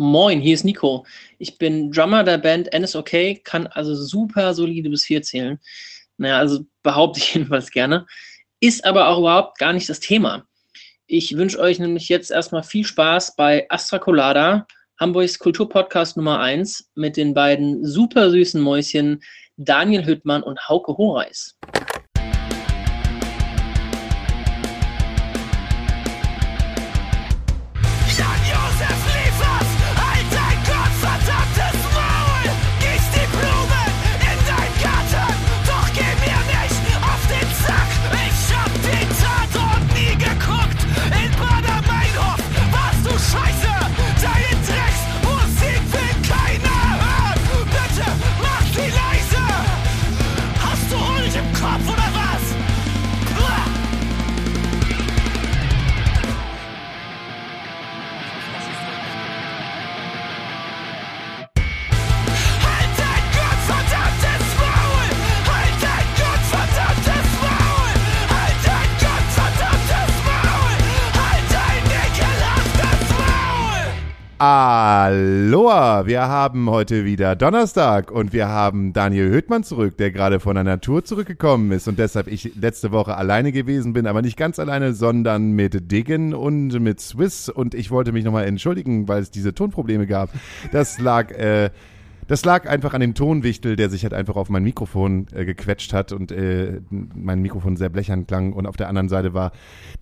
Moin, hier ist Nico. Ich bin Drummer der Band NSOK, kann also super solide bis vier zählen. Naja, also behaupte ich jedenfalls gerne. Ist aber auch überhaupt gar nicht das Thema. Ich wünsche euch nämlich jetzt erstmal viel Spaß bei Astra Colada, Hamburgs Kulturpodcast Nummer 1 mit den beiden super süßen Mäuschen Daniel Hüttmann und Hauke Horeis. Wir haben heute wieder Donnerstag und wir haben Daniel Höhtmann zurück, der gerade von einer Tour zurückgekommen ist und deshalb ich letzte Woche alleine gewesen bin, aber nicht ganz alleine, sondern mit Diggen und mit Swiss und ich wollte mich nochmal entschuldigen, weil es diese Tonprobleme gab. Das lag, äh, das lag einfach an dem Tonwichtel, der sich halt einfach auf mein Mikrofon äh, gequetscht hat und äh, mein Mikrofon sehr blechern klang und auf der anderen Seite war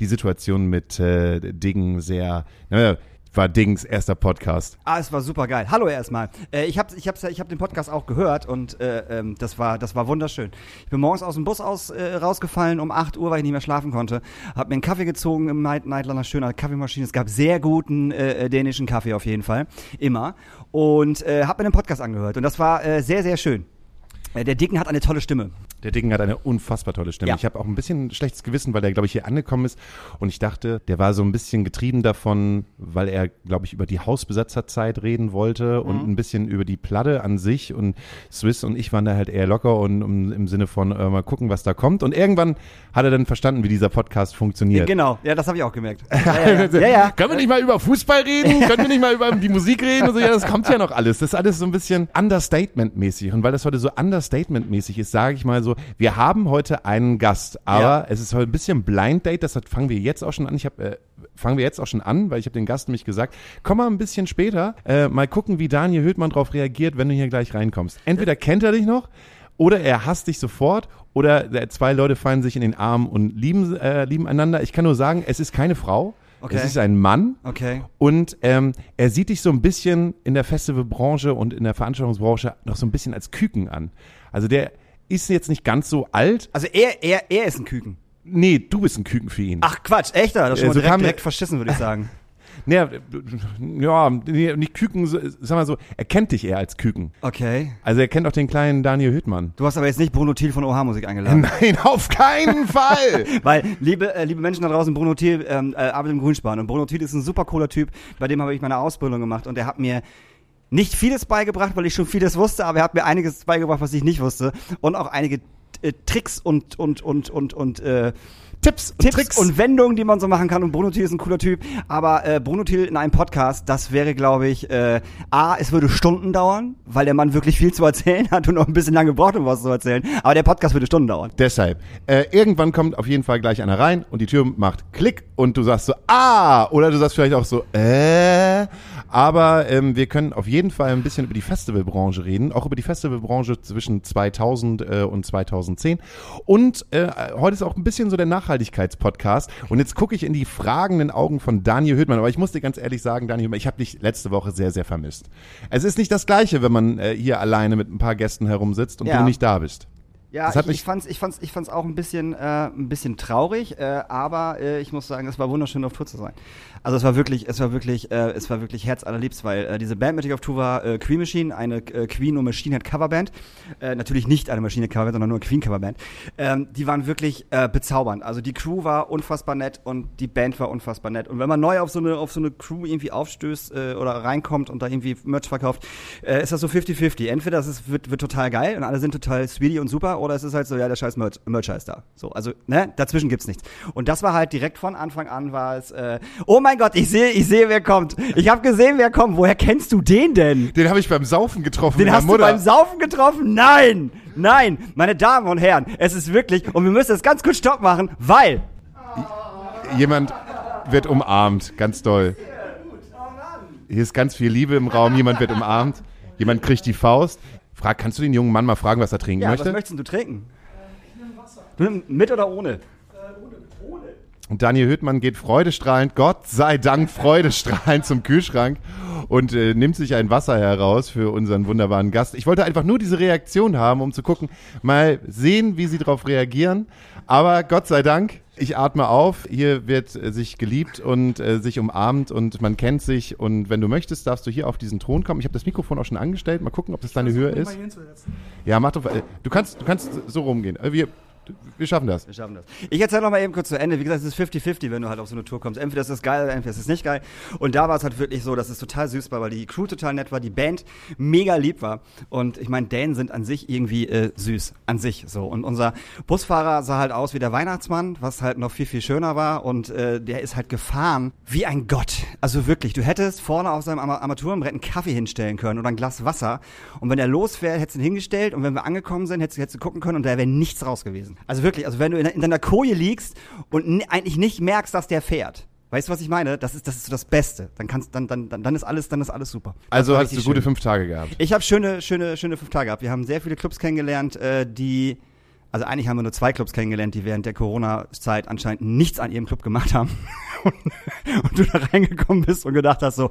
die Situation mit äh, Diggen sehr, naja, war Dings erster Podcast. Ah, es war super geil. Hallo erstmal. Äh, ich habe ich hab, ich hab den Podcast auch gehört und äh, ähm, das, war, das war wunderschön. Ich bin morgens aus dem Bus aus, äh, rausgefallen um 8 Uhr, weil ich nicht mehr schlafen konnte. Hab mir einen Kaffee gezogen im Night Nightlander, schöner Kaffeemaschine. Es gab sehr guten äh, äh, dänischen Kaffee auf jeden Fall. Immer. Und äh, hab mir den Podcast angehört und das war äh, sehr, sehr schön. Äh, der Dicken hat eine tolle Stimme. Der Dicken hat eine unfassbar tolle Stimme. Ja. Ich habe auch ein bisschen schlechtes Gewissen, weil der, glaube ich, hier angekommen ist. Und ich dachte, der war so ein bisschen getrieben davon, weil er, glaube ich, über die Hausbesetzerzeit reden wollte mhm. und ein bisschen über die Platte an sich. Und Swiss und ich waren da halt eher locker und um, im Sinne von äh, mal gucken, was da kommt. Und irgendwann hat er dann verstanden, wie dieser Podcast funktioniert. Genau, ja, das habe ich auch gemerkt. Ja, ja, ja. Können wir nicht mal über Fußball reden? Können wir nicht mal über die Musik reden? Und so, ja, das kommt ja noch alles. Das ist alles so ein bisschen Understatement-mäßig. Und weil das heute so Understatement-mäßig ist, sage ich mal so, wir haben heute einen Gast, aber ja. es ist heute ein bisschen Blind Date, das fangen wir jetzt auch schon an. Ich habe äh, fangen wir jetzt auch schon an, weil ich habe den Gast nämlich gesagt, komm mal ein bisschen später, äh, mal gucken, wie Daniel Hültmann darauf reagiert, wenn du hier gleich reinkommst. Entweder kennt er dich noch oder er hasst dich sofort oder zwei Leute fallen sich in den Arm und lieben, äh, lieben einander. Ich kann nur sagen, es ist keine Frau. Okay. Es ist ein Mann. Okay. Und ähm, er sieht dich so ein bisschen in der Festivalbranche und in der Veranstaltungsbranche noch so ein bisschen als Küken an. Also der ist jetzt nicht ganz so alt. Also er, er, er ist ein Küken. Nee, du bist ein Küken für ihn. Ach Quatsch, echter? Das ist schon also mal direkt, direkt verschissen, würde ich sagen. Naja, ja, nicht Küken, sag mal so, er kennt dich eher als Küken. Okay. Also er kennt auch den kleinen Daniel Hüttmann. Du hast aber jetzt nicht Bruno Thiel von OH Musik eingeladen. Nein, auf keinen Fall! Weil, liebe, äh, liebe Menschen da draußen, Bruno Thiel ähm, äh, arbeitet im Grünspan und Bruno Thiel ist ein super cooler Typ, bei dem habe ich meine Ausbildung gemacht und er hat mir nicht vieles beigebracht, weil ich schon vieles wusste, aber er hat mir einiges beigebracht, was ich nicht wusste und auch einige äh, Tricks und und und und und äh, Tipps, und Tipps Tricks. und Wendungen, die man so machen kann. Und Bruno Thiel ist ein cooler Typ. Aber äh, Bruno Thiel in einem Podcast, das wäre, glaube ich, äh, A, es würde Stunden dauern, weil der Mann wirklich viel zu erzählen hat und noch ein bisschen lange braucht, um was zu erzählen. Aber der Podcast würde Stunden dauern. Deshalb. Äh, irgendwann kommt auf jeden Fall gleich einer rein und die Tür macht Klick und du sagst so, ah, oder du sagst vielleicht auch so, äh, aber ähm, wir können auf jeden Fall ein bisschen über die Festivalbranche reden, auch über die Festivalbranche zwischen 2000 äh, und 2010. Und äh, heute ist auch ein bisschen so der Nachhaltigkeitspodcast. Und jetzt gucke ich in die fragenden Augen von Daniel Hüttmann. Aber ich muss dir ganz ehrlich sagen, Daniel Hüttmann, ich habe dich letzte Woche sehr, sehr vermisst. Es ist nicht das Gleiche, wenn man äh, hier alleine mit ein paar Gästen herumsitzt und ja. du nicht da bist. Ja, ich, ich, fand's, ich, fand's, ich fand's auch ein bisschen, äh, ein bisschen traurig, äh, aber äh, ich muss sagen, es war wunderschön auf Tour zu sein. Also es war wirklich, es war wirklich, äh, es war wirklich herzallerliebst, weil äh, diese Band, mit der ich auf Tour war, äh, Queen Machine, eine äh, Queen und Machine Head Coverband, äh, natürlich nicht eine Machine Coverband, sondern nur eine Queen Coverband. Ähm, die waren wirklich äh, bezaubernd. Also die Crew war unfassbar nett und die Band war unfassbar nett. Und wenn man neu auf so eine, auf so eine Crew irgendwie aufstößt äh, oder reinkommt und da irgendwie Merch verkauft, äh, ist das so 50-50. Entweder ist, wird, wird total geil und alle sind total sweetie und super, oder es ist halt so, ja, der scheiß Merch, Merch ist da. So, also, ne, dazwischen gibt's nichts. Und das war halt direkt von Anfang an war es, äh, oh mein mein Gott, ich sehe, ich sehe, wer kommt. Ich habe gesehen, wer kommt. Woher kennst du den denn? Den habe ich beim Saufen getroffen. Den mit hast du beim Saufen getroffen? Nein, nein, meine Damen und Herren, es ist wirklich, und wir müssen jetzt ganz kurz Stopp machen, weil Jemand wird umarmt, ganz doll. Hier ist ganz viel Liebe im Raum, jemand wird umarmt, jemand kriegt die Faust. Frag, kannst du den jungen Mann mal fragen, was er trinken Ja, was möchte? möchtest du trinken? Du, mit oder ohne? Und Daniel Hüttmann geht freudestrahlend, Gott sei Dank freudestrahlend zum Kühlschrank und äh, nimmt sich ein Wasser heraus für unseren wunderbaren Gast. Ich wollte einfach nur diese Reaktion haben, um zu gucken, mal sehen, wie sie darauf reagieren. Aber Gott sei Dank, ich atme auf, hier wird äh, sich geliebt und äh, sich umarmt und man kennt sich. Und wenn du möchtest, darfst du hier auf diesen Thron kommen. Ich habe das Mikrofon auch schon angestellt. Mal gucken, ob das deine Höhe ist. Ja, mach doch. Äh, du kannst, du kannst so rumgehen. Äh, wir, wir schaffen das. Wir schaffen das. Ich erzähle noch mal eben kurz zu Ende. Wie gesagt, es ist 50-50, wenn du halt auf so eine Tour kommst. Entweder ist es geil, entweder ist es nicht geil. Und da war es halt wirklich so, dass es total süß war, weil die Crew total nett war, die Band mega lieb war. Und ich meine, Dänen sind an sich irgendwie äh, süß. An sich so. Und unser Busfahrer sah halt aus wie der Weihnachtsmann, was halt noch viel, viel schöner war. Und äh, der ist halt gefahren wie ein Gott. Also wirklich, du hättest vorne auf seinem Arma- Armaturenbrett einen Kaffee hinstellen können oder ein Glas Wasser. Und wenn er losfährt, hättest du ihn hingestellt. Und wenn wir angekommen sind, hättest hättest du gucken können und da wäre nichts raus gewesen. Also wirklich, also wenn du in, in deiner Koje liegst und eigentlich nicht merkst, dass der fährt. Weißt du, was ich meine? Das ist, das ist so das Beste. Dann kannst, dann, dann, dann, dann ist alles, dann ist alles super. Das Also hast du gute schön. fünf Tage gehabt. Ich habe schöne, schöne, schöne fünf Tage gehabt. Wir haben sehr viele Clubs kennengelernt, äh, die, also eigentlich haben wir nur zwei Clubs kennengelernt, die während der Corona-Zeit anscheinend nichts an ihrem Club gemacht haben. und, und du da reingekommen bist und gedacht hast so,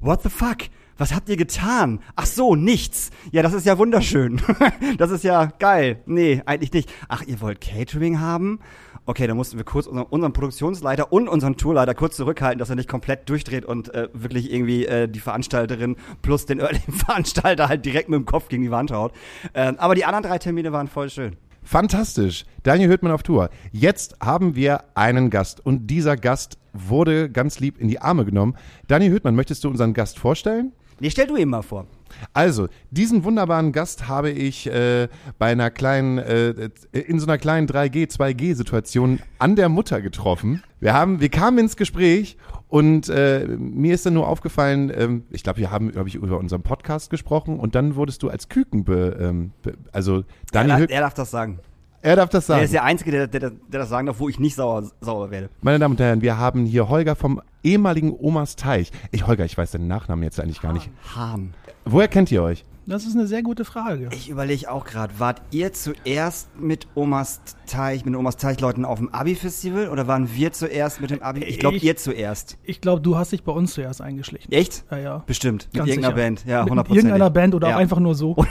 what the fuck? Was habt ihr getan? Ach so, nichts. Ja, das ist ja wunderschön. das ist ja geil. Nee, eigentlich nicht. Ach, ihr wollt Catering haben? Okay, dann mussten wir kurz unseren, unseren Produktionsleiter und unseren Tourleiter kurz zurückhalten, dass er nicht komplett durchdreht und äh, wirklich irgendwie äh, die Veranstalterin plus den örtlichen Veranstalter halt direkt mit dem Kopf gegen die Wand haut. Ähm, aber die anderen drei Termine waren voll schön. Fantastisch. Daniel Hüttmann auf Tour. Jetzt haben wir einen Gast und dieser Gast wurde ganz lieb in die Arme genommen. Daniel Hüttmann, möchtest du unseren Gast vorstellen? Nee, stell du ihm mal vor. Also, diesen wunderbaren Gast habe ich äh, bei einer kleinen, äh, in so einer kleinen 3G, 2G-Situation an der Mutter getroffen. Wir haben, wir kamen ins Gespräch und äh, mir ist dann nur aufgefallen, ähm, ich glaube, wir haben, glaube ich, über unseren Podcast gesprochen und dann wurdest du als Küken, be, ähm, be, also Daniel Er, Hüttmann, er darf das sagen. Er darf das Er sagen. ist der Einzige, der, der, der das sagen darf, wo ich nicht sauer, sauer werde. Meine Damen und Herren, wir haben hier Holger vom ehemaligen Omas Teich. Ich, Holger, ich weiß deinen Nachnamen jetzt eigentlich gar nicht. Hahn. Woher kennt ihr euch? Das ist eine sehr gute Frage. Ich überlege auch gerade, wart ihr zuerst mit Omas Teich, mit den Omas Teich-Leuten auf dem Abi-Festival oder waren wir zuerst mit dem Abi? Ich glaube, ihr zuerst. Ich glaube, du hast dich bei uns zuerst eingeschlichen. Echt? Ja, ja. Bestimmt. Mit Ganz irgendeiner sicher. Band. Ja, Mit 100%. irgendeiner Band oder ja. auch einfach nur so.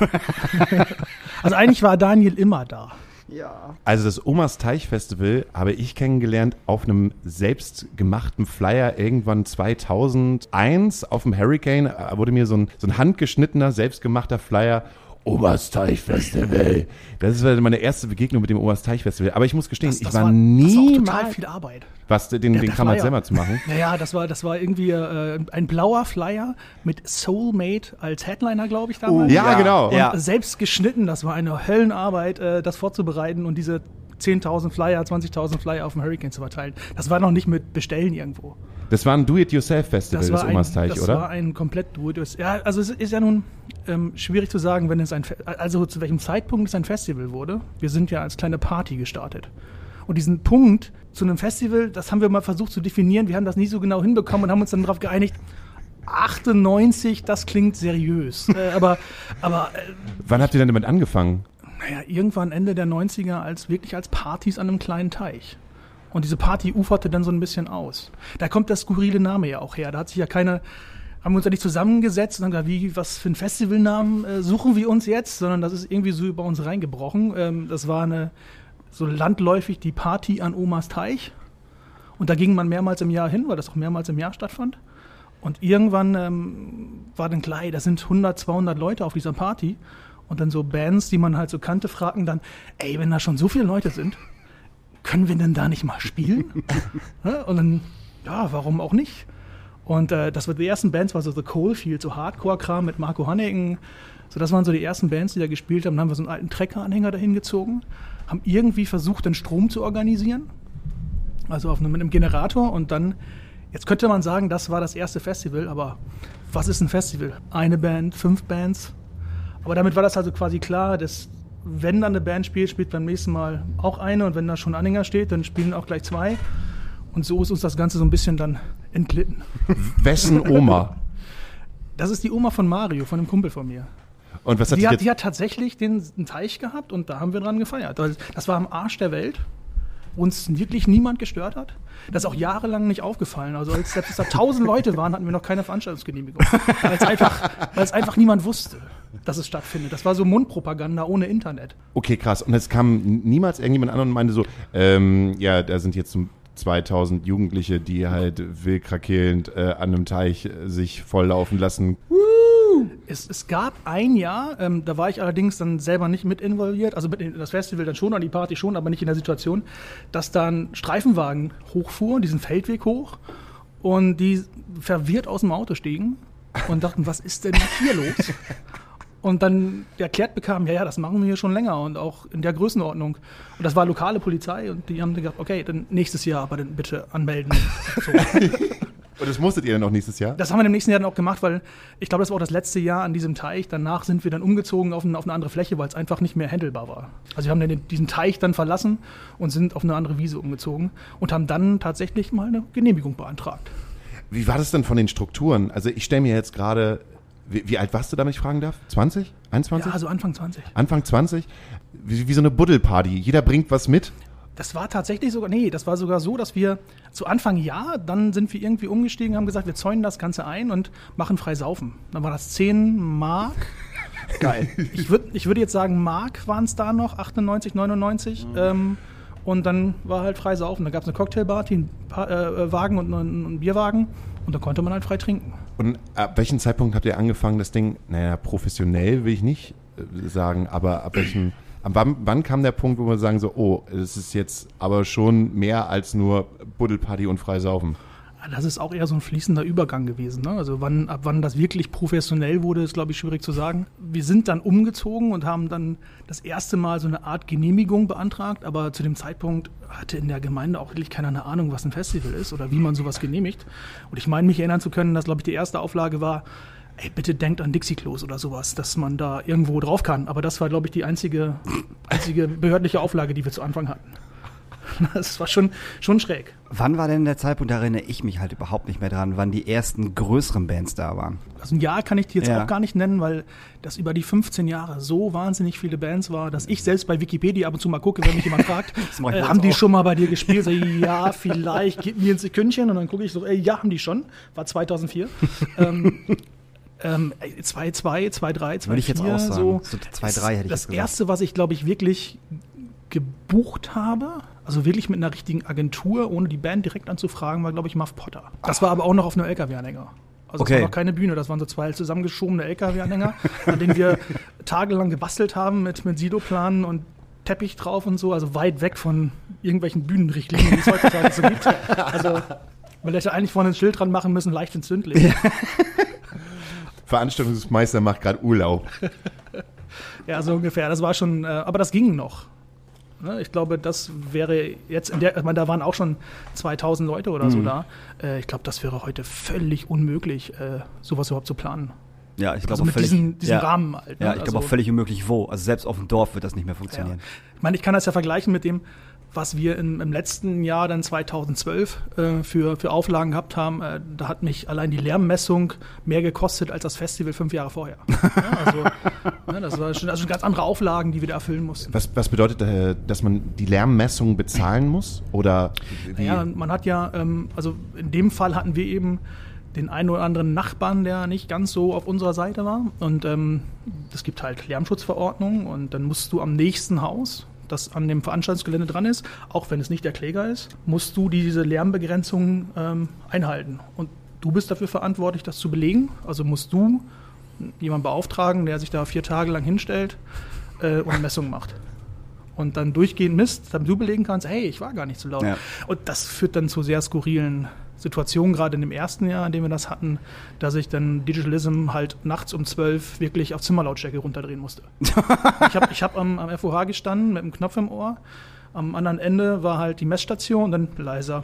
also eigentlich war Daniel immer da. Ja. Also das Omas Teich Festival habe ich kennengelernt auf einem selbstgemachten Flyer irgendwann 2001 auf dem Hurricane. äh, Wurde mir so ein, so ein handgeschnittener, selbstgemachter Flyer. Omas Teich Festival. Das war meine erste Begegnung mit dem Omas Teich Festival. Aber ich muss gestehen, ich war, das war nie auch total mal, viel Arbeit. was den, Der- den der Kram halt Flyer. selber zu machen. Naja, das war, das war irgendwie äh, ein blauer Flyer mit Soulmate als Headliner, glaube ich, damals. Ja, genau. Und Ja. selbst geschnitten, das war eine Höllenarbeit, äh, das vorzubereiten und diese 10.000 Flyer, 20.000 Flyer auf dem Hurricane zu verteilen. Das war noch nicht mit Bestellen irgendwo. Das war ein Do-It-Yourself-Festival, Das das, war, ein, Omas Teich, das oder? war ein komplett do it Ja, also es ist ja nun ähm, schwierig zu sagen, wenn es ein, Fe also zu welchem Zeitpunkt es ein Festival wurde. Wir sind ja als kleine Party gestartet. Und diesen Punkt zu einem Festival, das haben wir mal versucht zu definieren. Wir haben das nie so genau hinbekommen und haben uns dann darauf geeinigt, 98, das klingt seriös. äh, aber aber äh, Wann habt ihr denn damit angefangen? Naja, irgendwann Ende der 90er als wirklich als Partys an einem kleinen Teich. Und diese Party uferte dann so ein bisschen aus. Da kommt der skurrile Name ja auch her. Da hat sich ja keiner, haben wir uns ja nicht zusammengesetzt und haben gesagt, wie, was für einen Festivalnamen äh, suchen wir uns jetzt, sondern das ist irgendwie so über uns reingebrochen. Ähm, das war eine, so landläufig die Party an Omas Teich. Und da ging man mehrmals im Jahr hin, weil das auch mehrmals im Jahr stattfand. Und irgendwann ähm, war dann klar, da sind 100, 200 Leute auf dieser Party. Und dann so Bands, die man halt so kannte, fragten dann, ey, wenn da schon so viele Leute sind, können wir denn da nicht mal spielen? Und dann, ja, warum auch nicht? Und äh, das war die ersten Bands, war so The Coalfield, so Hardcore-Kram mit Marco Hannigan. So, das waren so die ersten Bands, die da gespielt haben. Dann haben wir so einen alten Trecker-Anhänger dahin gezogen, haben irgendwie versucht, den Strom zu organisieren. Also auf einem, mit einem Generator und dann Jetzt könnte man sagen, das war das erste Festival, aber was ist ein Festival? Eine Band, fünf Bands. Aber damit war das also quasi klar, dass wenn dann eine Band spielt, spielt beim nächsten Mal auch eine und wenn da schon Anhänger steht, dann spielen auch gleich zwei. Und so ist uns das Ganze so ein bisschen dann entglitten. Wessen Oma? Das ist die Oma von Mario, von einem Kumpel von mir. Und was hat Die hat, die hat tatsächlich den, einen Teich gehabt und da haben wir dran gefeiert. Also Das war am Arsch der Welt, uns wirklich niemand gestört hat. Das ist auch jahrelang nicht aufgefallen. Also als selbst da tausend Leute waren, hatten wir noch keine Veranstaltungsgenehmigung. Weil es einfach, einfach niemand wusste, dass es stattfindet. Das war so Mundpropaganda ohne Internet. okay, krass. Und es kam niemals irgendjemand an und meinte so, ähm, ja, da sind jetzt so 2000 Jugendliche, die halt willkrakelnd äh, an einem Teich äh, sich volllaufen lassen. Es, es gab ein Jahr, ähm, da war ich allerdings dann selber nicht mit involviert, also mit in das Festival dann schon, an die Party schon, aber nicht in der Situation, dass da ein Streifenwagen hochfuhr, diesen Feldweg hoch, und die verwirrt aus dem Auto stiegen und dachten, was ist denn hier los? Und dann erklärt bekam, ja, ja, das machen wir hier schon länger und auch in der Größenordnung. Und das war lokale Polizei und die haben dann gesagt, okay, dann nächstes Jahr aber dann bitte anmelden. So. Und das musstet ihr dann auch nächstes Jahr? Das haben wir im nächsten Jahr dann auch gemacht, weil ich glaube, das war auch das letzte Jahr an diesem Teich. Danach sind wir dann umgezogen auf, ein, auf eine andere Fläche, weil es einfach nicht mehr handelbar war. Also wir haben dann den, diesen Teich dann verlassen und sind auf eine andere Wiese umgezogen und haben dann tatsächlich mal eine Genehmigung beantragt. Wie war das denn von den Strukturen? Also ich stelle mir jetzt gerade, wie, wie alt warst du da, wenn ich fragen darf? 20? 21? Ja, also Anfang 20. Anfang 20? Wie, wie so eine Buddelparty. Jeder bringt was mit. Das war tatsächlich sogar, nee, das war sogar so, dass wir zu Anfang ja, dann sind wir irgendwie umgestiegen, haben gesagt, wir zäunen das Ganze ein und machen frei saufen. Dann war das 10 Mark. Geil. Ich, würd, ich würde jetzt sagen, Mark waren es da noch, 98, 99. Ähm, und dann war halt frei saufen. Da gab es eine Cocktailparty, einen pa äh, Wagen und einen, einen Bierwagen. Und da konnte man halt frei trinken. Und ab welchem Zeitpunkt habt ihr angefangen, das Ding, naja, professionell will ich nicht äh, sagen, aber ab welchem, wann, wann kam der Punkt, wo wir sagen so, oh, es ist jetzt aber schon mehr als nur Buddelparty und frei saufen? Das ist auch eher so ein fließender Übergang gewesen. Ne? Also wann, ab wann das wirklich professionell wurde, ist, glaube ich, schwierig zu sagen. Wir sind dann umgezogen und haben dann das erste Mal so eine Art Genehmigung beantragt, aber zu dem Zeitpunkt hatte in der Gemeinde auch wirklich keiner eine Ahnung, was ein Festival ist oder wie man sowas genehmigt. Und ich meine mich erinnern zu können, dass, glaube ich, die erste Auflage war, ey, bitte denkt an Dixie-Klos oder sowas, dass man da irgendwo drauf kann. Aber das war, glaube ich, die einzige, einzige behördliche Auflage, die wir zu Anfang hatten. Das war schon, schon schräg. Wann war denn der Zeitpunkt, da erinnere ich mich halt überhaupt nicht mehr dran, wann die ersten größeren Bands da waren? Also ein Jahr kann ich die jetzt Ja. auch gar nicht nennen, weil das über die 15 Jahre so wahnsinnig viele Bands war, dass ich selbst bei Wikipedia ab und zu mal gucke, wenn mich jemand fragt, äh, haben die auch. schon mal bei dir gespielt? So, ja, vielleicht, gib mir ein Sekündchen und dann gucke ich so, ey, ja, haben die schon. War 2004. ähm, ähm, 2, 2, 2, 3, 2, Würde ich jetzt 4, auch sagen. so. So 2, 3 hätte ich Das gesagt. erste, was ich, glaube ich, wirklich gebucht habe, also wirklich mit einer richtigen Agentur, ohne die Band direkt anzufragen, war, glaube ich, Muff Potter. Das war aber auch noch auf einem LKW-Anhänger. Also Okay. es war noch keine Bühne, das waren so zwei zusammengeschobene LKW-Anhänger, an denen wir tagelang gebastelt haben mit, mit Siloplanen und Teppich drauf und so, also weit weg von irgendwelchen Bühnenrichtlinien, die es heutzutage so gibt. Also man hätte eigentlich vorne ein Schild dran machen müssen, leicht entzündlich. Veranstaltungsmeister macht gerade Urlaub. Ja, so ungefähr. Das war schon, äh, aber das ging noch. Ne, Ich glaube, das wäre jetzt, in der, ich meine, da waren auch schon 2000 Leute oder Mhm. so da. Äh, ich glaube, das wäre heute völlig unmöglich, äh, sowas überhaupt zu planen. Ja, ich glaube Also auch mit völlig, diesem, diesem ja. Rahmen halt. ne? Ja, ich glaube Also- auch völlig unmöglich wo. Also selbst auf dem Dorf wird das nicht mehr funktionieren. Ich meine, ich kann das ja vergleichen mit dem, was wir im, im letzten Jahr, dann 2012, äh, für, für Auflagen gehabt haben. Äh, da hat mich allein die Lärmmessung mehr gekostet als das Festival fünf Jahre vorher. ja, also, ne, das war schon, also ganz andere Auflagen, die wir da erfüllen mussten. Was, was bedeutet, äh, dass man die Lärmmessung bezahlen muss? Oder wie? Ja, man hat ja, ähm, also in dem Fall hatten wir eben den einen oder anderen Nachbarn, der nicht ganz so auf unserer Seite war. Und ähm, es gibt halt Lärmschutzverordnungen und dann musst du am nächsten Haus, das an dem Veranstaltungsgelände dran ist, auch wenn es nicht der Kläger ist, musst du diese Lärmbegrenzungen ähm, einhalten. Und du bist dafür verantwortlich, das zu belegen. Also musst du jemanden beauftragen, der sich da vier Tage lang hinstellt äh, und Messungen macht. Und dann durchgehend misst, damit du belegen kannst, hey, ich war gar nicht so laut. Ja. Und das führt dann zu sehr skurrilen Situationen, gerade in dem ersten Jahr, in dem wir das hatten, dass ich dann Digitalism halt nachts um 12 wirklich auf Zimmerlautstärke runterdrehen musste. ich habe ich hab am, am FOH gestanden mit dem Knopf im Ohr. Am anderen Ende war halt die Messstation und dann leiser.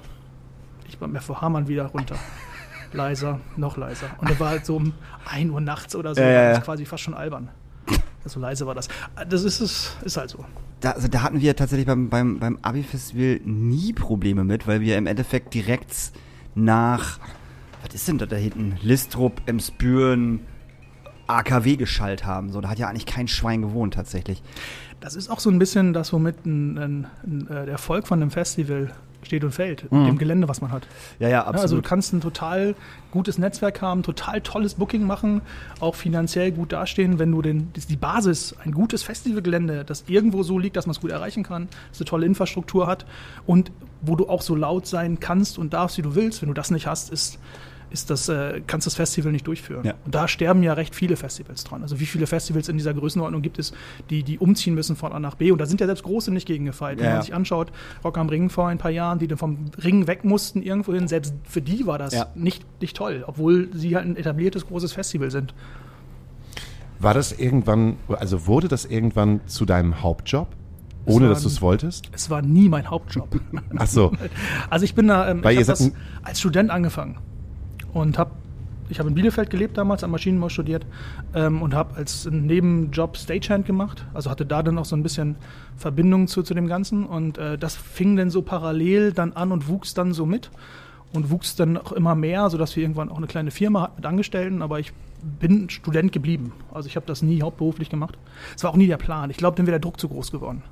ich beim FVH Hamann wieder runter. leiser, noch leiser. Und da war halt so um 1 Uhr nachts oder so, ja, das ist quasi fast schon albern. So leise war das. Das ist es, ist halt so. Da, also da hatten wir tatsächlich beim, beim, beim Abi-Festival nie Probleme mit, weil wir im Endeffekt direkt nach, was ist denn da, da hinten? Listrup, Emsbüren, AKW geschallt haben. So, da hat ja eigentlich kein Schwein gewohnt tatsächlich. Das ist auch so ein bisschen das, womit ein, ein, ein, äh, der Erfolg von einem Festival steht und fällt, Mhm. dem Gelände, was man hat. Ja, ja, Ja, also du kannst ein total gutes Netzwerk haben, total tolles Booking machen, auch finanziell gut dastehen, wenn du den, die Basis, ein gutes Festivalgelände, das irgendwo so liegt, dass man es gut erreichen kann, das eine tolle Infrastruktur hat und wo du auch so laut sein kannst und darfst, wie du willst. Wenn du das nicht hast, ist, ist das, äh, kannst das Festival nicht durchführen. Ja. Und da sterben ja recht viele Festivals dran. Also wie viele Festivals in dieser Größenordnung gibt es, die, die umziehen müssen von A nach B. Und da sind ja selbst große nicht gegengefeit. Wenn Ja, man ja. sich anschaut, Rock am Ring vor ein paar Jahren, die dann vom Ring weg mussten irgendwo hin, selbst für die war das Ja. nicht, nicht toll, obwohl sie halt ein etabliertes großes Festival sind. War das irgendwann, also wurde das irgendwann zu deinem Hauptjob, ohne war dass du es wolltest? Es war nie mein Hauptjob. Ach so. Also ich bin da, ähm, Weil ich ihr habe als Student angefangen und habe ich habe in Bielefeld gelebt damals, am Maschinenbau studiert ähm, und habe als Nebenjob Stagehand gemacht. Also hatte da dann auch so ein bisschen Verbindung zu, zu dem Ganzen und äh, das fing dann so parallel dann an und wuchs dann so mit und wuchs dann auch immer mehr, sodass wir irgendwann auch eine kleine Firma hatten mit Angestellten, aber ich bin Student geblieben. Also ich habe das nie hauptberuflich gemacht. Es war auch nie der Plan. Ich glaube, dann wäre der Druck zu groß geworden.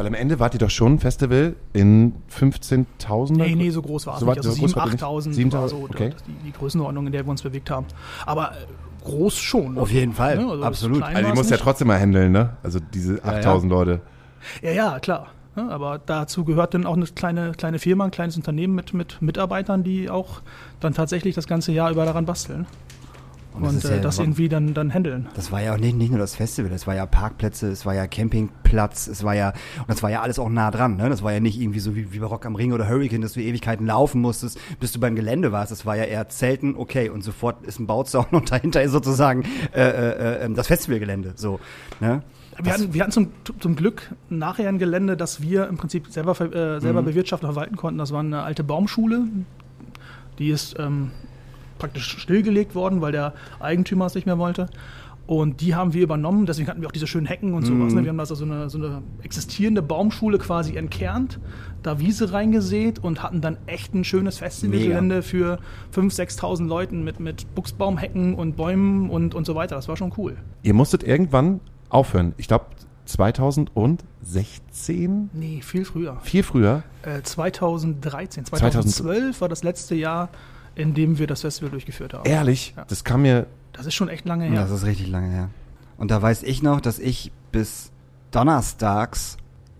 Weil am Ende wart ihr doch schon ein Festival in 15.000? Nee, nee, so groß war es So nicht. weit- Also so groß 7.000, war die 8.000 nicht? war 7.000, so okay. die, die Größenordnung, in der wir uns bewegt haben. Aber äh, groß schon. Auf jeden Fall, Ja, also absolut. Also die musst ja trotzdem mal handeln, ne? Also diese 8.000 Leute. Ja, ja, klar. Ja, aber dazu gehört dann auch eine kleine, kleine Firma, ein kleines Unternehmen mit, mit Mitarbeitern, die auch dann tatsächlich das ganze Jahr über daran basteln. Und Und, das äh, ja- das irgendwie dann, dann handeln. Das war ja auch nicht, nicht nur das Festival, das war ja Parkplätze, es war ja Campingplatz, es war ja, und das war ja alles auch nah dran, ne? Das war ja nicht irgendwie so wie, wie bei Rock am Ring oder Hurricane, dass du Ewigkeiten laufen musstest, bis du beim Gelände warst. Das war ja eher Zelten, okay, und sofort ist ein Bauzaun und dahinter ist sozusagen äh, äh, äh, das Festivalgelände. So, ne? Wir hatten, wir hatten zum, zum Glück nachher ein Gelände, das wir im Prinzip selber, äh, Mhm. selber bewirtschaften und verwalten konnten. Das war eine alte Baumschule. Die ist ähm, praktisch stillgelegt worden, weil der Eigentümer es nicht mehr wollte. Und die haben wir übernommen. Deswegen hatten wir auch diese schönen Hecken und sowas. Mhm. Ne? Wir haben da so eine, so eine existierende Baumschule quasi entkernt, da Wiese reingesät und hatten dann echt ein schönes Festivalgelände für 5.000, 6.000 Leuten mit, mit Buchsbaumhecken und Bäumen und, und so weiter. Das war schon cool. Ihr musstet irgendwann aufhören. Ich glaube 2016? Nee, viel früher. Viel früher. Äh, 2013, 2000 2012 war das letzte Jahr, in dem wir das Festival durchgeführt haben. Ehrlich? Ja. Das kam mir. Das ist schon echt lange her. Das ist richtig lange her. Und da weiß ich noch, dass ich bis donnerstags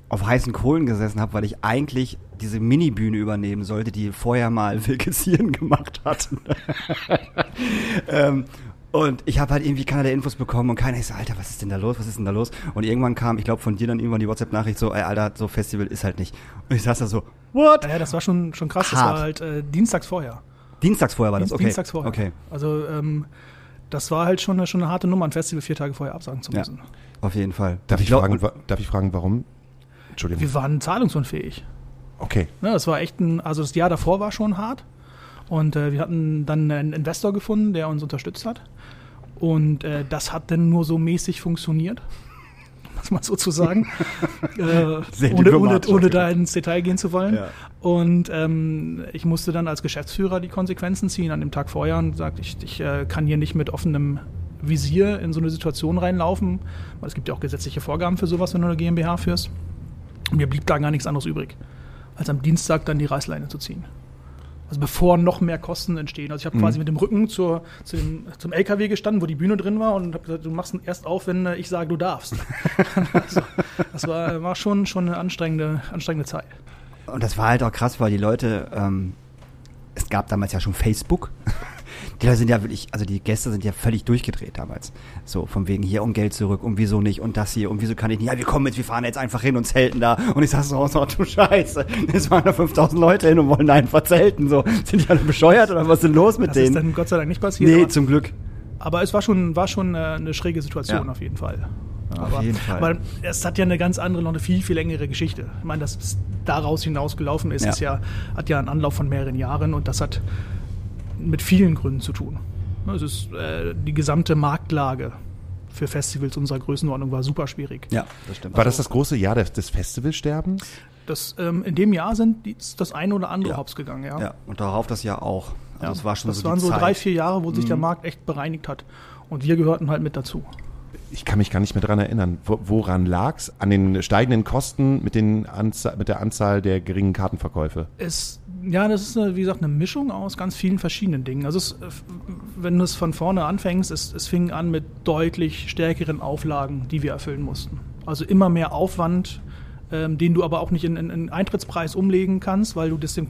auf heißen Kohlen gesessen habe, weil ich eigentlich diese Minibühne übernehmen sollte, die vorher mal Wilke Zieren gemacht hat. ähm, und ich habe halt irgendwie keinerlei Infos bekommen und keiner ist so, Alter, was ist denn da los, was ist denn da los? Und irgendwann kam, ich glaube von dir dann irgendwann die WhatsApp-Nachricht so, ey, Alter, so Festival ist halt nicht. Und ich saß da so, what? Ja, das war schon, schon krass. Das Hart. war halt äh, dienstags vorher. Dienstags vorher war das, okay. Dienstags vorher. Okay, Also ähm, das war halt schon eine, schon eine harte Nummer, ein Festival vier Tage vorher absagen zu Ja. müssen. auf jeden Fall. Darf ich, glaub- fragen, wa- darf ich fragen, warum? Entschuldigung. Wir waren zahlungsunfähig. Okay. Ne, das war echt ein, also das Jahr davor war schon hart. Und äh, wir hatten dann einen Investor gefunden, der uns unterstützt hat. Und äh, das hat dann nur so mäßig funktioniert. Muss man sozusagen. äh, Sehr ohne, ohne, diplomatisch. ohne da ins Detail gehen zu wollen. Ja. Und ähm, ich musste dann als Geschäftsführer die Konsequenzen ziehen an dem Tag vorher und sagte, ich, ich äh, kann hier nicht mit offenem Visier in so eine Situation reinlaufen, weil es gibt ja auch gesetzliche Vorgaben für sowas, wenn du eine GmbH führst. Und mir blieb da gar nichts anderes übrig, als am Dienstag dann die Reißleine zu ziehen. Also bevor noch mehr Kosten entstehen. Also ich habe Mhm. quasi mit dem Rücken zur, zu dem, zum LKW gestanden, wo die Bühne drin war und habe gesagt, du machst ihn erst auf, wenn äh, ich sage, du darfst. also, das war, war schon, schon eine anstrengende, anstrengende Zeit. Und das war halt auch krass, weil die Leute, ähm, es gab damals ja schon Facebook. Die Leute sind ja wirklich, also die Gäste sind ja völlig durchgedreht damals. So, von wegen hier um Geld zurück und wieso nicht und das hier und wieso kann ich nicht. Ja, wir kommen jetzt, wir fahren jetzt einfach hin und zelten da. Und ich saß so raus, oh du Scheiße, es waren da 5000 Leute hin und wollen einfach zelten. So, sind die alle bescheuert oder was ist denn los mit Das ist denen? dann Gott sei Dank nicht passiert. Nee, zum Glück. aber es war schon, war schon äh, eine schräge Situation Ja. auf jeden Fall. Auf aber, jeden Fall. Aber es hat ja eine ganz andere, noch eine viel, viel längere Geschichte. Ich meine, das daraus hinausgelaufen ist, Ja. ist ja, hat ja einen Anlauf von mehreren Jahren und das hat mit vielen Gründen zu tun. Es ist äh, die gesamte Marktlage für Festivals unserer Größenordnung war super schwierig. Ja, das stimmt. War das das große Jahr des, des Festivalsterbens? Das, ähm, in dem Jahr sind die, ist das eine oder andere Ja. hops gegangen, ja. ja, und darauf das Jahr auch. Also Ja. es war schon das so waren so Zeit. Mhm. drei, vier Jahre, wo sich der Markt echt bereinigt hat. Und wir gehörten halt mit dazu. Ich kann mich gar nicht mehr dran erinnern. Wo, woran lag's? An den steigenden Kosten mit, den Anzahl, mit der Anzahl der geringen Kartenverkäufe? Es, ja, das ist, eine, wie gesagt, eine Mischung aus ganz vielen verschiedenen Dingen. Also, es, äh, wenn du es von vorne anfängst, es, es fing an mit deutlich stärkeren Auflagen, die wir erfüllen mussten. Also immer mehr Aufwand, ähm, den du aber auch nicht in, in, in Eintrittspreis umlegen kannst, weil du das dem,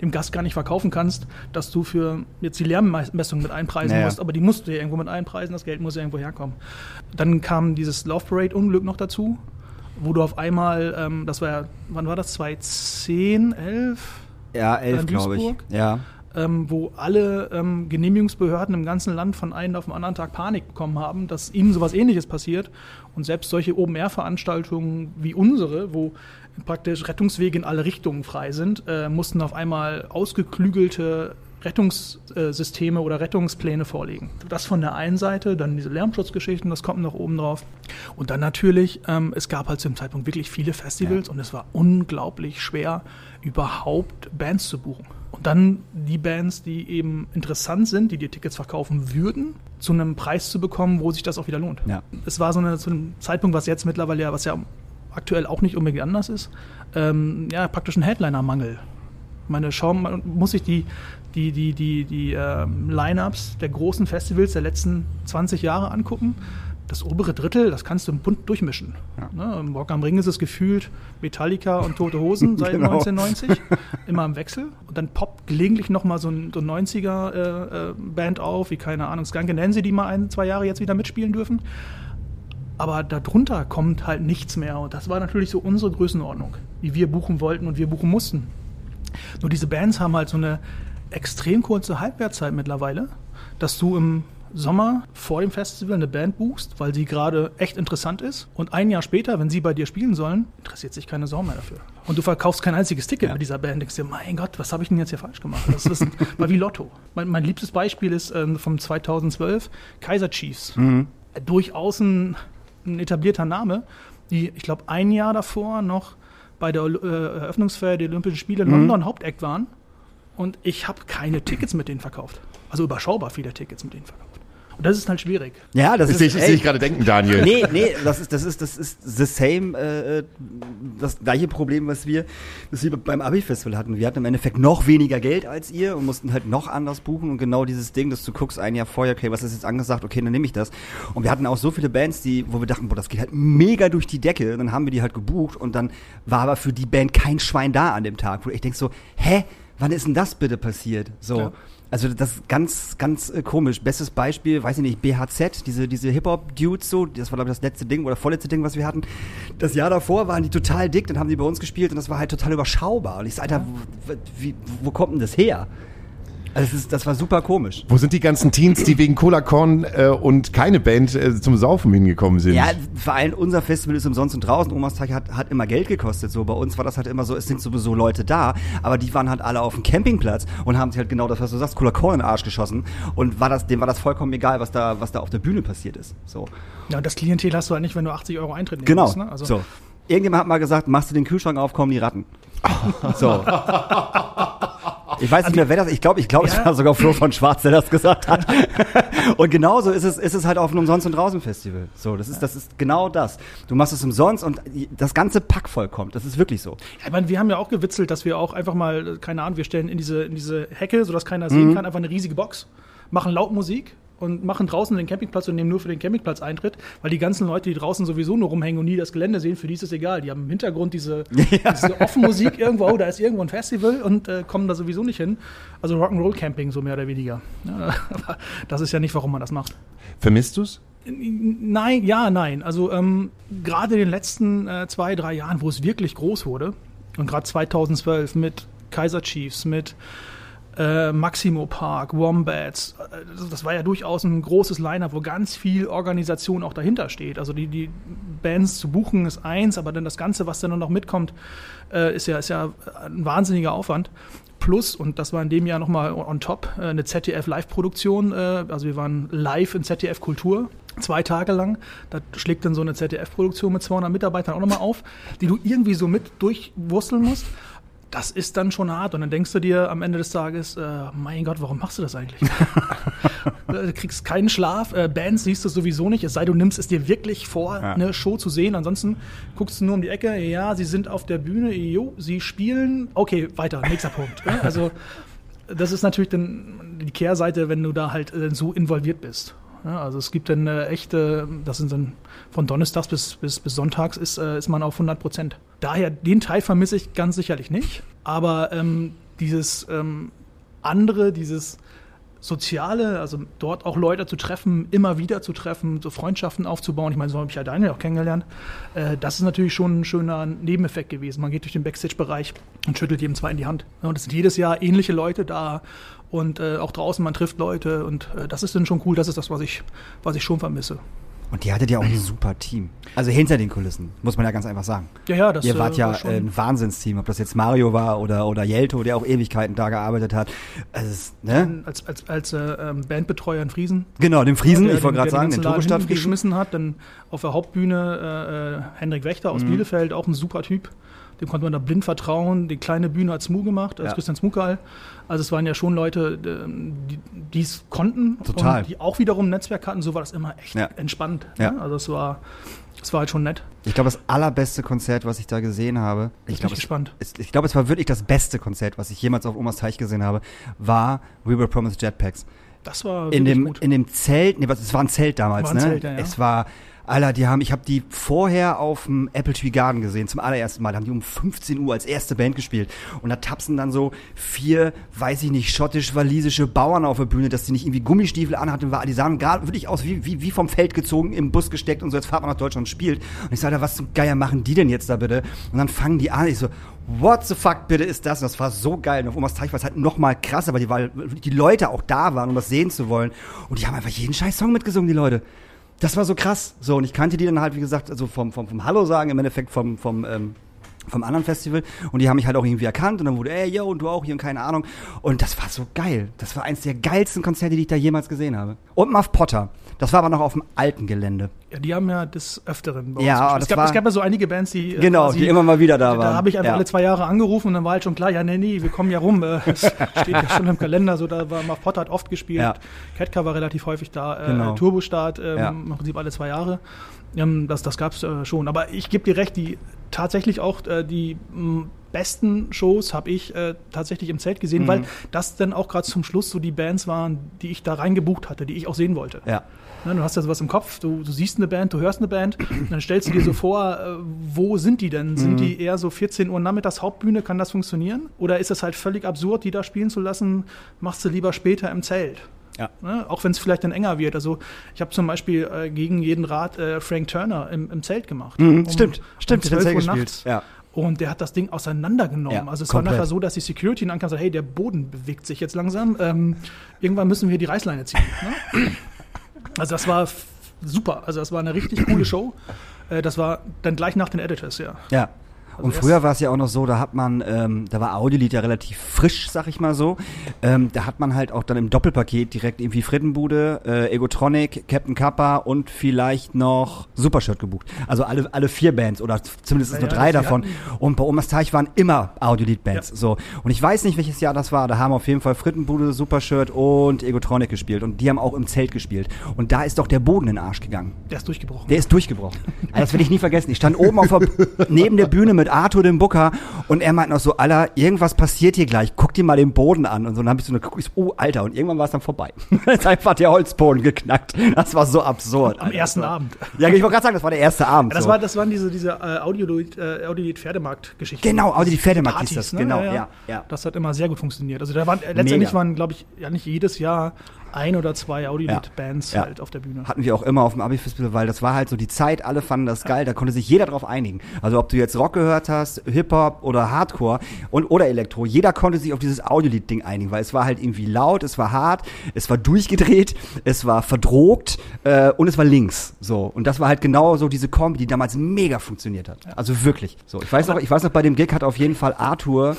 dem Gast gar nicht verkaufen kannst, dass du für jetzt die Lärmmessung mit einpreisen Naja. musst, aber die musst du ja irgendwo mit einpreisen, das Geld muss ja irgendwo herkommen. Dann kam dieses Love Parade-Unglück noch dazu, wo du auf einmal, ähm, das war ja, wann war das, 2010, 11? Ja, elf, in glaube ich. Ja. ähm, wo alle ähm, Genehmigungsbehörden im ganzen Land von einem auf den anderen Tag Panik bekommen haben, dass ihnen sowas ähnliches passiert. Und selbst solche Open-Air-Veranstaltungen wie unsere, wo praktisch Rettungswege in alle Richtungen frei sind, äh, mussten auf einmal ausgeklügelte Rettungssysteme oder Rettungspläne vorlegen. Das von der einen Seite, dann diese Lärmschutzgeschichten, das kommt noch oben drauf. Und dann natürlich, ähm, es gab halt zu dem Zeitpunkt wirklich viele Festivals und es war unglaublich schwer, überhaupt Bands zu buchen. Und dann die Bands, die eben interessant sind, die dir Tickets verkaufen würden, zu einem Preis zu bekommen, wo sich das auch wieder lohnt. Ja. Es war so eine, zu einem Zeitpunkt, was jetzt mittlerweile ja, was ja aktuell auch nicht unbedingt anders ist, ähm, ja, praktisch ein Headliner-Mangel. Meine, schau, man muss sich die, die, die, die, die ähm, Line-Ups der großen Festivals der letzten 20 Jahre angucken. Das obere Drittel, das kannst du bunt durchmischen. Ne, Im Rock am Ring ist es gefühlt Metallica und Tote Hosen seit Genau. 1990, immer im Wechsel. Und dann poppt gelegentlich nochmal so ein, so ein 90er-Band auf, wie keine Ahnung, Skanke Nancy, die mal ein, zwei Jahre jetzt wieder mitspielen dürfen. Aber darunter kommt halt nichts mehr. Und das war natürlich so unsere Größenordnung, die wir buchen wollten und wir buchen mussten. Nur diese Bands haben halt so eine extrem kurze Halbwertszeit mittlerweile, dass du im Sommer vor dem Festival eine Band buchst, weil sie gerade echt interessant ist. Und ein Jahr später, wenn sie bei dir spielen sollen, interessiert sich keine Sau mehr dafür. Und du verkaufst kein einziges Ticket mit dieser Band. Denkst dir, mein Gott, was habe ich denn jetzt hier falsch gemacht? Das ist, war wie Lotto. Mein, mein liebstes Beispiel ist ähm, vom 2012 Kaiser Chiefs. Durchaus ein, ein etablierter Name, die, ich glaube, ein Jahr davor noch bei der äh, Eröffnungsfeier der Olympischen Spiele in London Hauptact waren. Und ich habe keine Tickets mit denen verkauft. Also überschaubar viele Tickets mit denen verkauft. Und das ist halt schwierig. Ja, das ist ich, sehe ich gerade denken, Daniel. Nee, nee, das ist, das ist, das ist the same, äh, das gleiche Problem, was wir, das wir beim Abi-Festival hatten. Wir hatten im Endeffekt noch weniger Geld als ihr und mussten halt noch anders buchen und genau dieses Ding, dass du guckst ein Jahr vorher, okay, was ist jetzt angesagt, okay, dann nehme ich das. Und wir hatten auch so viele Bands, die, wo wir dachten, boah, das geht halt mega durch die Decke. Und dann haben wir die halt gebucht und dann war aber für die Band kein Schwein da an dem Tag, wo ich denk so, hä, wann ist denn das bitte passiert? So. Ja. Also das ist ganz, ganz äh, komisch. Bestes Beispiel, weiß ich nicht, BHZ, diese, diese Hip-Hop-Dudes so, das war glaube ich das letzte Ding oder vorletzte Ding, was wir hatten. Das Jahr davor waren die total dick, dann haben die bei uns gespielt und das war halt total überschaubar. Und ich so, Alter, wo, wie, wo kommt denn das her? Also das, ist, das war super komisch. Wo sind die ganzen Teens, die wegen Cola Corn äh, und keine Band äh, zum Saufen hingekommen sind? Ja, vor allem unser Festival ist umsonst und draußen. Omas Tag hat, hat immer Geld gekostet. So bei uns war das halt immer so, es sind sowieso Leute da, aber die waren halt alle auf dem Campingplatz und haben sich halt genau das, was du sagst, cooler Korn in den Arsch geschossen. Und war das, dem war das vollkommen egal, was da, was da auf der Bühne passiert ist. So. Ja, und das Klientel hast du halt nicht, wenn du 80 Euro Eintritt nehmen Genau. musst. Ne? Also, so. Irgendjemand hat mal gesagt, machst du den Kühlschrank auf, kommen die Ratten. So. Ich weiß nicht mehr, wer das, ich glaube, ich glaube, es Ja. war sogar Flo von Schwarz, der das gesagt hat. und genauso ist es, ist es halt auf einem Umsonst- und Draußen-Festival. So, das ist, das ist genau das. Du machst es umsonst und das ganze Pack voll kommt. Das ist wirklich so. Ich meine, wir haben ja auch gewitzelt, dass wir auch einfach mal, keine Ahnung, wir stellen in diese, in diese Hecke, sodass keiner sehen kann, einfach eine riesige Box, machen laut Musik und machen draußen den Campingplatz und nehmen nur für den Campingplatz Eintritt, weil die ganzen Leute, die draußen sowieso nur rumhängen und nie das Gelände sehen, für die ist es egal. Die haben im Hintergrund diese, diese Offenmusik irgendwo, oh, da ist irgendwo ein Festival und äh, kommen da sowieso nicht hin. Also Rock'n'Roll Camping, so mehr oder weniger. Ja, aber das ist ja nicht, warum man das macht. Vermisst du's? Nein, ja, nein. Also ähm, gerade in den letzten äh, zwei, drei Jahren, wo es wirklich groß wurde, und gerade 2012 mit Kaiser Chiefs, mit äh, Maximo Park, Wombats. Äh, Das, war ja durchaus ein großes Line-Up, wo ganz viel Organisation auch dahinter steht. Also die, die Bands zu buchen ist eins, aber dann das Ganze, was dann noch mitkommt, äh, ist, ja, ist ja ein wahnsinniger Aufwand. Plus, und das war in dem Jahr nochmal on top, äh, eine ZDF-Live-Produktion. Äh, also wir waren live in ZDF Kultur, zwei Tage lang. Da schlägt dann so eine ZDF-Produktion mit 200 Mitarbeitern auch nochmal auf, die du irgendwie so mit durchwursteln musst. Das ist dann schon hart. Und dann denkst du dir am Ende des Tages, äh, mein Gott, warum machst du das eigentlich? du kriegst keinen Schlaf, äh, Bands siehst du sowieso nicht, es sei du nimmst es dir wirklich vor, Ja. eine Show zu sehen. Ansonsten guckst du nur um die Ecke, ja, sie sind auf der Bühne, jo, sie spielen, okay, weiter, nächster Punkt. ne? Also das ist natürlich dann die Kehrseite, wenn du da halt äh, so involviert bist. Ja, also es gibt dann äh, echte, das sind dann von Donnerstags bis, bis, bis Sonntags ist, äh, ist man auf 100 Prozent. Daher, den Teil vermisse ich ganz sicherlich nicht. Aber ähm, dieses ähm, andere, dieses Soziale, also dort auch Leute zu treffen, immer wieder zu treffen, so Freundschaften aufzubauen. Ich meine, so habe ich ja Daniel auch kennengelernt. Äh, das ist natürlich schon ein schöner Nebeneffekt gewesen. Man geht durch den Backstage-Bereich und schüttelt jedem zwei in die Hand. Und es sind jedes Jahr ähnliche Leute da und äh, auch draußen, man trifft Leute und äh, das ist dann schon cool. Das ist das, was ich, was ich schon vermisse. Und die hattet ja auch ein super Team. Also hinter den Kulissen, muss man ja ganz einfach sagen. Ja, ja, das Ihr wart äh, ja schon- ein Wahnsinnsteam, ob das jetzt Mario war oder, oder Jelto, der auch Ewigkeiten da gearbeitet hat. Also, ne? als, als, als äh, ähm, Bandbetreuer in Friesen. Genau, dem Friesen, der ich wollte den- gerade sagen, den Laden Turbestadt hinten Friesen. geschmissen hat. Dann auf der Hauptbühne äh, äh, Henrik Wächter Mhm. aus Bielefeld, auch ein super Typ. Dem konnte man da blind vertrauen. Die kleine Bühne hat Smu gemacht, als Ja. Christian Smukal. Also es waren ja schon Leute, die die es konnten Total. und die auch wiederum ein Netzwerk hatten. So war das immer echt Ja. entspannt. Ja. Ne? Also es war, es war halt schon nett. Ich glaube, das allerbeste Konzert, was ich da gesehen habe, ich bin glaube, ich es, ich glaube, es war wirklich das beste Konzert, was ich jemals auf Omas Teich gesehen habe, war We Were Promised Jetpacks. Das war in wirklich dem, gut. in dem Zelt, nee, was, es war ein Zelt damals, War ein ne? Zelt, ja, ja. Es war, Alter, die haben, ich habe die vorher auf dem Apple Tree Garden gesehen, zum allerersten Mal. Da haben die um 15 Uhr als erste Band gespielt. Und da tapsen dann so vier, weiß ich nicht, schottisch-walisische Bauern auf der Bühne, dass die nicht irgendwie Gummistiefel anhatten. War, die sahen gerade wirklich aus wie, wie, wie vom Feld gezogen, im Bus gesteckt und so, jetzt fahrt man nach Deutschland und spielt. Und ich sage, was zum Geier machen die denn jetzt da bitte? Und dann fangen die an, ich so, what the fuck bitte ist das? Und das war so geil. Und auf Omas Teich war es halt noch mal krasser, weil die, weil die Leute auch da waren, um das sehen zu wollen. Und die haben einfach jeden scheiß Song mitgesungen, die Leute. Das war so krass. So, und ich kannte die dann halt, wie gesagt, also vom, vom, vom Hallo sagen, im Endeffekt vom, vom, ähm, vom anderen Festival. Und die haben mich halt auch irgendwie erkannt. Und dann wurde, ey, yo, und du auch hier und keine Ahnung. Und das war so geil. Das war eins der geilsten Konzerte, die ich da jemals gesehen habe. Und Muff Potter. Das war aber noch auf dem alten Gelände. Ja, die haben ja des Öfteren bei Ja, gespielt. das es, gab, war- es gab ja so einige Bands, die. äh, Genau, quasi- die immer mal wieder da waren. Da habe ich einfach Ja. alle zwei Jahre angerufen und dann war halt schon klar, ja, nee, nee, wir kommen ja rum. Äh, Es steht ja schon im Kalender, so da war Mark Potter hat oft gespielt. Ja. Ketka war relativ häufig da. Äh, Genau. Turbostart ähm, Ja. im Prinzip alle zwei Jahre. Ähm, das das gab es äh, schon. Aber ich gebe dir recht, die tatsächlich auch äh, die mh, besten Shows habe ich äh, tatsächlich im Zelt gesehen, Mhm. weil das dann auch gerade zum Schluss so die Bands waren, die ich da reingebucht hatte, die ich auch sehen wollte. Ja. Ne, du hast ja sowas im Kopf, du, du siehst eine Band, du hörst eine Band, dann stellst du dir so vor, äh, wo sind die denn? Mhm. Sind die eher so 14 Uhr nachmittags Hauptbühne, kann das funktionieren? Oder ist es halt völlig absurd, die da spielen zu lassen, machst du lieber später im Zelt? Ja. Ne? Auch wenn es vielleicht dann enger wird. Also ich habe zum Beispiel äh, gegen jeden Rat äh, Frank Turner im, im Zelt gemacht. Mhm, stimmt, stimmt, um der hat 12 Zelt Uhr gespielt. nachts. Ja. Und der hat das Ding auseinandergenommen. Ja, also es komplett. war nachher so, dass die Security ankam und sagte, hey, der Boden bewegt sich jetzt langsam. Ähm, irgendwann müssen wir die Reißleine ziehen. Ne? Also das war super. Also das war eine richtig coole Show. Äh, das war dann gleich nach den Editors, ja. Ja. Und erst- früher war es ja auch noch so, da hat man, ähm, da war Audiolied ja relativ frisch, sag ich mal so. Ähm, da hat man halt auch dann im Doppelpaket direkt irgendwie Frittenbude, äh, Egotronic, Captain Kappa und vielleicht noch Supershirt gebucht. Also alle, alle vier Bands oder zumindest Ja, nur ja, drei die davon. Und bei Omas Teich waren immer Audiolied-Bands. Ja. So. Und ich weiß nicht, welches Jahr das war. Da haben auf jeden Fall Frittenbude, Supershirt und Egotronic gespielt. Und die haben auch im Zelt gespielt. Und da ist doch der Boden in den Arsch gegangen. Der ist durchgebrochen. Der ist durchgebrochen. Also das werde ich nie vergessen. Ich stand oben auf der, neben der Bühne mit Arthur, dem Booker, und er meint noch so, Alter, irgendwas passiert hier gleich, guck dir mal den Boden an. Und so, dann habe ich so eine, guck ich so, oh, Alter, und irgendwann war es dann vorbei. Dann ist einfach der Holzboden geknackt. Das war so absurd. Am Alter. ersten war- Abend. Ja, ich wollte gerade sagen, das war der erste Abend. Ja, das, so. war, das waren diese, diese äh, Audiolied, äh, Audiolied Pferdemarkt-Geschichten. Genau, Audiolied Pferdemarkt Partys, hieß das, ne? genau, ja, ja. Das hat immer sehr gut funktioniert. Also da waren, äh, letztendlich Mega. waren, glaube ich, ja nicht jedes Jahr ein oder zwei Audio-Bands Ja. halt auf der Bühne. Hatten wir auch immer auf dem Abi-Festival, weil das war halt so die Zeit, alle fanden das geil, da konnte sich jeder drauf einigen. Also ob du jetzt Rock gehört hast, Hip-Hop oder Hardcore und, oder Elektro, jeder konnte sich auf dieses Audiolied-Ding einigen, weil es war halt irgendwie laut, es war hart, es war durchgedreht, es war verdrogt äh, und es war links. So. Und das war halt genau so diese Kombi, die damals mega funktioniert hat. Also wirklich. So. Ich weiß noch, ich weiß noch, bei dem Gig hat auf jeden Fall Arthur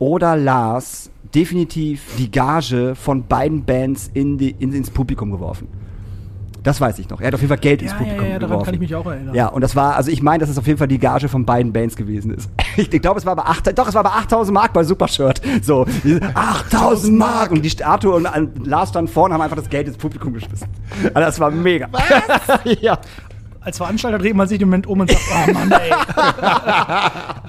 oder Lars definitiv die Gage von beiden Bands in die, in, ins Publikum geworfen. Das weiß ich noch. Er hat auf jeden Fall Geld ins Ja, ja, Publikum ja, daran geworfen. kann ich mich auch erinnern. Ja, und das war, also ich meine, dass es auf jeden Fall die Gage von beiden Bands gewesen ist. Ich, ich glaube, es war bei 8, doch, es war bei 8000 Mark bei Supershirt. So, diese 8000 Mark! Und die Arthur und äh, Lars standen vorne haben einfach das Geld ins Publikum geschmissen. Also das war mega. ja. Als Veranstalter dreht man sich im Moment um und sagt, oh Mann, ey.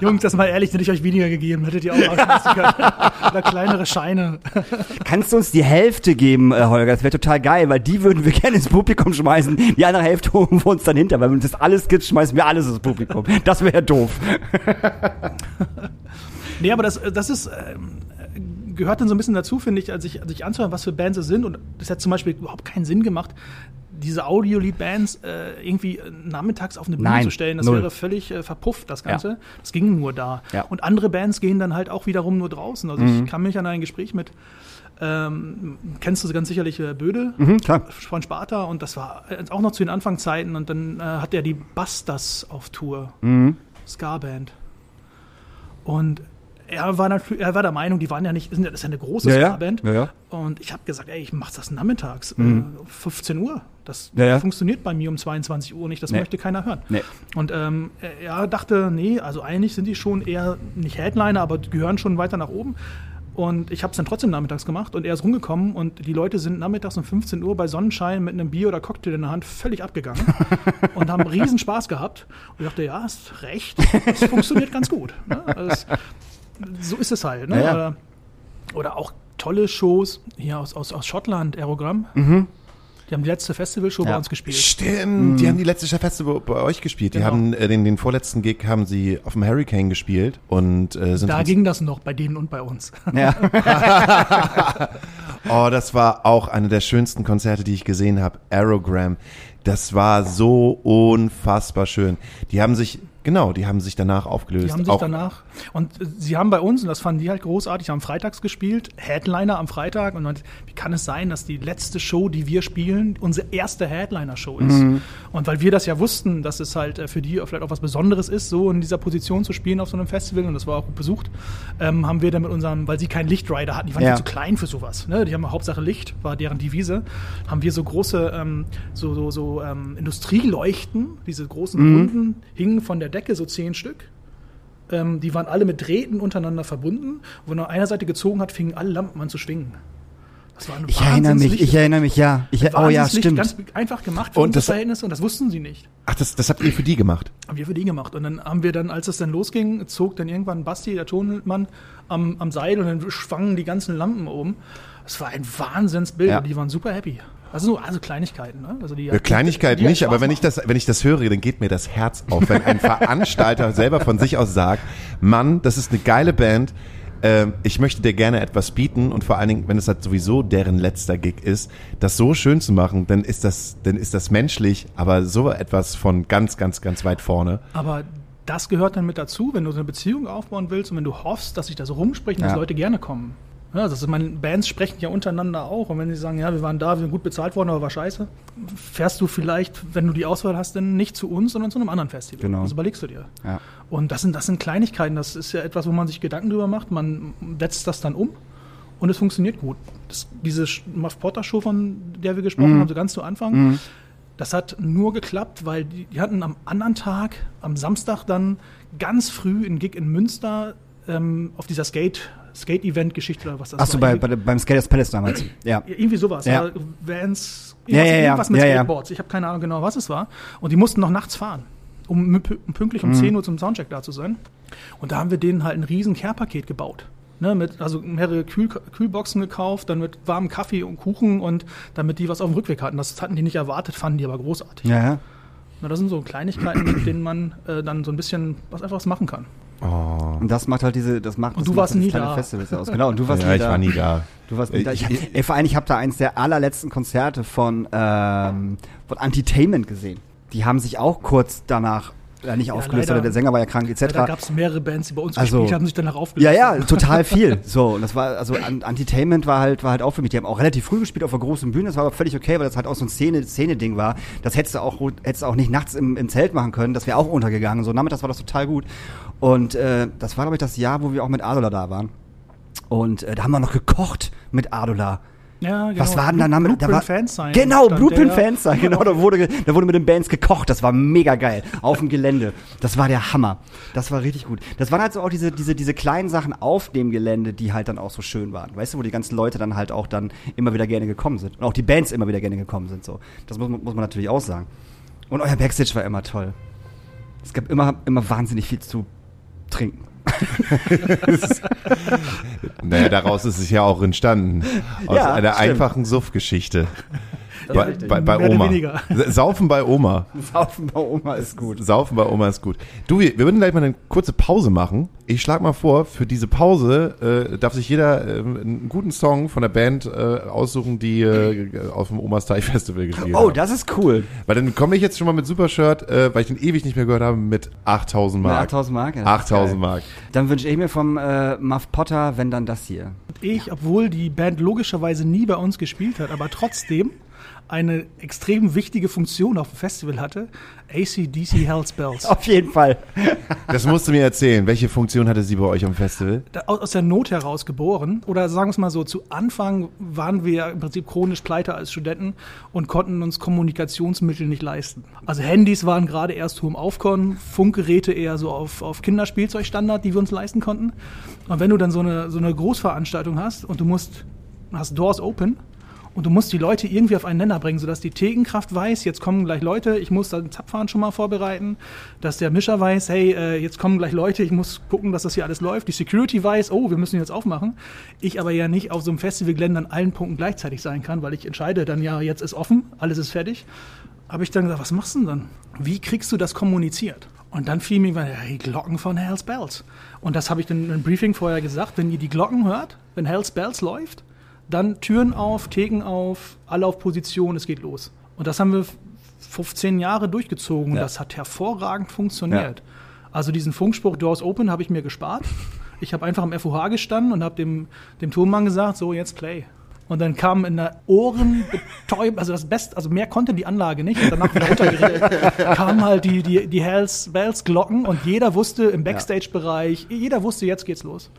Jungs, das mal ehrlich, hätte ich euch weniger gegeben, hättet ihr auch. Oder kleinere Scheine. Kannst du uns die Hälfte geben, äh, Holger? Das wäre total geil, weil die würden wir gerne ins Publikum schmeißen. Die andere Hälfte holen wir uns dann hinter. Weil wenn uns das alles gibt, schmeißen wir alles ins Publikum. Das wäre doof. Nee, aber das, das ist, ähm, gehört dann so ein bisschen dazu, finde ich, als ich, als ich anzuhören, was für Bands es sind. Und das hat zum Beispiel überhaupt keinen Sinn gemacht, diese Audio-Lead-Bands äh, irgendwie äh, nachmittags auf eine Bühne Nein, zu stellen. Das null. wäre völlig äh, verpufft, das Ganze. Das ging nur da. Ja. Und andere Bands gehen dann halt auch wiederum nur draußen. Also Mhm. ich kann mich an ein Gespräch mit, ähm, kennst du ganz sicherlich äh, Böde Mhm, von Sparta und das war äh, auch noch zu den Anfangszeiten und dann äh, hat er die Bastas auf Tour. Mhm. Ska-Band. Und er war, natürlich, er war der Meinung, die waren ja nicht, ja- das ist ja eine große Ja, ja. Ska-Band. Ja, ja. Und ich habe gesagt, ey, ich mach das nachmittags, Mhm. äh, 15 Uhr. Das Ja, ja. funktioniert bei mir um 22 Uhr nicht, das Nee. möchte keiner hören. Nee. Und ähm, er dachte, nee, also eigentlich sind die schon eher nicht Headliner, aber gehören schon weiter nach oben. Und ich habe es dann trotzdem nachmittags gemacht und er ist rumgekommen und die Leute sind nachmittags um 15 Uhr bei Sonnenschein mit einem Bier oder Cocktail in der Hand völlig abgegangen und haben riesen Spaß gehabt. Und ich dachte, ja, hast recht, das funktioniert ganz gut. Ne? Also es, so ist es halt. Ne? Ja. Oder, oder auch tolle Shows hier aus, aus, aus Schottland, Aerogramm. Die haben die letzte Festivalshow bei Ja. uns gespielt. Stimmt, die haben die letzte Festival bei euch gespielt. Die Genau. haben äh, den, den vorletzten Gig haben sie auf dem Hurricane gespielt und äh, sind Da ging das noch bei denen und bei uns. Ja. Oh, das war auch eine der schönsten Konzerte, die ich gesehen habe. Aerogram. Das war so unfassbar schön. Die haben sich, genau, die haben sich danach aufgelöst. Die haben sich auch, danach. Und äh, sie haben bei uns, und das fanden die halt großartig, haben freitags gespielt, Headliner am Freitag. Und man, wie kann es sein, dass die letzte Show, die wir spielen, unsere erste Headliner-Show ist? Mhm. Und weil wir das ja wussten, dass es halt äh, für die vielleicht auch was Besonderes ist, so in dieser Position zu spielen auf so einem Festival, und das war auch gut besucht, ähm, haben wir dann mit unserem, weil sie keinen Lichtrider hatten, die waren Ja. zu klein für sowas. Ne? Die haben Hauptsache Licht, war deren Devise, haben wir so große, ähm, so, so, so ähm, Industrieleuchten, diese großen runden, hingen von der Decke so zehn Stück. Ähm, die waren alle mit Drähten untereinander verbunden. Und wenn er einer Seite gezogen hat, fingen alle Lampen an zu schwingen. Das war ein Ich erinnere mich, ich erinnere mich, ja. Ich, oh ja, stimmt. Ganz einfach gemacht für Und das- Verhältnisse und das wussten sie nicht. ach, das, das habt ihr für die gemacht. Haben wir für die gemacht. Und dann haben wir dann, als es dann losging, zog dann irgendwann Basti, der Tonmann, am, am Seil und dann schwangen die ganzen Lampen oben. Es war ein Wahnsinnsbild Ja. und die waren super happy. Also, so- also Kleinigkeiten, ne? Also die, Ja, Kleinigkeit die halt nicht, aber wenn ich das, wenn ich das höre, dann geht mir das Herz auf, wenn ein Veranstalter selber von sich aus sagt, Mann, das ist eine geile Band, ähm, ich möchte dir gerne etwas bieten und vor allen Dingen, wenn es halt sowieso deren letzter Gig ist, das so schön zu machen, dann ist das, dann ist das menschlich, aber so etwas von ganz, ganz, ganz weit vorne. Aber das gehört dann mit dazu, wenn du so eine Beziehung aufbauen willst und wenn du hoffst, dass sich da so rumsprechen, dass Ja. Leute gerne kommen. Ja, das ist, meine Bands sprechen ja untereinander auch. Und wenn sie sagen, ja, wir waren da, wir sind gut bezahlt worden, aber war scheiße, fährst du vielleicht, wenn du die Auswahl hast, dann nicht zu uns, sondern zu einem anderen Festival. Genau. Das überlegst du dir. Ja. Und das sind, das sind Kleinigkeiten. Das ist ja etwas, wo man sich Gedanken drüber macht. Man setzt das dann um und es funktioniert gut. Das, diese Muff Potter Show, von der wir gesprochen haben, so ganz zu Anfang, das hat nur geklappt, weil die, die hatten am anderen Tag, am Samstag dann ganz früh einen Gig in Münster ähm, auf dieser Skate, Skate-Event-Geschichte oder was das Achso, war. bei, bei, beim Skaters Palace damals. Ja. Irgendwie sowas. Ja. Ja. Vans, Ja, irgendwas, ja, ja. irgendwas mit. Skateboards. Ich habe keine Ahnung genau, was es war. Und die mussten noch nachts fahren, um pünktlich um Mhm. 10 Uhr zum Soundcheck da zu sein. Und da haben wir denen halt ein riesen Care-Paket gebaut. Ne, mit, also mehrere Kühl, Kühlboxen gekauft, dann mit warmem Kaffee und Kuchen und damit die was auf dem Rückweg hatten. Das hatten die nicht erwartet, fanden die aber großartig. Ja, ja. Na, das sind so Kleinigkeiten, mit denen man äh, dann so ein bisschen was einfach was machen kann. Oh. Und das macht halt diese, das macht und das du warst nie kleine da. Festivals aus. Genau, und du warst ja, nie ich da. war nie da. Du warst nie da. Ich, Ich- ey, vor allem, ich habe da eins der allerletzten Konzerte von, ähm, von Antitainment gesehen. Die haben sich auch kurz danach ja, nicht aufgelöst, leider- oder der Sänger war ja krank, etc. Da gab es mehrere Bands, die bei uns Also- gespielt haben, sich danach Ja, aufgelöst. ja, total viel. So, und das war, also Antitainment war halt, war halt auch für mich. Die haben auch relativ früh gespielt auf der großen Bühne, das war aber völlig okay, weil das halt auch so ein Szene, Szene-Ding war. Das hättest du auch, hättest du auch nicht nachts im, im Zelt machen können, das wäre auch untergegangen. So, nachmittags war das total gut. Und äh, das war, glaube ich, das Jahr, wo wir auch mit Adola da waren. Und äh, da haben wir noch gekocht mit Adola. Ja, genau. Was war denn da? Name? da Blueprint war, Fans sein. Genau, Blueprint. Fans sein. Genau, da wurde, da wurde mit den Bands gekocht. Das war mega geil. Auf dem Gelände. Das war der Hammer. Das war richtig gut. Das waren halt so auch diese, diese, diese kleinen Sachen auf dem Gelände, die halt dann auch so schön waren. Weißt du, wo die ganzen Leute dann halt auch dann immer wieder gerne gekommen sind. Und auch die Bands immer wieder gerne gekommen sind. So. Das muss, man- muss man natürlich auch sagen. Und euer Backstage war immer toll. Es gab immer, immer wahnsinnig viel zu trinken. Naja, daraus ist es ja auch entstanden. Aus Ja, einer stimmt. einfachen Suff-Geschichte. Bei, richtig. bei, bei Oma. weniger. Saufen bei Oma. Saufen bei Oma ist gut. Saufen bei Oma ist gut. Du, wir, wir würden gleich mal eine kurze Pause machen. Ich schlage mal vor, für diese Pause äh, darf sich jeder äh, einen guten Song von der Band äh, aussuchen, die äh, auf dem Omas Teich Festival gespielt Oh, haben. das ist cool. Weil dann komme ich jetzt schon mal mit Supershirt, äh, weil ich den ewig nicht mehr gehört habe, mit 8000 Mark. 8000 Mark. ja. 8000 Geil. Mark. Dann wünsche ich mir vom äh, Muff Potter, wenn dann das hier. Ich, obwohl die Band logischerweise nie bei uns gespielt hat, aber trotzdem eine extrem wichtige Funktion auf dem Festival hatte, ACDC Hell's Bells. Auf jeden Fall. Das musst du mir erzählen. Welche Funktion hatte sie bei euch am Festival? Da- aus aus der Not heraus geboren. Oder sagen wir es mal so, zu Anfang waren wir im Prinzip chronisch pleite als Studenten und konnten uns Kommunikationsmittel nicht leisten. Also Handys waren gerade erst hohem Aufkommen, Funkgeräte eher so auf, auf Kinderspielzeugstandard, die wir uns leisten konnten. Und wenn du dann so eine, so eine Großveranstaltung hast und du musst, hast Doors open und du musst die Leute irgendwie auf einen Nenner bringen, sodass die Thekenkraft weiß, jetzt kommen gleich Leute, ich muss dann Zapfahren schon mal vorbereiten, dass der Mischer weiß, hey, äh, jetzt kommen gleich Leute, ich muss gucken, dass das hier alles läuft, die Security weiß, oh, wir müssen jetzt aufmachen. Ich aber ja nicht auf so einem Festivalgelände an allen Punkten gleichzeitig sein kann, weil ich entscheide dann ja, jetzt ist offen, alles ist fertig. Habe ich dann gesagt, was machst du denn dann? Wie kriegst du das kommuniziert? Und dann fiel mir, die Glocken von Hell's Bells. Und das habe ich dann im Briefing vorher gesagt, wenn ihr die Glocken hört, wenn Hell's Bells läuft, dann Türen auf, Theken auf, alle auf Position, es geht los. Und das haben wir 15 Jahre durchgezogen Ja. das hat hervorragend funktioniert. Also diesen Funkspruch Doors Open habe ich mir gespart. Ich habe einfach am FOH gestanden und habe dem, dem Tonmann gesagt, so jetzt Play. Und dann kam in der Ohrenbetäubung, also das Beste, also mehr konnte die Anlage nicht und danach wieder runtergeredet, kamen halt die, die, die Hells Bells Glocken und jeder wusste im Backstage-Bereich, jeder wusste, jetzt geht's los.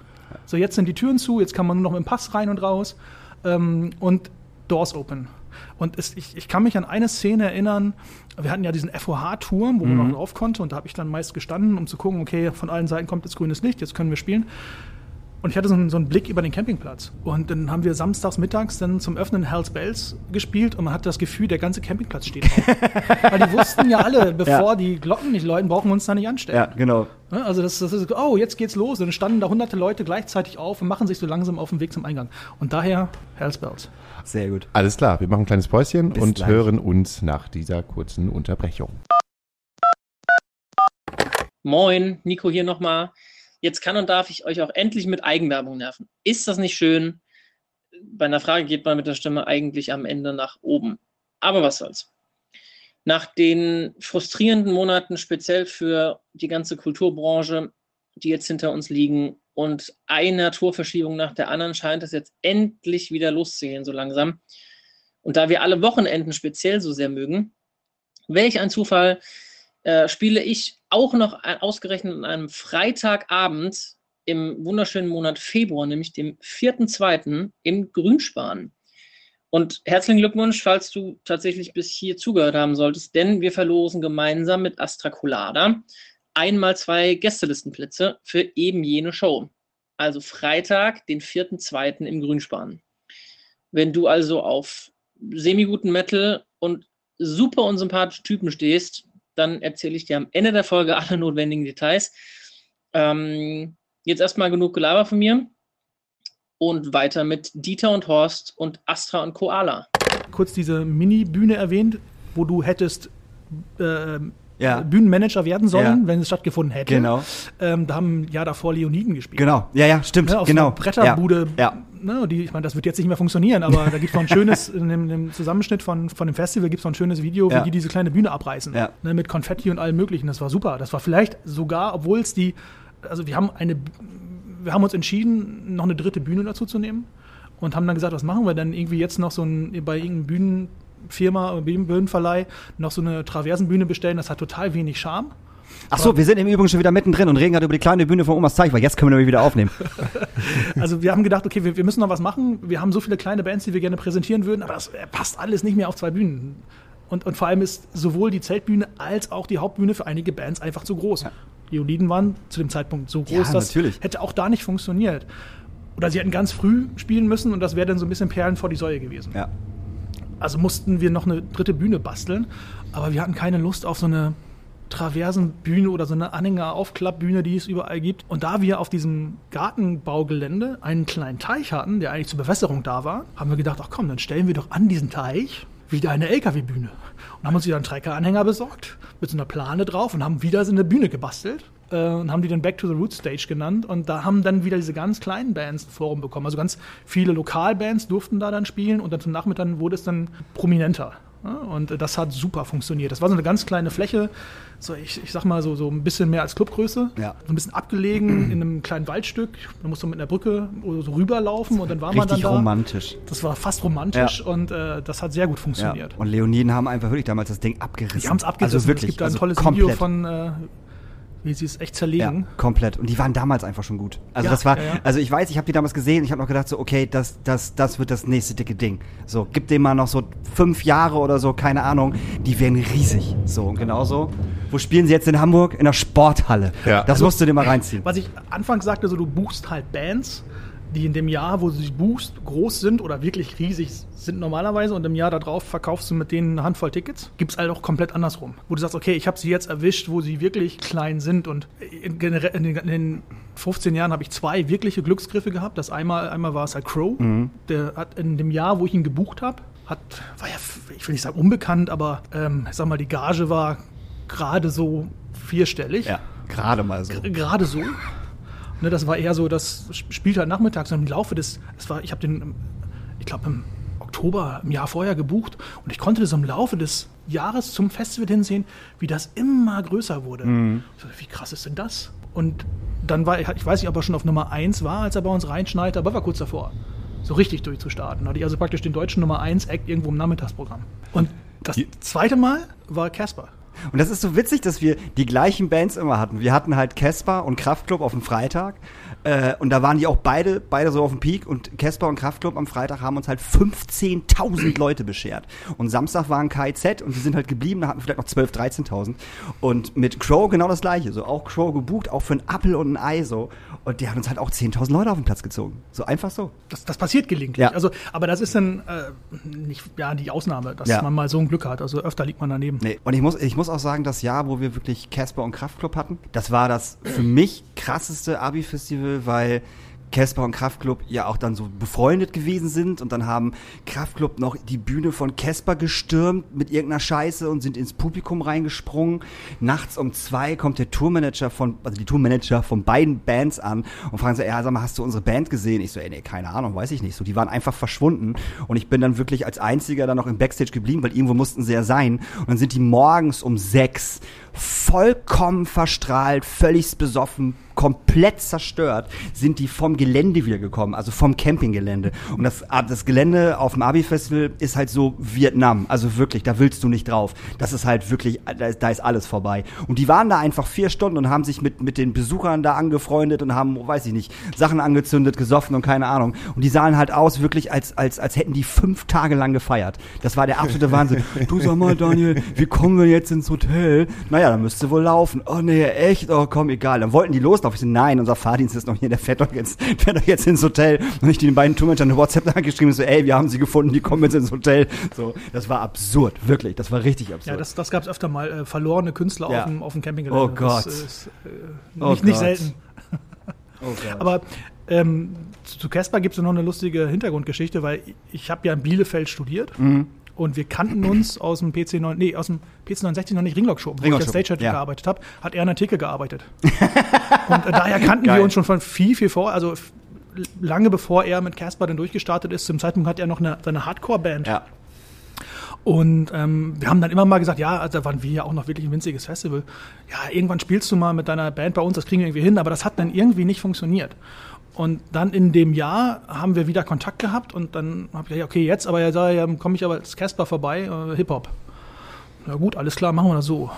So, jetzt sind die Türen zu, jetzt kann man nur noch mit dem Pass rein und raus ähm, und Doors open. Und es, ich, ich kann mich an eine Szene erinnern, wir hatten ja diesen FOH-Turm, wo man noch drauf konnte und da habe ich dann meist gestanden, um zu gucken, okay, von allen Seiten kommt jetzt grünes Licht, jetzt können wir spielen. Und ich hatte so einen, so einen Blick über den Campingplatz. Und dann haben wir samstags mittags dann zum Öffnen Hells Bells gespielt und man hatte das Gefühl, der ganze Campingplatz steht auf. Weil die wussten ja alle, bevor die Glocken nicht läuten, brauchen wir uns da nicht anstellen. Ja, genau. Also das, das ist, oh, jetzt geht's los. Und dann standen da hunderte Leute gleichzeitig auf und machen sich so langsam auf den Weg zum Eingang. Und daher Hells Bells. Sehr gut. Alles klar, wir machen ein kleines Päuschen Bis und gleich. hören uns nach dieser kurzen Unterbrechung. Moin, Nico hier nochmal. Jetzt kann und darf ich euch auch endlich mit Eigenwerbung nerven. Ist das nicht schön? Bei einer Frage geht man mit der Stimme eigentlich am Ende nach oben. Aber was soll's. Nach den frustrierenden Monaten, speziell für die ganze Kulturbranche, die jetzt hinter uns liegen, und einer Tourverschiebung nach der anderen scheint es jetzt endlich wieder loszugehen, so langsam. Und da wir alle Wochenenden speziell so sehr mögen, welch ein Zufall, äh, spiele ich auch noch ein, ausgerechnet an einem Freitagabend im wunderschönen Monat Februar, nämlich dem 4.2. im Grünspan. Und herzlichen Glückwunsch, falls du tatsächlich bis hier zugehört haben solltest, denn wir verlosen gemeinsam mit Astra Colada einmal zwei Gästelistenplätze für eben jene Show. Also Freitag, den 4.2. im Grünspan. Wenn du also auf semi-guten Metal und super unsympathische Typen stehst, dann erzähle ich dir am Ende der Folge alle notwendigen Details. Ähm, jetzt erstmal genug Gelaber von mir und weiter mit Dieter und Horst und Astra und Koala. Kurz diese Mini-Bühne erwähnt, wo du hättest äh, Ja. Bühnenmanager werden sollen, Ja. wenn es stattgefunden hätte. Genau. Ähm, da haben ja davor Leoniden gespielt. Genau. Ja, ja, stimmt. Ne, auf genau. so Bretterbude. Ja. Ne, die, ich meine, das wird jetzt nicht mehr funktionieren, aber da gibt es noch ein schönes, in dem, in dem Zusammenschnitt von, von dem Festival gibt es noch ein schönes Video, wie die diese kleine Bühne abreißen. Ja. Ne, mit Konfetti und allem möglichen. Das war super. Das war vielleicht sogar, obwohl es die, also wir haben eine, wir haben uns entschieden, noch eine dritte Bühne dazu zu nehmen und haben dann gesagt, was machen wir denn irgendwie jetzt noch so ein, bei irgendeinem Bühnenfirma, oder Bühnenverleih noch so eine Traversenbühne bestellen, das hat total wenig Charme. Ach so, wir sind im Übrigen schon wieder mittendrin und reden gerade über die kleine Bühne von Omas Zeich, weil jetzt können wir nämlich wieder aufnehmen. Also wir haben gedacht, okay, wir, wir müssen noch was machen. Wir haben so viele kleine Bands, die wir gerne präsentieren würden, aber das äh, passt alles nicht mehr auf zwei Bühnen. Und, und vor allem ist sowohl die Zeltbühne als auch die Hauptbühne für einige Bands einfach zu groß. Die Oliden waren zu dem Zeitpunkt so groß, Ja, dass natürlich. hätte auch da nicht funktioniert. Oder sie hätten ganz früh spielen müssen und das wäre dann so ein bisschen Perlen vor die Säue gewesen. Ja. Also mussten wir noch eine dritte Bühne basteln, aber wir hatten keine Lust auf so eine Traversenbühne oder so eine Anhänger-Aufklappbühne, die es überall gibt. Und da wir auf diesem Gartenbaugelände einen kleinen Teich hatten, der eigentlich zur Bewässerung da war, haben wir gedacht, ach komm, dann stellen wir doch an diesen Teich wieder eine LKW-Bühne. Und haben uns wieder einen Trecker-Anhänger besorgt, mit so einer Plane drauf und haben wieder so eine Bühne gebastelt. Äh, Und haben die dann Back to the Roots Stage genannt. Und da haben dann wieder diese ganz kleinen Bands ein Forum bekommen. Also ganz viele Lokalbands durften da dann spielen. Und dann zum Nachmittag wurde es dann prominenter. Ja, und das hat super funktioniert. Das war so eine ganz kleine Fläche, so ich, ich sag mal so, so ein bisschen mehr als Clubgröße. Ja. So ein bisschen abgelegen in einem kleinen Waldstück. Da musste man mit einer Brücke so rüberlaufen und dann war man dann Richtig da. romantisch. Das war fast romantisch Ja. und äh, das hat sehr gut Ja. funktioniert. Und Leoniden haben einfach wirklich damals das Ding abgerissen. Die haben es abgerissen. Also wirklich. es gibt da ein also tolles komplett. Video von, äh, wie sie es echt Ja, zerlegen. komplett. Und die waren damals einfach schon gut. Also Ja, das war, ja, ja. also ich weiß, ich habe die damals gesehen, ich habe noch gedacht so, okay, das, das, das wird das nächste dicke Ding. So, gib dem mal noch so fünf Jahre oder so, keine Ahnung, die werden riesig. So, und genauso. Wo spielen sie jetzt in Hamburg? In der Sporthalle. Ja. Das musst du dir mal reinziehen. Was ich anfangs sagte, so du buchst halt Bands, die in dem Jahr, wo du sie buchst, groß sind oder wirklich riesig sind normalerweise und im Jahr darauf verkaufst du mit denen eine Handvoll Tickets. Gibt es halt auch komplett andersrum. Wo du sagst, okay, ich habe sie jetzt erwischt, wo sie wirklich klein sind und in, in, den, in den 15 Jahren habe ich zwei wirkliche Glücksgriffe gehabt. Das einmal, einmal war es halt Crow, der hat in dem Jahr, wo ich ihn gebucht habe, hat, war ja, ich will nicht sagen unbekannt, aber ähm, sag mal, die Gage war gerade so vierstellig Ja, gerade mal so. gerade so. Ne, das war eher so, das spielt halt nachmittags und im Laufe des, es war, ich habe den, ich glaube im Oktober im Jahr vorher gebucht und ich konnte das im Laufe des Jahres zum Festival hinsehen, wie das immer größer wurde. So, wie krass ist denn das? Und dann war, ich ich weiß nicht, ob er schon auf Nummer 1 war, als er bei uns reinschneite, aber er war kurz davor, so richtig durchzustarten. Da hatte ich also praktisch den deutschen Nummer 1 Act irgendwo im Nachmittagsprogramm. Und das zweite Mal war Casper. Und das ist so witzig, dass wir die gleichen Bands immer hatten. Wir hatten halt Casper und Kraftklub auf dem Freitag. Äh, und da waren die auch beide, beide so auf dem Peak. Und Casper und Kraftklub am Freitag haben uns halt 15.000 Leute beschert. Und Samstag waren KIZ und die sind halt geblieben. Da hatten wir vielleicht noch 12.000, 13.000. Und mit Crow genau das gleiche. So auch Crow gebucht, auch für ein Apfel und ein Ei so. Und die haben uns halt auch 10.000 Leute auf den Platz gezogen. So einfach so. Das, das passiert gelegentlich. Ja. Also, aber das ist dann äh, nicht ja, die Ausnahme, dass Ja. man mal so ein Glück hat. Also öfter liegt man daneben. Nee. Und ich muss, ich muss auch sagen, das Jahr, wo wir wirklich Casper und Kraftklub hatten, das war das für mich krasseste Abi-Festival, weil Casper und Kraftklub ja auch dann so befreundet gewesen sind und dann haben Kraftklub noch die Bühne von Casper gestürmt mit irgendeiner Scheiße und sind ins Publikum reingesprungen. Nachts um zwei kommt der Tourmanager von, also die Tourmanager von beiden Bands an und fragen so, ja, sag mal, hast du unsere Band gesehen? Ich so, ey, nee, keine Ahnung, weiß ich nicht. So, die waren einfach verschwunden und ich bin dann wirklich als einziger dann noch im Backstage geblieben, weil irgendwo mussten sie ja sein und dann sind die morgens um sechs vollkommen verstrahlt, völlig besoffen, komplett zerstört, sind die vom Gelände wieder gekommen, also vom Campinggelände. Und das, das Gelände auf dem Abi-Festival ist halt so Vietnam, also wirklich, da willst du nicht drauf. Das ist halt wirklich, da ist, da ist alles vorbei. Und die waren da einfach vier Stunden und haben sich mit, mit den Besuchern da angefreundet und haben, weiß ich nicht, Sachen angezündet, gesoffen und keine Ahnung. Und die sahen halt aus wirklich, als, als, als hätten die fünf Tage lang gefeiert. Das war der absolute Wahnsinn. Du sag mal, Daniel, wie kommen wir jetzt ins Hotel? Naja, dann müsste wohl laufen. Oh nee, echt? Oh komm, egal. Dann wollten die loslaufen. Ich so, nein, unser Fahrdienst ist noch hier, der fährt doch jetzt, fährt doch jetzt ins Hotel. Und ich den beiden Tourmanagern eine WhatsApp geschrieben, so, ey, wir haben sie gefunden, die kommen jetzt ins Hotel. So, das war absurd, wirklich. Das war richtig absurd. Ja, das, das gab es öfter mal. Äh, verlorene Künstler Ja. auf dem, auf dem Campinggelände. Oh Gott. Das ist äh, Oh nicht, nicht Gott. selten. oh Gott. Aber ähm, zu Casper gibt es noch eine lustige Hintergrundgeschichte, weil ich, ich habe ja in Bielefeld studiert Mhm. Und wir kannten uns aus dem PC 9, nee, aus dem PC 69 noch nicht Ringlock Show, wo Ringlock ich als Stagehand ja. gearbeitet habe, hat er an der Theke gearbeitet. und äh, daher kannten Geil. wir uns schon von viel, viel vor, also lange bevor er mit Casper dann durchgestartet ist. Zum Zeitpunkt hat er noch eine, seine Hardcore-Band. Ja. Und ähm, wir haben dann immer mal gesagt, ja, also da waren wir ja auch noch wirklich ein winziges Festival. Ja, irgendwann spielst du mal mit deiner Band bei uns, das kriegen wir irgendwie hin, aber das hat dann irgendwie nicht funktioniert. Und dann in dem Jahr haben wir wieder Kontakt gehabt und dann habe ich gesagt, okay, jetzt, aber ja, ja, komme ich aber als Casper vorbei, äh, Hip-Hop. Na gut, alles klar, machen wir das so.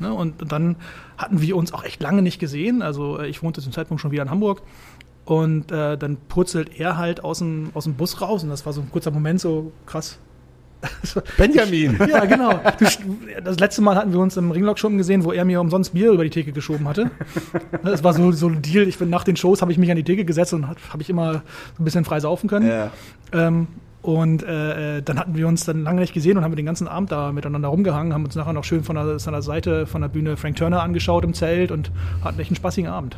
Ne? Und dann hatten wir uns auch echt lange nicht gesehen. Also äh, ich wohnte zum Zeitpunkt schon wieder in Hamburg. Und äh, dann purzelt er halt aus dem, aus dem Bus raus und das war so ein kurzer Moment, so krass. Benjamin. Ja, genau. Das letzte Mal hatten wir uns im Ringlock schon gesehen, wo er mir umsonst Bier über die Theke geschoben hatte. Das war so, so ein Deal. Ich bin nach den Shows habe ich mich an die Theke gesetzt und habe hab ich immer so ein bisschen frei saufen können. Ja. Ähm, und äh, äh, dann hatten wir uns dann lange nicht gesehen und haben den ganzen Abend da miteinander rumgehangen, haben uns nachher noch schön von der, von der Seite von der Bühne Frank Turner angeschaut im Zelt und hatten echt einen spaßigen Abend.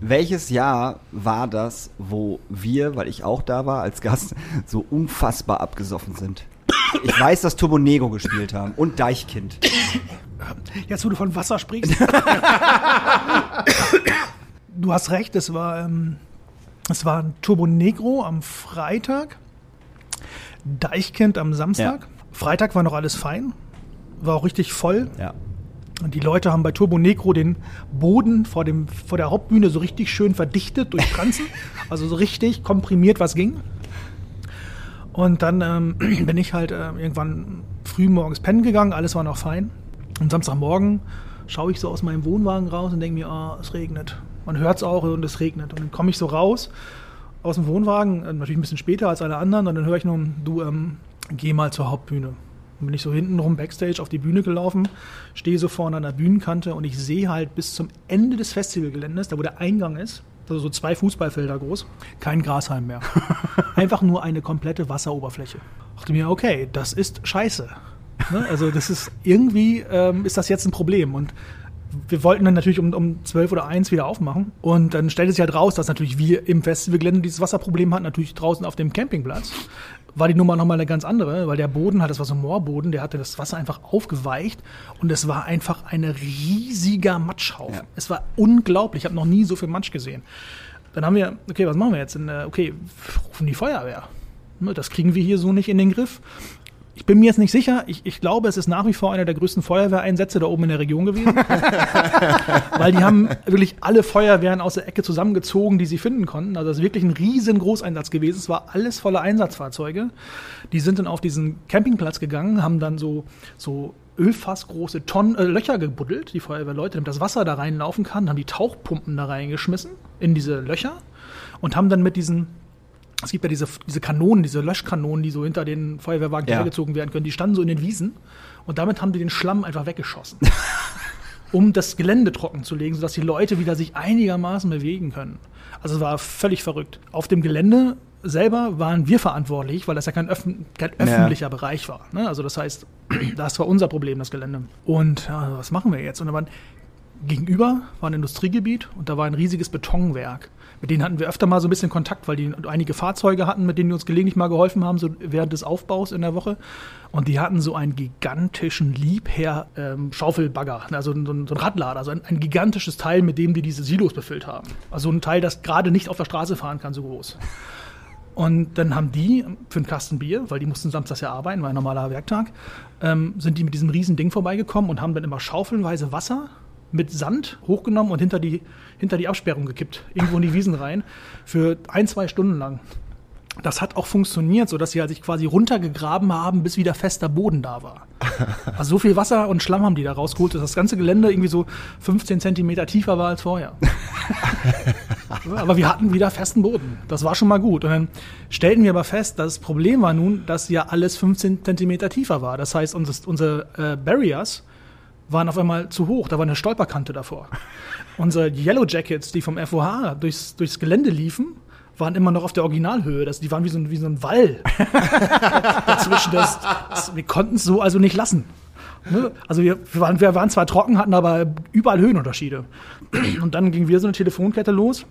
Welches Jahr war das, wo wir, weil ich auch da war als Gast, so unfassbar abgesoffen sind? Ich weiß, dass Turbo Negro gespielt haben und Deichkind. Jetzt, wo du von Wasser sprichst. du hast recht, es war, ähm, es war ein Turbo Negro am Freitag, Deichkind am Samstag. Ja. Freitag war noch alles fein, war auch richtig voll. Ja. Und die Leute haben bei Turbo Negro den Boden vor, dem, vor der Hauptbühne so richtig schön verdichtet durch Pranzen. also so richtig komprimiert, was ging. Und dann ähm, bin ich halt äh, irgendwann früh morgens pennen gegangen, alles war noch fein. Und Samstagmorgen schaue ich so aus meinem Wohnwagen raus und denke mir, ah, es regnet. Man hört es auch und es regnet. Und dann komme ich so raus aus dem Wohnwagen, äh, natürlich ein bisschen später als alle anderen, und dann höre ich nur, du, ähm, geh mal zur Hauptbühne. Dann bin ich so hinten rum Backstage auf die Bühne gelaufen, stehe so vorne an der Bühnenkante und ich sehe halt bis zum Ende des Festivalgeländes, da wo der Eingang ist, also so zwei Fußballfelder groß, kein Grashalm mehr. Einfach nur eine komplette Wasseroberfläche. Ich dachte mir, okay, das ist scheiße. Ne? Also das ist irgendwie ähm, ist das jetzt ein Problem und wir wollten dann natürlich um, um 12 oder 1 wieder aufmachen. Und dann stellte sich halt raus, dass natürlich wir im Festivalgelände dieses Wasserproblem hatten, natürlich draußen auf dem Campingplatz. War die Nummer nochmal eine ganz andere, weil der Boden hat, das war so ein Moorboden, der hatte das Wasser einfach aufgeweicht und es war einfach ein riesiger Matschhaufen. Ja. Es war unglaublich, ich habe noch nie so viel Matsch gesehen. Dann haben wir, okay, was machen wir jetzt? Äh, Okay, rufen die Feuerwehr. Ne, Das kriegen wir hier so nicht in den Griff. Ich bin mir jetzt nicht sicher. Ich, ich glaube, es ist nach wie vor einer der größten Feuerwehreinsätze da oben in der Region gewesen. Weil die haben wirklich alle Feuerwehren aus der Ecke zusammengezogen, die sie finden konnten. Also das ist wirklich ein riesen Großeinsatz gewesen. Es war alles voller Einsatzfahrzeuge. Die sind dann auf diesen Campingplatz gegangen, haben dann so, so ölfassgroße Tonnen, äh, Löcher gebuddelt, die Feuerwehrleute, damit das Wasser da reinlaufen kann, haben die Tauchpumpen da reingeschmissen in diese Löcher und haben dann mit diesen es gibt ja diese, diese Kanonen, diese Löschkanonen, die so hinter den Feuerwehrwagen Ja. hergezogen werden können, die standen so in den Wiesen und damit haben die den Schlamm einfach weggeschossen. um das Gelände trocken zu legen, sodass die Leute wieder sich einigermaßen bewegen können. Also es war völlig verrückt. Auf dem Gelände selber waren wir verantwortlich, weil das ja kein, öffn kein Ja. öffentlicher Bereich war. Ne? Also das heißt, das war unser Problem, das Gelände. Und ja, was machen wir jetzt? Und da waren gegenüber war ein Industriegebiet und da war ein riesiges Betonwerk. Mit denen hatten wir öfter mal so ein bisschen Kontakt, weil die einige Fahrzeuge hatten, mit denen die uns gelegentlich mal geholfen haben, so während des Aufbaus in der Woche. Und die hatten so einen gigantischen Liebherr-Schaufelbagger, also so ein, so ein Radlader, also ein, ein gigantisches Teil, mit dem die diese Silos befüllt haben. Also ein Teil, das gerade nicht auf der Straße fahren kann, so groß. Und dann haben die für einen Kasten Bier, weil die mussten samstags ja arbeiten, war ein normaler Werktag, ähm, sind die mit diesem riesen Ding vorbeigekommen und haben dann immer schaufelnweise Wasser mit Sand hochgenommen und hinter die, hinter die Absperrung gekippt, irgendwo in die Wiesen rein, für ein, zwei Stunden lang. Das hat auch funktioniert, sodass sie halt sich quasi runtergegraben haben, bis wieder fester Boden da war. Also so viel Wasser und Schlamm haben die da rausgeholt, dass das ganze Gelände irgendwie so 15 Zentimeter tiefer war als vorher. aber wir hatten wieder festen Boden. Das war schon mal gut. Und dann stellten wir aber fest, das Problem war nun, dass ja alles 15 Zentimeter tiefer war. Das heißt, unsere, unsere äh, Barriers waren auf einmal zu hoch. Da war eine Stolperkante davor. Unsere Yellow Jackets, die vom FOH durchs, durchs Gelände liefen, waren immer noch auf der Originalhöhe. Das, die waren wie so ein, wie so ein Wall dazwischen. Das, das, wir konnten es so also nicht lassen. Ne? Also wir, wir, waren, wir waren zwar trocken, hatten aber überall Höhenunterschiede. Und dann ging wir so eine Telefonkette los.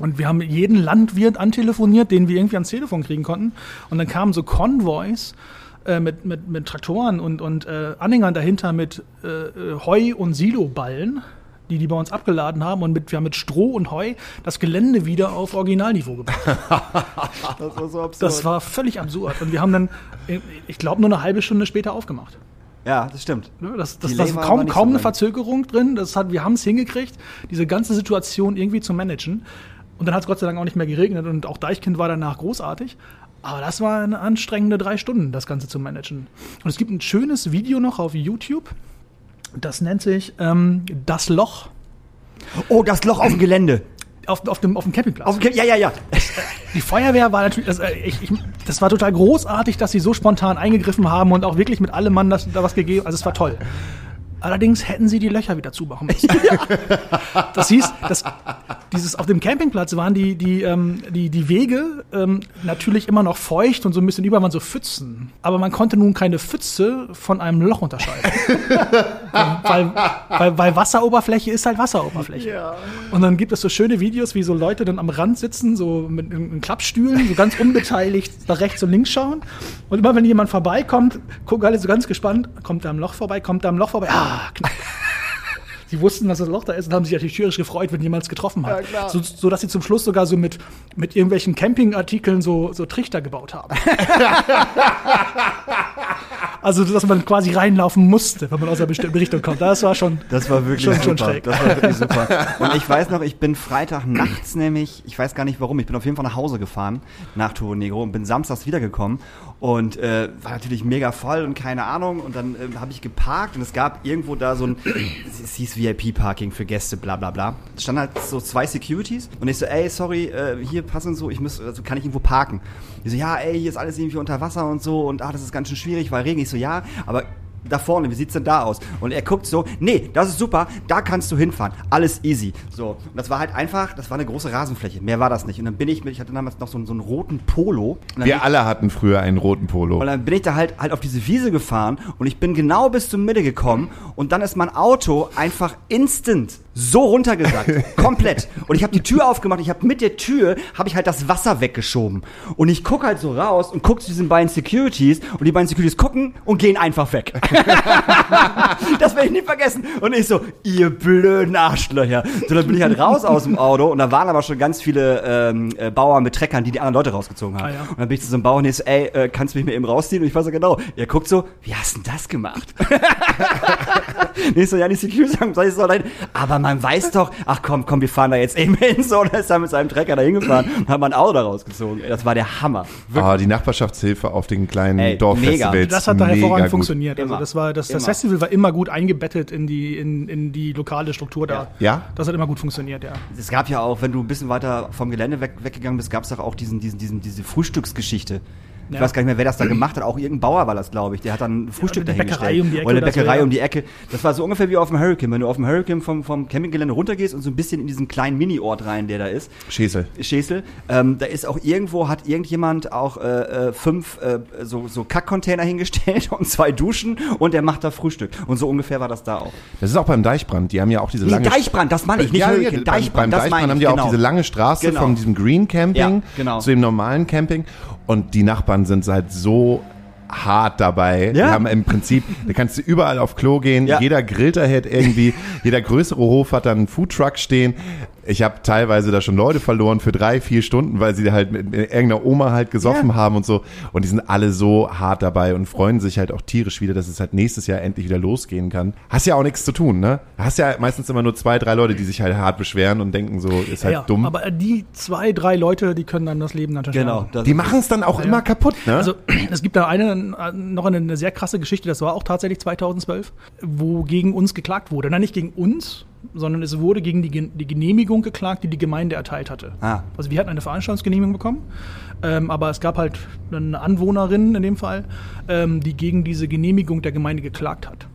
Und wir haben jeden Landwirt antelefoniert, den wir irgendwie ans Telefon kriegen konnten. Und dann kamen so Konvois äh, mit, mit, mit Traktoren und, und äh, Anhängern dahinter mit äh, äh, Heu- und Siloballen, die die bei uns abgeladen haben. Und mit, wir haben mit Stroh und Heu das Gelände wieder auf Originalniveau gebracht. Das war so absurd. Das war völlig absurd. Und wir haben dann, äh, ich glaube, nur eine halbe Stunde später aufgemacht. ja, das stimmt. Ne, Das, das, das kaum, war nicht kaum so eine. Verzögerung drin. Das hat, wir haben es hingekriegt, diese ganze Situation irgendwie zu managen. Und dann hat es Gott sei Dank auch nicht mehr geregnet und auch Deichkind war danach großartig. Aber das war eine anstrengende drei Stunden, das Ganze zu managen. Und es gibt ein schönes Video noch auf YouTube. Das nennt sich ähm, Das Loch Oh, das Loch auf dem Gelände. auf, auf, dem, auf dem Campingplatz. Auf dem, ja, ja, ja. Die Feuerwehr war natürlich, das, äh, ich, ich, das war total großartig, dass sie so spontan eingegriffen haben und auch wirklich mit allem Mann das, da was gegeben. Also es war toll. Allerdings hätten sie die Löcher wieder zumachen müssen. Das hieß, das, dieses auf dem Campingplatz waren die, die, ähm, die, die Wege ähm, natürlich immer noch feucht und so ein bisschen über waren so Pfützen. Aber man konnte nun keine Pfütze von einem Loch unterscheiden. weil, weil, weil Wasseroberfläche ist halt Wasseroberfläche. Und dann gibt es so schöne Videos, wie so Leute dann am Rand sitzen, so mit in, in Klappstühlen, so ganz unbeteiligt nach rechts und links schauen. Und immer wenn jemand vorbeikommt, gucken alle so ganz gespannt, kommt da am Loch vorbei, kommt da am Loch vorbei, ah, knapp. Sie wussten, dass das Loch da ist und haben sich natürlich tierisch gefreut, wenn jemand es getroffen hat. So, so dass sie zum Schluss sogar so mit, mit irgendwelchen Campingartikeln so, so Trichter gebaut haben. also, dass man quasi reinlaufen musste, wenn man aus einer bestimmten Richtung kommt. Das war schon. Das war wirklich Schon- schon super. schräg. Das war wirklich super. Und ich weiß noch, ich bin Freitag nachts nämlich, ich weiß gar nicht warum, ich bin auf jeden Fall nach Hause gefahren nach Turo Negro und bin samstags wiedergekommen und äh, war natürlich mega voll und keine Ahnung und dann äh, habe ich geparkt und es gab irgendwo da so ein, es hieß VIP-Parking für Gäste, bla bla bla. Es standen halt so zwei Securities und ich so, ey, sorry, äh, hier passen so, ich muss, also kann ich irgendwo parken? Die so, ja, ey, hier ist alles irgendwie unter Wasser und so und ah, das ist ganz schön schwierig, weil Regen. Ich so, ja, aber da vorne, wie sieht's denn da aus? Und er guckt so, nee, das ist super, da kannst du hinfahren, alles easy. So, und das war halt einfach, das war eine große Rasenfläche, mehr war das nicht. Und dann bin ich mit, ich hatte damals noch so, einen- so einen roten Polo. Wir alle hatten früher einen roten Polo. und dann bin ich da halt, halt auf diese Wiese gefahren und ich bin genau bis zur Mitte gekommen und dann ist mein Auto einfach instant so runtergesackt, komplett. Und ich habe die Tür aufgemacht, ich habe mit der Tür habe ich halt das Wasser weggeschoben und ich guck halt so raus und guck zu diesen beiden Securities und die beiden Securities gucken und gehen einfach weg. das werde ich nie vergessen. Und ich so, ihr blöden Arschlöcher. So, dann bin ich halt raus aus dem Auto und da waren aber schon ganz viele ähm, äh, Bauern mit Treckern, die die anderen Leute rausgezogen haben. Ah, ja. Und dann bin ich zu so einem Bauer und ich so, ey, äh, kannst du mich mal eben rausziehen? Und ich war so, genau. Er guckt so, wie hast denn das gemacht? und ich so, ja, die Security sagen, soll ich so dahin? Aber man weiß doch, ach komm, komm, wir fahren da jetzt eben hin. So, und dann ist er mit seinem Trecker da hingefahren und hat mal ein Auto da rausgezogen. Das war der Hammer. Ah, die Nachbarschaftshilfe auf den kleinen Ey, Dorffestivals. Das hat da hervorragend gut. funktioniert. Also. Das war das, das. Festival war immer gut eingebettet in die in, in die lokale Struktur da. Ja? Das hat immer gut funktioniert, ja. Es gab ja auch, wenn du ein bisschen weiter vom Gelände weg, weggegangen bist, gab es auch diesen, diesen, diesen, diese Frühstücksgeschichte. Ich Ja. weiß gar nicht mehr, wer das da gemacht hat. Auch irgendein Bauer war das, glaube ich. Der hat dann ein Frühstück eine dahingestellt. Bäckerei um die Ecke Oder eine so, Bäckerei ja. um die Ecke. Das war so ungefähr wie auf dem Hurricane. Wenn du auf dem Hurricane vom, vom Campinggelände runtergehst und so ein bisschen in diesen kleinen Mini-Ort rein, der da ist. Schäsel. Schäsel. Ähm, da ist auch irgendwo, hat irgendjemand auch äh, äh, fünf äh, so, so Kackcontainer hingestellt und zwei Duschen und der macht da Frühstück. Und so ungefähr war das da auch. Das ist auch beim Deichbrand. Die haben ja auch diese Nee, lange Deichbrand, das meine ich, nicht ja, ja, Hurricane. beim- Deichbrand, beim das Deichbrand haben die auch genau. diese lange Straße Genau. von diesem Green Camping Ja, genau. zu dem normalen Camping und die Nachbarn sind halt so hart dabei. Die Ja. haben im Prinzip, da kannst du überall auf Klo gehen, Ja. jeder grillt da halt irgendwie, jeder größere Hof hat dann einen Foodtruck stehen. Ich habe teilweise da schon Leute verloren für drei, vier Stunden, weil sie halt mit, mit irgendeiner Oma halt gesoffen Ja. haben und so. Und die sind alle so hart dabei und freuen sich halt auch tierisch wieder, dass es halt nächstes Jahr endlich wieder losgehen kann. Hast ja auch nichts zu tun, ne? Hast ja meistens immer nur zwei, drei Leute, die sich halt hart beschweren und denken so, ist halt ja, dumm. Aber die zwei, drei Leute, die können dann das Leben natürlich Genau. das die machen es dann auch immer kaputt, ne? Also es gibt da eine, noch eine, eine sehr krasse Geschichte, das war auch tatsächlich 2012, wo gegen uns geklagt wurde. Nein, nicht gegen uns, sondern es wurde gegen die, die Genehmigung geklagt, die die Gemeinde erteilt hatte. Ah. Also wir hatten eine Veranstaltungsgenehmigung bekommen, ähm, aber es gab halt eine Anwohnerin in dem Fall, ähm, die gegen diese Genehmigung der Gemeinde geklagt hat.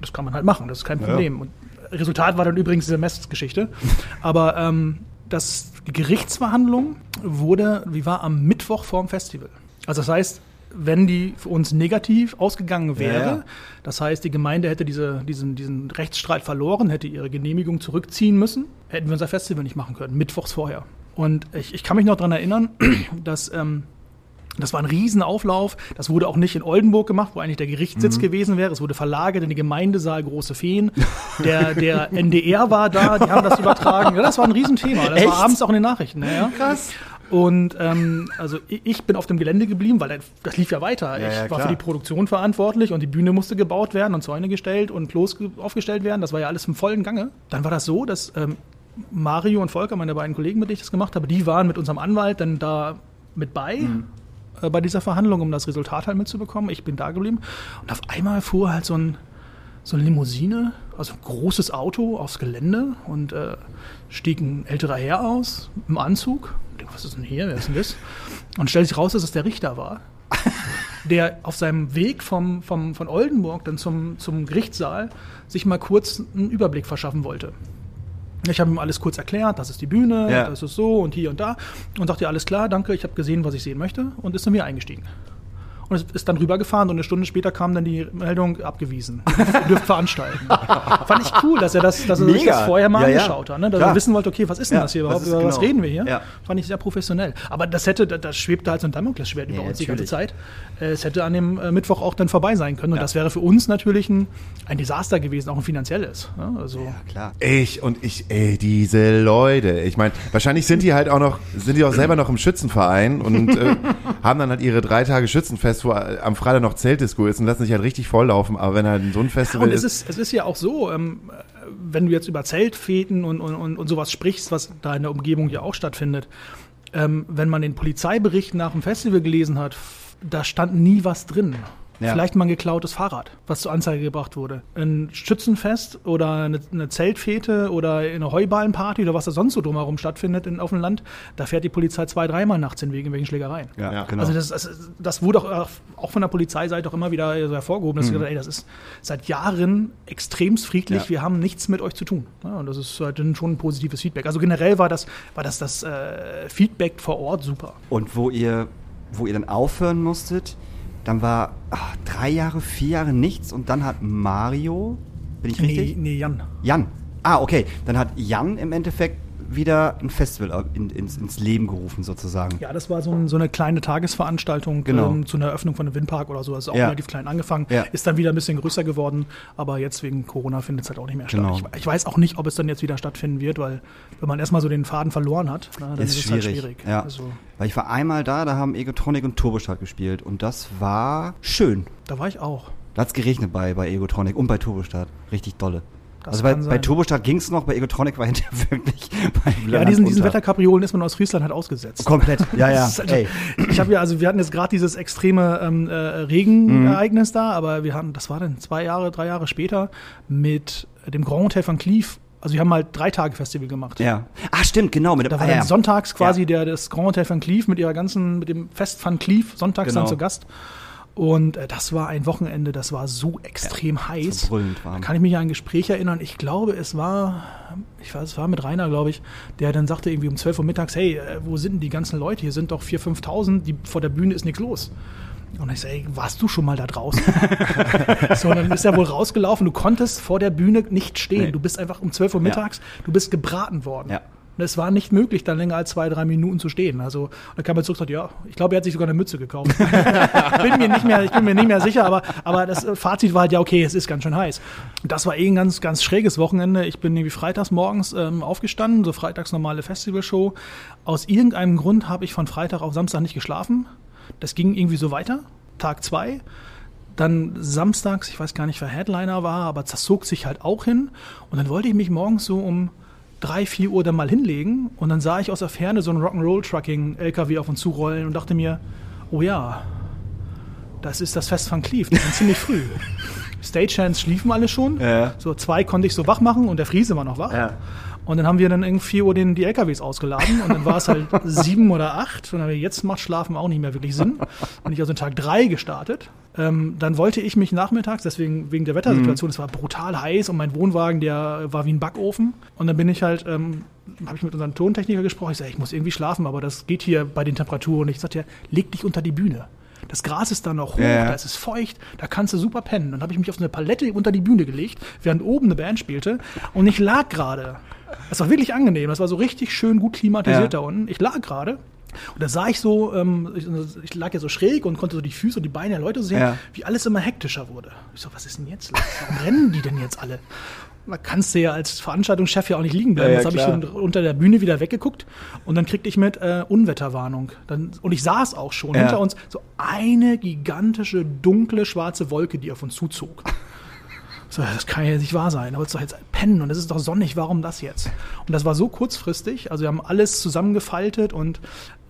Das kann man halt machen, das ist kein Problem. Und Resultat war dann übrigens diese Messgeschichte. Aber ähm, das, die Gerichtsverhandlung wurde, wie war, am Mittwoch vorm Festival. Also das heißt, wenn die für uns negativ ausgegangen wäre, Ja, ja. das heißt, die Gemeinde hätte diese, diesen, diesen Rechtsstreit verloren, hätte ihre Genehmigung zurückziehen müssen, hätten wir unser Festival nicht machen können, mittwochs vorher. Und ich, ich kann mich noch daran erinnern, dass ähm, Das war ein Riesenauflauf. Das wurde auch nicht in Oldenburg gemacht, wo eigentlich der Gerichtssitz Mhm. gewesen wäre. Es wurde verlagert in den Gemeindesaal Große Feen. Der, der NDR war da, die haben das übertragen. Ja, das war ein Riesenthema. Das Echt? war abends auch in den Nachrichten. Ja. Krass. Und ähm, also ich bin auf dem Gelände geblieben, weil das lief ja weiter. Ja, ich ja, war für die Produktion verantwortlich und die Bühne musste gebaut werden und Zäune gestellt und Klos ge- aufgestellt werden. Das war ja alles im vollen Gange. Dann war das so, dass ähm, Mario und Volker, meine beiden Kollegen, mit denen ich das gemacht habe, die waren mit unserem Anwalt dann da mit bei. Mhm. äh, Bei dieser Verhandlung, um das Resultat halt mitzubekommen. Ich bin da geblieben. Und auf einmal fuhr halt so ein, so eine Limousine, also ein großes Auto aufs Gelände und äh, stieg ein älterer Herr aus im Anzug. Was ist denn hier? Wer ist denn das? Und stellt sich raus, dass es der Richter war, der auf seinem Weg vom, vom, von Oldenburg dann zum, zum Gerichtssaal sich mal kurz einen Überblick verschaffen wollte. Ich habe ihm alles kurz erklärt, das ist die Bühne, Ja. das ist so und hier und da. Und sagte, alles klar, danke, ich habe gesehen, was ich sehen möchte und ist zu mir eingestiegen. Und es ist dann rübergefahren und eine Stunde später kam dann die Meldung abgewiesen. Ihr dürft veranstalten. Fand ich cool, dass er das, dass er sich das vorher mal Ja, ja. angeschaut hat. Ne? Dass Klar. er wissen wollte, okay, was ist denn Ja, das hier was überhaupt? Über was genau? reden wir hier? Ja. Fand ich sehr professionell. Aber das hätte, da, da schwebte halt so ein Damoklesschwert über uns die ganze natürlich. Zeit. Äh, Es hätte an dem äh, Mittwoch auch dann vorbei sein können. Und Ja. das wäre für uns natürlich ein, ein Desaster gewesen, auch ein finanzielles. Ja, also, Ja, klar. Ich und ich, ey, diese Leute. Ich meine, wahrscheinlich sind die halt auch noch, sind die auch selber noch im Schützenverein und äh, haben dann halt ihre drei Tage Schützenfest, äh, am Freitag noch Zeltdisco ist und lassen sich halt richtig volllaufen. Aber wenn halt so ein Festival Und es ist, ist, es ist ja auch so, ähm, wenn du jetzt über Zeltfäden und, und, und, und sowas sprichst, was da in der Umgebung ja auch stattfindet, ähm, wenn man den Polizeibericht nach dem Festival gelesen hat, da stand nie was drin. Ja. Vielleicht mal ein geklautes Fahrrad, was zur Anzeige gebracht wurde. Ein Schützenfest oder eine, eine Zeltfete oder eine Heuballenparty oder was da sonst so drumherum stattfindet in, auf dem Land, da fährt die Polizei zwei, dreimal nachts in wegen irgendwelchen Schlägereien. Ja, Ja. genau. Also das, das, das wurde auch, auch von der Polizeiseite auch immer wieder so hervorgehoben, dass sie gesagt ey, das ist seit Jahren extremst friedlich, Ja. wir haben nichts mit euch zu tun. Ja, und das ist halt dann schon ein positives Feedback. Also generell war das, war das, das äh, Feedback vor Ort super. Und wo ihr, wo ihr dann aufhören musstet, dann war ach, drei Jahre, vier Jahre nichts und dann hat Mario, bin ich Nee, richtig? nee, Jan. Jan. Ah, okay. Dann hat Jan im Endeffekt wieder ein Festival in, ins, ins Leben gerufen, sozusagen. Ja, das war so, ein, so eine kleine Tagesveranstaltung Genau. ähm, zu einer Eröffnung von einem Windpark oder so. Das ist auch Ja. relativ klein angefangen. Ja. Ist dann wieder ein bisschen größer geworden, aber jetzt wegen Corona findet es halt auch nicht mehr Genau. statt. Ich, ich weiß auch nicht, ob es dann jetzt wieder stattfinden wird, weil wenn man erstmal so den Faden verloren hat, na, dann Ist ist, es schwierig. halt schwierig. Ja. Also, Weil ich war einmal da, da haben Egotronic und Turbostart gespielt und das war schön. da war ich auch. Da hat's geregnet bei, bei Egotronic und bei Turbostart. Richtig dolle. Das also bei, bei. Turbostart ging's noch, bei Egotronic war hinterher wirklich bei Ja, diesen, diesen. Wetterkapriolen ist man aus Friesland halt ausgesetzt. Komplett, ja, ja. Ey. Ich habe ja, also wir hatten jetzt gerade dieses extreme ähm, äh, Regenereignis da, aber wir haben, das war dann zwei Jahre, drei Jahre später mit dem Grand Hotel van Cleef. Also wir haben halt drei Tage Festival gemacht. Ja. Ah, stimmt, genau. Mit dem, Da war ah, dann ja. sonntags quasi der, das Grand Hotel van Cleef mit ihrer ganzen, mit dem Fest van Cleef, sonntags Genau. dann zu Gast. Und äh, das war ein Wochenende, das war so extrem heiß. so brüllend Da kann ich mich an ein Gespräch erinnern. Ich glaube, es war, ich weiß, es war mit Rainer, glaube ich, der dann sagte irgendwie um 12 Uhr mittags, hey, äh, wo sind denn die ganzen Leute? Hier sind doch 4.000, 5.000, die, vor der Bühne ist nichts los. Und ich sage, ey, warst du schon mal da draußen? so, und dann ist er wohl rausgelaufen. Du konntest vor der Bühne nicht stehen. Nee. Du bist einfach um 12 Uhr mittags, du bist gebraten worden. Ja. Und es war nicht möglich, da länger als zwei, drei Minuten zu stehen. Also da kam er zurück und sagte, ja, ich glaube, er hat sich sogar eine Mütze gekauft. bin mir nicht mehr, ich bin mir nicht mehr sicher, aber, aber das Fazit war halt, ja, okay, es ist ganz schön heiß. Und das war eh ein ganz, ganz schräges Wochenende. Ich bin irgendwie freitags morgens ähm, aufgestanden, so freitags normale Festivalshow. Aus irgendeinem Grund habe ich von Freitag auf Samstag nicht geschlafen. Das ging irgendwie so weiter. Tag zwei. Dann samstags, ich weiß gar nicht, wer Headliner war, aber das zog sich halt auch hin. Und dann wollte ich mich morgens so um drei, vier Uhr dann mal hinlegen und dann sah ich aus der Ferne so einen Rock'n'Roll-Trucking-LKW auf uns zurollen und dachte mir, oh ja, das ist das Fest von Cleef, das ist ziemlich früh. Stagehands schliefen alle schon, Ja. so zwei konnte ich so wach machen und der Friese war noch wach. Ja. Und dann haben wir dann irgendwie 4 Uhr den, die LKWs ausgeladen und dann war es halt sieben oder acht und dann haben wir, jetzt macht Schlafen auch nicht mehr wirklich Sinn. Und ich also Tag drei gestartet. Ähm, dann wollte ich mich nachmittags, deswegen wegen der Wettersituation, es war brutal heiß und mein Wohnwagen, der war wie ein Backofen. Und dann bin ich halt, ähm, habe ich mit unserem Tontechniker gesprochen, ich sage, ich muss irgendwie schlafen, aber das geht hier bei den Temperaturen. Ich sagte, ja, leg dich unter die Bühne. Das Gras ist da noch hoch, ja. da ist es feucht, da kannst du super pennen. Dann habe ich mich auf so eine Palette unter die Bühne gelegt, während oben eine Band spielte und ich lag gerade. Das war wirklich angenehm, das war so richtig schön gut klimatisiert Ja. da unten. Ich lag gerade Und da sah ich so, ähm, ich, ich lag ja so schräg und konnte so die Füße und die Beine der Leute sehen, Ja. wie alles immer hektischer wurde. Ich so, was ist denn jetzt los? Warum rennen die denn jetzt alle? Da kannst du ja als Veranstaltungschef ja auch nicht liegen bleiben. Ja, ja, Jetzt habe ich so unter der Bühne wieder weggeguckt und dann kriegte ich mit äh, Unwetterwarnung. Dann, und ich sah es auch schon hinter uns, so eine gigantische, dunkle, schwarze Wolke, die auf uns zuzog. So, das kann ja nicht wahr sein. Aber es ist doch jetzt pennen und es ist doch sonnig, warum das jetzt? Und das war so kurzfristig, also wir haben alles zusammengefaltet und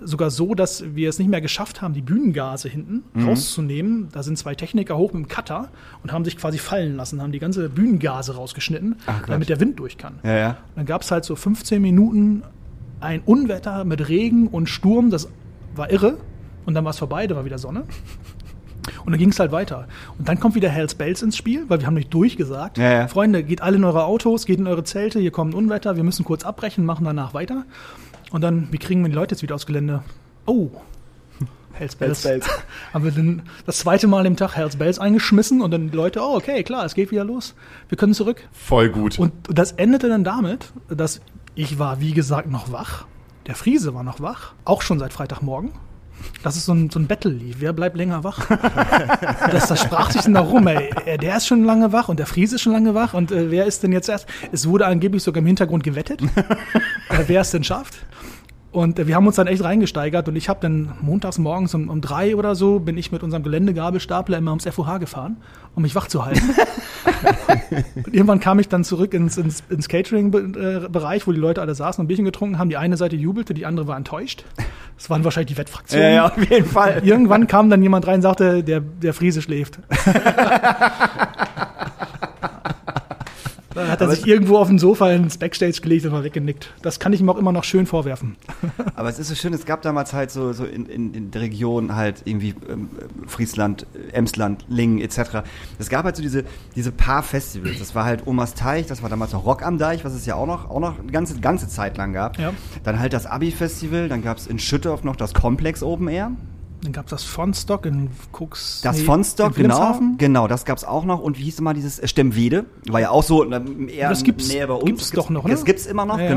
sogar so, dass wir es nicht mehr geschafft haben, die Bühnengase hinten Mhm. rauszunehmen. Da sind zwei Techniker hoch mit dem Cutter und haben sich quasi fallen lassen, haben die ganze Bühnengase rausgeschnitten, Ach Gott. damit der Wind durch kann. Ja, ja. Dann gab es halt so 15 Minuten ein Unwetter mit Regen und Sturm, das war irre. Und dann war es vorbei, da war wieder Sonne. Und dann ging es halt weiter. Und dann kommt wieder Hells Bells ins Spiel, weil wir haben nicht durchgesagt. Ja, ja. Freunde, geht alle in eure Autos, geht in eure Zelte, hier kommt ein Unwetter, wir müssen kurz abbrechen, machen danach weiter. Und dann, wie kriegen wir die Leute jetzt wieder aufs Gelände? Oh, Hells Bells. Hells Bells. Haben wir dann das zweite Mal im Tag Hells Bells eingeschmissen und dann die Leute, oh, okay, klar, es geht wieder los. Wir können zurück. Voll gut. Und das endete dann damit, dass ich war, wie gesagt, noch wach. Der Friese war noch wach, auch schon seit Freitagmorgen. Das ist so ein, so ein Battle lief. Wer bleibt länger wach? das, das sprach sich dann darum, ey. äh, Der ist schon lange wach und der Friese ist schon lange wach und äh, wer ist denn jetzt erst? Es wurde angeblich sogar im Hintergrund gewettet, äh, wer es denn schafft. Und äh, wir haben uns dann echt reingesteigert und ich habe dann montags morgens um, um drei oder so bin ich mit unserem Geländegabelstapler immer ums FOH gefahren, um mich wach zu halten. und irgendwann kam ich dann zurück ins, ins, ins Catering-Bereich, wo die Leute alle saßen und Bierchen getrunken haben. Die eine Seite jubelte, die andere war enttäuscht. Das waren wahrscheinlich die Wettfraktionen. Ja, ja, auf jeden Fall. Irgendwann kam dann jemand rein und sagte, der, der Friese schläft. Hat er Aber sich irgendwo auf dem Sofa ins Backstage gelegt und war weggenickt. Das kann ich ihm auch immer noch schön vorwerfen. Aber es ist so schön, es gab damals halt so, so in, in, in der Region halt irgendwie ähm, Friesland, äh, Emsland, Lingen etc. Es gab halt so diese, diese paar Festivals. Das war halt Omas Teich, das war damals noch Rock am Deich, was es ja auch noch, auch noch eine ganze, ganze Zeit lang gab. Ja. Dann halt das Abi-Festival, dann gab es in Schüttorf noch das Komplex Open Air. Dann gab es das Fonstock in Cooks. Das nee, genau. Genau, das gab's auch noch. Und wie hieß immer dieses äh, Stemmwede? War ja auch so ähm, eher Das gibt's- näher bei uns. gibt's Das doch noch, ne? Das gibt's immer noch, Ja, ja.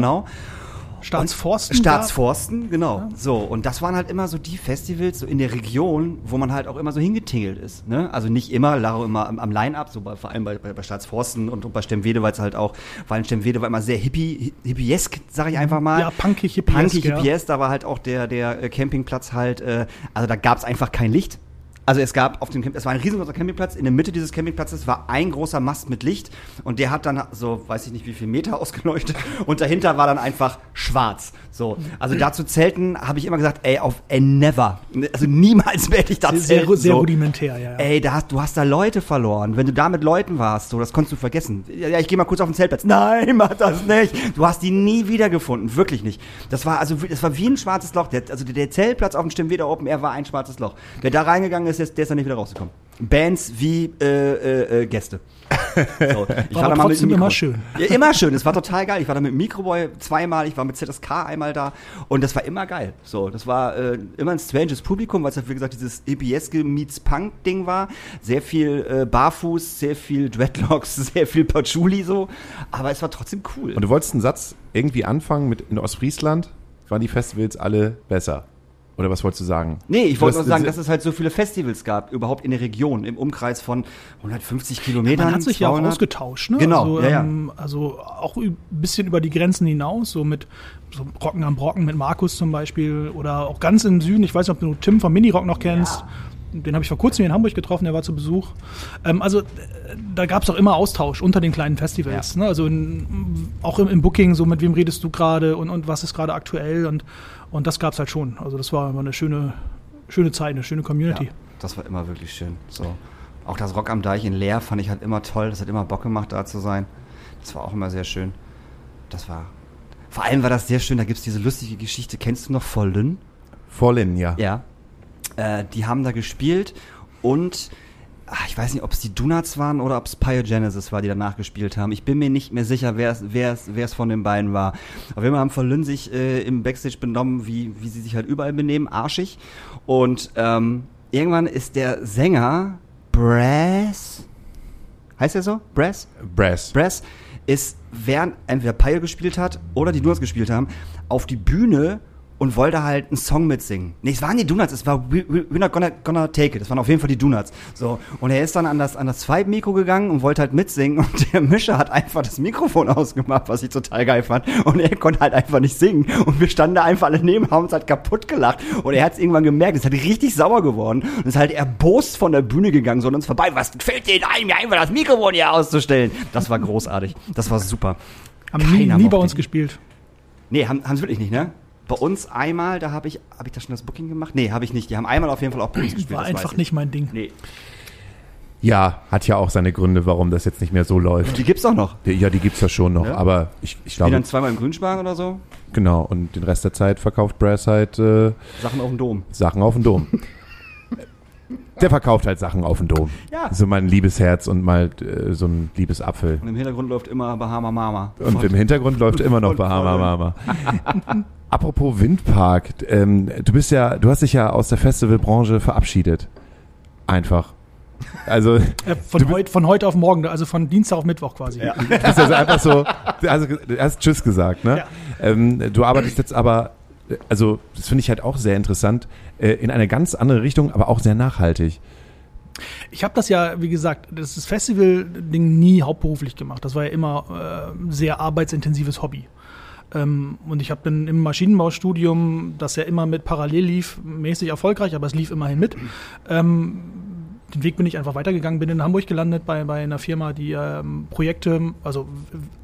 Staatsforsten. Und Staatsforsten, genau. So, und das waren halt immer so die Festivals so in der Region, wo man halt auch immer so hingetingelt ist. Ne? Also nicht immer, auch immer am, am Line-Up, so bei, vor allem bei, bei, bei Staatsforsten und, bei Stemmwede, weil es halt auch, weil Stemmwede war immer sehr hippie, hippiesk, sag ich einfach mal. Ja, punkig, hippiesk, Punkig, ja. hippiesk, da war halt auch der, der Campingplatz halt, äh, also da gab's einfach kein Licht. Also es gab auf dem Camp, es war ein riesengroßer Campingplatz. In der Mitte dieses Campingplatzes war ein großer Mast mit Licht und der hat dann so, weiß ich nicht wie viel Meter ausgeleuchtet und dahinter war dann einfach schwarz. So, also da zu zelten habe ich immer gesagt, ey, auf ey, never, also niemals werde ich da Sehr, sehr, zelten. sehr so. rudimentär, ja. ja. Ey, da hast, du hast da Leute verloren. Wenn du da mit Leuten warst, so, das konntest du vergessen. Ja, ja, ich gehe mal kurz auf den Zeltplatz. Nein, mach das nicht. Du hast die nie wiedergefunden. Wirklich nicht. Das war also, das war wie ein schwarzes Loch. Der, also der Zeltplatz auf dem Stimmweder Open Air war ein schwarzes Loch. Wer da reingegangen ist, der, der ist dann nicht wieder rausgekommen. Bands wie äh, äh, äh, Gäste. So, ich War aber da mal mit immer schön. Ja, immer schön. Es war total geil. Ich war da mit Mikroboy zweimal, ich war mit ZSK einmal da und das war immer geil. So, das war äh, immer ein stranges Publikum, weil es halt, wie gesagt, dieses hippieske meets Punk Ding war. Sehr viel äh, Barfuß, sehr viel Dreadlocks, sehr viel Patchouli so. Aber es war trotzdem cool. Und du wolltest einen Satz irgendwie anfangen mit in Ostfriesland waren die Festivals alle besser. Oder was wolltest du sagen? Nee, ich wollte nur sagen, dass es halt so viele Festivals gab, überhaupt in der Region, im Umkreis von 150 Kilometern. Man hat sich ja auch 200. ausgetauscht, ne? Genau, Also, ja, ja. ähm, also auch ein bisschen über die Grenzen hinaus, so mit so Rocken am Brocken mit Markus zum Beispiel oder auch ganz im Süden. Ich weiß nicht, ob du Tim vom Minirock noch kennst. Den habe ich vor kurzem hier in Hamburg getroffen, der war zu Besuch. Ähm, also äh, da gab es auch immer Austausch unter den kleinen Festivals. Ja. Ne? Also in, auch im, im Booking, so mit wem redest du gerade und, und was ist gerade aktuell und, und das gab es halt schon. Also das war immer eine schöne, schöne Zeit, eine schöne Community. Ja, das war immer wirklich schön. So. Auch das Rock am Deich in Leer fand ich halt immer toll. Das hat immer Bock gemacht, da zu sein. Das war auch immer sehr schön. Das war. Vor allem war das sehr schön, da gibt es diese lustige Geschichte. Kennst du noch Vollen? Vollen, ja. Ja. Äh, die haben da gespielt und ach, ich weiß nicht, ob es die Donuts waren oder ob es Pyogenesis war, die danach gespielt haben. Ich bin mir nicht mehr sicher, wer es wer es- wer es von den beiden war. Auf jeden Fall haben Vollen sich äh, im Backstage benommen, wie, wie sie sich halt überall benehmen, arschig. Und ähm, irgendwann ist der Sänger Brass, heißt er so? Brass? Brass. Brass ist, während entweder Pyle gespielt hat oder die Donuts gespielt haben, auf die Bühne und wollte halt einen Song mitsingen. Nee, es waren die Donuts, es war We- We- We're Not Gonna, gonna Take It. Das waren auf jeden Fall die Donuts. So. Und er ist dann an das, an das Zweitmikro gegangen und wollte halt mitsingen und der Mischer hat einfach das Mikrofon ausgemacht, was ich total geil fand. Und er konnte halt einfach nicht singen. Und wir standen da einfach alle neben, haben uns halt kaputt gelacht. Und er hat es irgendwann gemerkt, ist halt richtig sauer geworden und ist halt erbost von der Bühne gegangen, so an uns vorbei. Was fällt dir ein, mir einfach das Mikrofon hier auszustellen? Das war großartig. Das war super. Haben nie, Keiner nie bei mochte uns gespielt. Nee, haben sie wirklich nicht, ne? Bei uns einmal, da habe ich, habe ich da schon das Booking gemacht? Nee, habe ich nicht. Die haben einmal auf jeden Fall auch bei uns gespielt. War einfach ich. nicht mein Ding. Nee. Ja, hat ja auch seine Gründe, warum das jetzt nicht mehr so läuft. Die gibt's doch noch. Ja, die gibt's ja schon noch, Ja? aber ich, ich Die glaube, dann zweimal im Grünspan oder so. genau. Und den Rest der Zeit verkauft Brass halt äh, Sachen auf dem Dom. Sachen auf dem Dom. Der verkauft halt Sachen auf dem Dom. Ja. So mal ein liebes Herz und mal äh, so ein liebes Apfel. Und im Hintergrund läuft immer Bahama Mama. Und im Hintergrund läuft immer noch voll- Bahama voll- Mama. Apropos Windpark, ähm, du bist ja, du hast dich ja aus der Festivalbranche verabschiedet. Einfach. Also, Äh, von, heut, von heute auf morgen, also von Dienstag auf Mittwoch quasi. Ja. du bist also einfach so, also du hast Tschüss gesagt, ne? Ja. Ähm, du arbeitest jetzt aber, äh, also das finde ich halt auch sehr interessant, äh, in eine ganz andere Richtung, aber auch sehr nachhaltig. Ich habe das ja, wie gesagt, das Festival-Ding nie hauptberuflich gemacht. Das war ja immer äh, sehr arbeitsintensives Hobby. Ähm, und ich habe im Maschinenbaustudium, das ja immer mit parallel lief, mäßig erfolgreich, aber es lief immerhin mit. Ähm, den Weg bin ich einfach weitergegangen, bin in Hamburg gelandet bei, bei einer Firma, die ähm, Projekte, also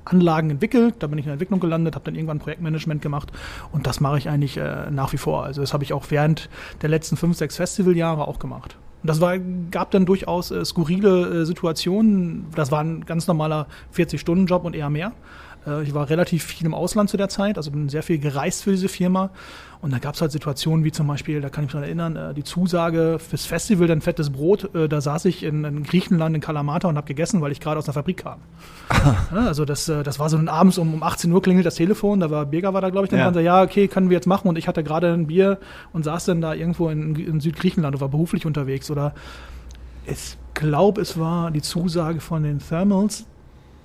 Anlagen entwickelt. Da bin ich in der Entwicklung gelandet, habe dann irgendwann Projektmanagement gemacht und das mache ich eigentlich äh, nach wie vor. Also das habe ich auch während der letzten fünf, sechs Festivaljahre auch gemacht. Und das war, gab dann durchaus äh, skurrile äh, Situationen. Das war ein ganz normaler 40-Stunden-Job und eher mehr. Äh, ich war relativ viel im Ausland zu der Zeit, also bin sehr viel gereist für diese Firma. Und da gab es halt Situationen wie zum Beispiel, da kann ich mich noch erinnern, äh, die Zusage fürs Festival, dann fettes Brot. Äh, da saß ich in, in Griechenland, in Kalamata und habe gegessen, weil ich gerade aus der Fabrik kam. Ja, also das, das war so ein abends um, um 18 Uhr klingelt das Telefon, da war Birger war da, glaube ich, dann Ja. so, ja, okay, können wir jetzt machen. Und ich hatte gerade ein Bier und saß dann da irgendwo in, in Südgriechenland und war beruflich unterwegs. Oder ich glaube, es war die Zusage von den Thermals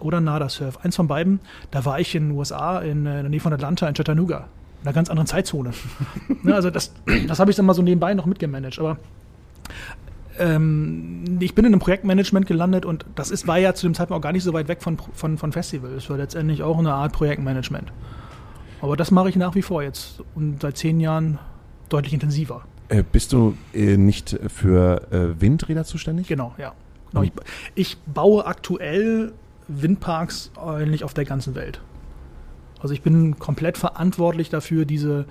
oder Nadasurf, eins von beiden. Da war ich in den USA, in, äh, in der Nähe von Atlanta, in Chattanooga, in einer ganz anderen Zeitzone. ne, also das, das habe ich dann mal so nebenbei noch mitgemanagt. Aber ähm, ich bin in einem Projektmanagement gelandet und das ist, war ja zu dem Zeitpunkt auch gar nicht so weit weg von, von, von Festival. Es war letztendlich auch eine Art Projektmanagement. Aber das mache ich nach wie vor jetzt und seit zehn Jahren deutlich intensiver. Äh, bist du äh, nicht für äh, Windräder zuständig? Genau, ja. Genau, ich, ich baue aktuell Windparks eigentlich auf der ganzen Welt. Also ich bin komplett verantwortlich dafür, diese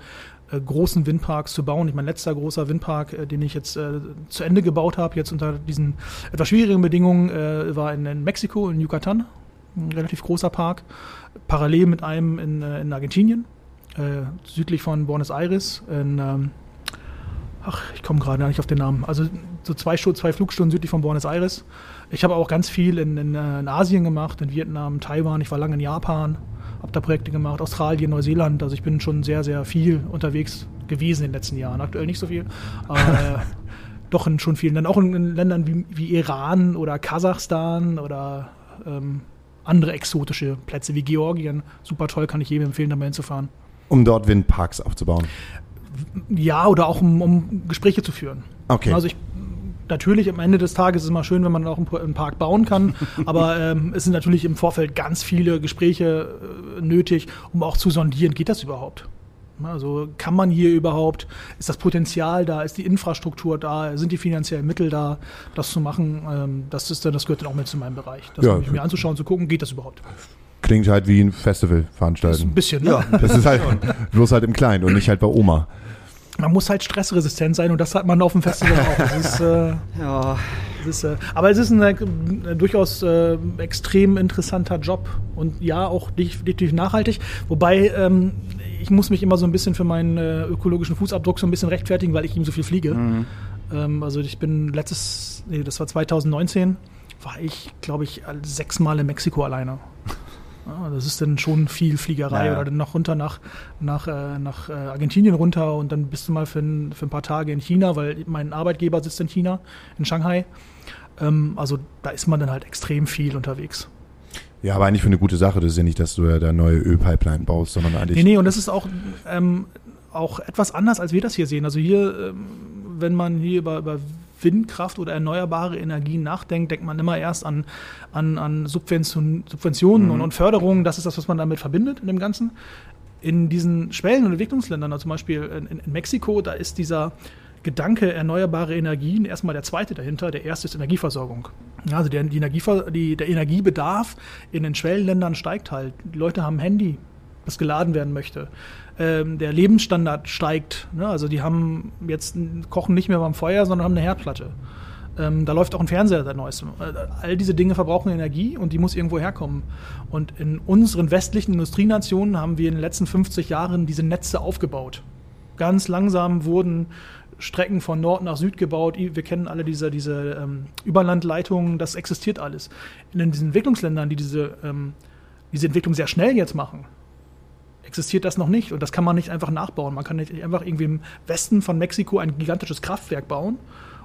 äh, großen Windparks zu bauen. Ich mein letzter großer Windpark, äh, den ich jetzt äh, zu Ende gebaut habe, jetzt unter diesen etwas schwierigen Bedingungen, äh, war in, in Mexiko, in Yucatan. Ein relativ großer Park. Parallel mit einem in, äh, in Argentinien, äh, südlich von Buenos Aires, in ähm, Ach, ich komme gerade nicht auf den Namen. Also so zwei, Stu- zwei Flugstunden südlich von Buenos Aires. Ich habe auch ganz viel in, in, äh, in Asien gemacht, in Vietnam, Taiwan. Ich war lange in Japan, habe da Projekte gemacht, Australien, Neuseeland. Also ich bin schon sehr, sehr viel unterwegs gewesen in den letzten Jahren. Aktuell nicht so viel, aber äh, doch in schon vielen. Dann auch in, in Ländern wie, wie Iran oder Kasachstan oder ähm, andere exotische Plätze wie Georgien. Super toll, kann ich jedem empfehlen, da mal hinzufahren. Um dort Windparks aufzubauen. Ja, oder auch um, um Gespräche zu führen. Okay. Also ich natürlich am Ende des Tages ist es immer schön, wenn man auch einen, Park bauen kann, aber ähm, es sind natürlich im Vorfeld ganz viele Gespräche äh, nötig, um auch zu sondieren, geht das überhaupt? Also kann man hier überhaupt, ist das Potenzial da, ist die Infrastruktur da, sind die finanziellen Mittel da, das zu machen? Ähm, das ist dann, das gehört dann auch mit zu meinem Bereich. Das Ja. mir anzuschauen, zu gucken, geht das überhaupt? Klingt halt wie ein Festival Das ist veranstalten. ein bisschen, ne? Das ist halt bloß halt im Kleinen und nicht halt bei Oma. Man muss halt stressresistent sein und das hat man auf dem Festival auch. Das ist, äh, Ja. Es ist, äh, aber es ist ein äh, durchaus äh, extrem interessanter Job und ja, auch definitiv nachhaltig. Wobei ähm, ich muss mich immer so ein bisschen für meinen äh, ökologischen Fußabdruck so ein bisschen rechtfertigen, weil ich ihm so viel fliege. Ähm, also ich bin letztes, nee, das war 2019, war ich, glaube ich, sechsmal in Mexiko alleine. Das ist dann schon viel Fliegerei Ja, ja. oder dann noch runter nach, nach, äh, nach äh, Argentinien runter und dann bist du mal für ein, für ein paar Tage in China, weil mein Arbeitgeber sitzt in China, in Shanghai. Ähm, also da ist man dann halt extrem viel unterwegs. Ja, aber eigentlich für eine gute Sache. Das ist ja nicht, dass du ja da neue Ölpipeline baust, sondern eigentlich. Nee, nee, und das ist auch ähm, auch etwas anders, als wir das hier sehen. Also hier, ähm, wenn man hier über, über Windkraft oder erneuerbare Energien nachdenkt, denkt man immer erst an, an, an Subvention, Subventionen mhm. und, und Förderungen. Das ist das, was man damit verbindet in dem Ganzen. In diesen Schwellen- und Entwicklungsländern, also zum Beispiel in, in Mexiko, da ist dieser Gedanke erneuerbare Energien erstmal der zweite dahinter. Der erste ist Energieversorgung. Also der, die Energiever die, der Energiebedarf in den Schwellenländern steigt halt. Die Leute haben ein Handy, das geladen werden möchte. Ähm, der Lebensstandard steigt. Ne? Also die haben jetzt kochen nicht mehr beim Feuer, sondern haben eine Herdplatte. Ähm, da läuft auch ein Fernseher der neueste. Äh, all diese Dinge verbrauchen Energie und die muss irgendwo herkommen. Und in unseren westlichen Industrienationen haben wir in den letzten 50 Jahren diese Netze aufgebaut. Ganz langsam wurden Strecken von Nord nach Süd gebaut. Wir kennen alle diese, diese ähm, Überlandleitungen, das existiert alles. In diesen Entwicklungsländern, die diese, ähm, diese Entwicklung sehr schnell jetzt machen, existiert das noch nicht. Und das kann man nicht einfach nachbauen. Man kann nicht einfach irgendwie im Westen von Mexiko ein gigantisches Kraftwerk bauen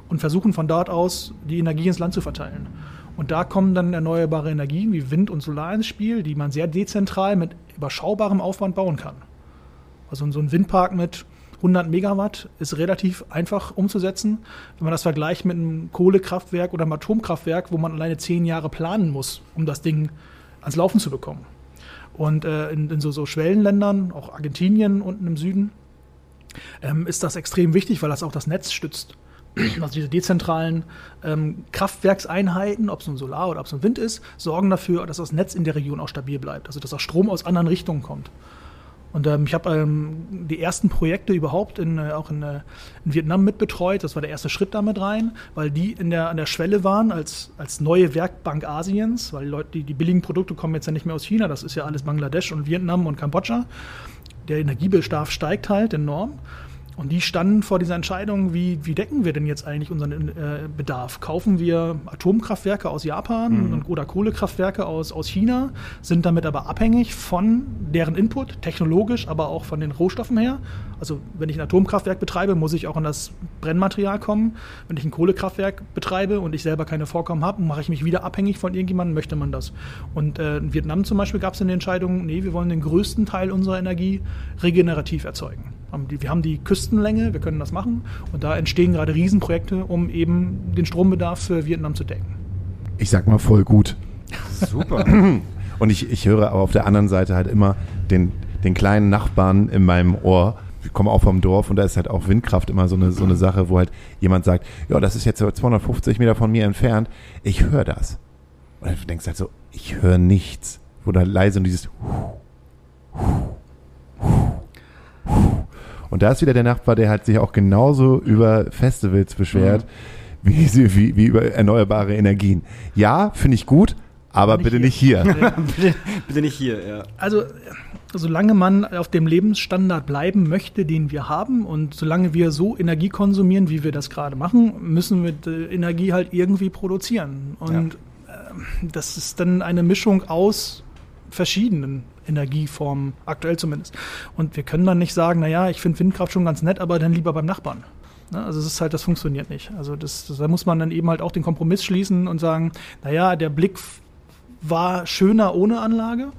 und versuchen von dort aus die Energie ins Land zu verteilen. Und da kommen dann erneuerbare Energien wie Wind und Solar ins Spiel, die man sehr dezentral mit überschaubarem Aufwand bauen kann. Also so ein Windpark mit 100 Megawatt ist relativ einfach umzusetzen. Wenn man das vergleicht mit einem Kohlekraftwerk oder einem Atomkraftwerk, wo man alleine zehn Jahre planen muss, um das Ding ans Laufen zu bekommen. Und äh, in, in so, so, Schwellenländern, auch Argentinien unten im Süden, ähm, ist das extrem wichtig, weil das auch das Netz stützt. Also diese dezentralen ähm, Kraftwerkseinheiten, ob es nun Solar oder ob es nun Wind ist, sorgen dafür, dass das Netz in der Region auch stabil bleibt. Also dass auch Strom aus anderen Richtungen kommt. Und ähm, ich habe ähm, die ersten Projekte überhaupt in, äh, auch in, äh, in, Vietnam mitbetreut. Das war der erste Schritt damit rein, weil die in der, an der Schwelle waren als, als neue Werkbank Asiens, weil die, Leute, die, die billigen Produkte kommen jetzt ja nicht mehr aus China, das ist ja alles Bangladesch und Vietnam und Kambodscha. Der Energiebedarf steigt halt enorm. Und die standen vor dieser Entscheidung, wie, wie decken wir denn jetzt eigentlich unseren äh, Bedarf? Kaufen wir Atomkraftwerke aus Japan mhm. oder Kohlekraftwerke aus, aus China, sind damit aber abhängig von deren Input, technologisch, aber auch von den Rohstoffen her. Also wenn ich ein Atomkraftwerk betreibe, muss ich auch an das Brennmaterial kommen. Wenn ich ein Kohlekraftwerk betreibe und ich selber keine Vorkommen habe, mache ich mich wieder abhängig von irgendjemandem, möchte man das. Und äh, in Vietnam zum Beispiel gab es eine Entscheidung, nee, wir wollen den größten Teil unserer Energie regenerativ erzeugen. Wir haben die Küstenlänge, wir können das machen und da entstehen gerade Riesenprojekte, um eben den Strombedarf für Vietnam zu decken. Ich sag mal voll gut. Super. Und ich, ich höre aber auf der anderen Seite halt immer den, den kleinen Nachbarn in meinem Ohr. Ich komme auch vom Dorf und da ist halt auch Windkraft immer so eine, so eine Sache, wo halt jemand sagt, ja, das ist jetzt 250 Meter von mir entfernt. Ich höre das. Und du denkst halt so, ich höre nichts. Wo da leise und dieses und da ist wieder der Nachbar, der hat sich auch genauso über Festivals beschwert, mhm. wie, wie, wie über erneuerbare Energien. Ja, finde ich gut, aber nicht bitte hier. nicht hier. bitte, bitte nicht hier, ja. Also, solange man auf dem Lebensstandard bleiben möchte, den wir haben, und solange wir so Energie konsumieren, wie wir das gerade machen, müssen wir die Energie halt irgendwie produzieren. Und ja. äh, das ist dann eine Mischung aus verschiedenen Energieformen, aktuell zumindest. Und wir können dann nicht sagen, naja, ich finde Windkraft schon ganz nett, aber dann lieber beim Nachbarn. Ne? Also es ist halt, das funktioniert nicht. Also das, das, da muss man dann eben halt auch den Kompromiss schließen und sagen, naja, der Blick war schöner ohne Anlage.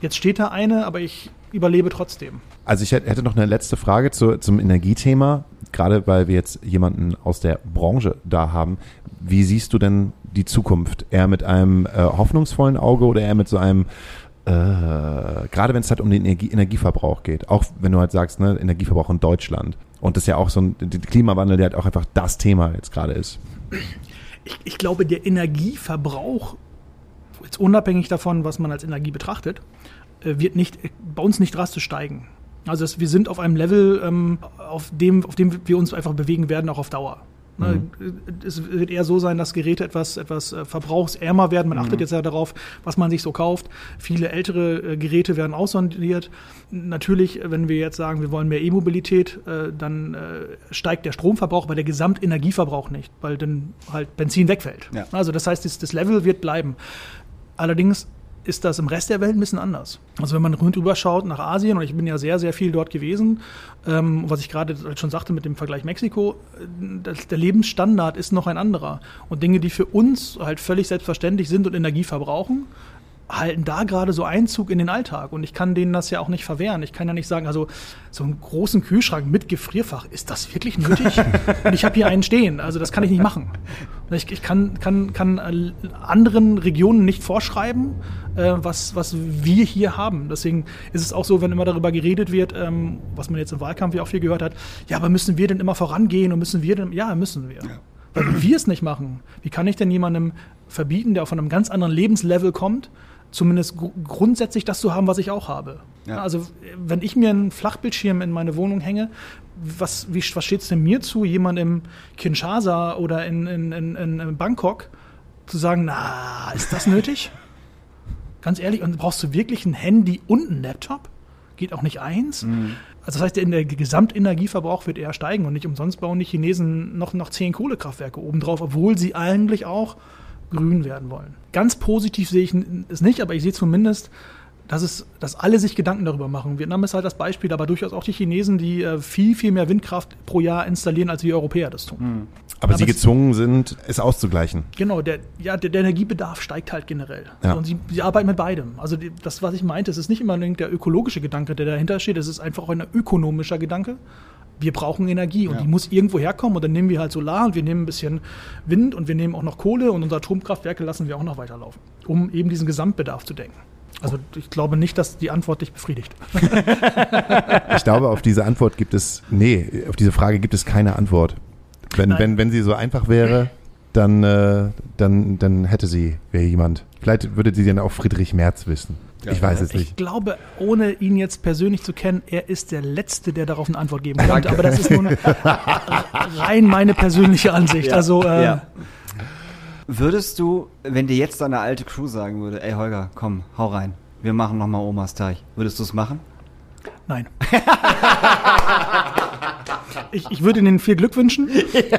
Jetzt steht da eine, aber ich überlebe trotzdem. Also ich hätte noch eine letzte Frage zu, zum Energiethema, gerade weil wir jetzt jemanden aus der Branche da haben. Wie siehst du denn die Zukunft? Eher mit einem äh, hoffnungsvollen Auge oder eher mit so einem äh, gerade wenn es halt um den Energie Energieverbrauch geht, auch wenn du halt sagst, ne, Energieverbrauch in Deutschland. Und das ist ja auch so ein Klimawandel, der halt auch einfach das Thema jetzt gerade ist. Ich, ich glaube, der Energieverbrauch, jetzt unabhängig davon, was man als Energie betrachtet, äh, wird nicht, bei uns nicht drastisch steigen. Also wir sind auf einem Level, ähm, auf, dem, auf dem wir uns einfach bewegen werden, auch auf Dauer. Ne, mhm. Es wird eher so sein, dass Geräte etwas, etwas äh, verbrauchsärmer werden. Man achtet mhm. jetzt ja darauf, was man sich so kauft. Viele ältere äh, Geräte werden aussondiert. Natürlich, wenn wir jetzt sagen, wir wollen mehr E-Mobilität, äh, dann steigt der Stromverbrauch, aber der Gesamtenergieverbrauch nicht, weil dann halt Benzin wegfällt. Ja. Also das heißt, das Level wird bleiben. Allerdings ist das im Rest der Welt ein bisschen anders. Also wenn man rüber schaut nach Asien, und ich bin ja sehr, sehr viel dort gewesen, ähm, was ich gerade schon sagte mit dem Vergleich Mexiko, das, der Lebensstandard ist noch ein anderer. Und Dinge, die für uns halt völlig selbstverständlich sind und Energie verbrauchen, halten da gerade so Einzug in den Alltag und ich kann denen das ja auch nicht verwehren. Ich kann ja nicht sagen, also so einen großen Kühlschrank mit Gefrierfach, ist das wirklich nötig? und ich habe hier einen stehen, also das kann ich nicht machen. Ich, ich kann, kann, kann äh, anderen Regionen nicht vorschreiben, äh, was, was wir hier haben. Deswegen ist es auch so, wenn immer darüber geredet wird, ähm, was man jetzt im Wahlkampf ja auch viel gehört hat, ja, aber müssen wir denn immer vorangehen und müssen wir denn, ja, müssen wir. Ja. Weil wenn wir es nicht machen, wie kann ich denn jemandem verbieten, der von einem ganz anderen Lebenslevel kommt, zumindest gr grundsätzlich das zu haben, was ich auch habe. Ja. Also wenn ich mir einen Flachbildschirm in meine Wohnung hänge, was, wie, was steht es denn mir zu, jemand im Kinshasa oder in, in, in, in Bangkok zu sagen, na, ist das nötig? Ganz ehrlich, und brauchst du wirklich ein Handy und einen Laptop? Geht auch nicht eins? Mhm. Also das heißt, der Gesamtenergieverbrauch wird eher steigen und nicht umsonst bauen die Chinesen noch, noch zehn Kohlekraftwerke obendrauf, obwohl sie eigentlich auch grün werden wollen. Ganz positiv sehe ich es nicht, aber ich sehe zumindest, dass, es, dass alle sich Gedanken darüber machen. Vietnam ist halt das Beispiel, aber durchaus auch die Chinesen, die äh, viel, viel mehr Windkraft pro Jahr installieren, als wir Europäer das tun. Mhm. Aber, aber, sie gezwungen sind, es auszugleichen. Genau, der, ja, der, der Energiebedarf steigt halt generell. Ja. Und sie, sie arbeiten mit beidem. Also die, das, was ich meinte, es ist nicht immer der ökologische Gedanke, der dahinter steht, es ist einfach auch ein ökonomischer Gedanke wir brauchen Energie und ja. die muss irgendwo herkommen und dann nehmen wir halt Solar und wir nehmen ein bisschen Wind und wir nehmen auch noch Kohle und unsere Atomkraftwerke lassen wir auch noch weiterlaufen, um eben diesen Gesamtbedarf zu denken. Also ich glaube nicht, dass die Antwort dich befriedigt. ich glaube, auf diese Antwort gibt es, nee, auf diese Frage gibt es keine Antwort. Wenn, wenn, wenn sie so einfach wäre, dann, äh, dann, dann hätte sie, wäre jemand. Vielleicht würde sie dann auch Friedrich Merz wissen. Ja. Ich weiß es nicht. Ich glaube, ohne ihn jetzt persönlich zu kennen, er ist der Letzte, der darauf eine Antwort geben könnte. Aber das ist nur rein meine persönliche Ansicht. Ja. Also, äh, ja. Würdest du, wenn dir jetzt deine alte Crew sagen würde, ey Holger, komm, hau rein, wir machen nochmal Omas Teich, würdest du es machen? Nein. ich, ich würde Ihnen viel Glück wünschen.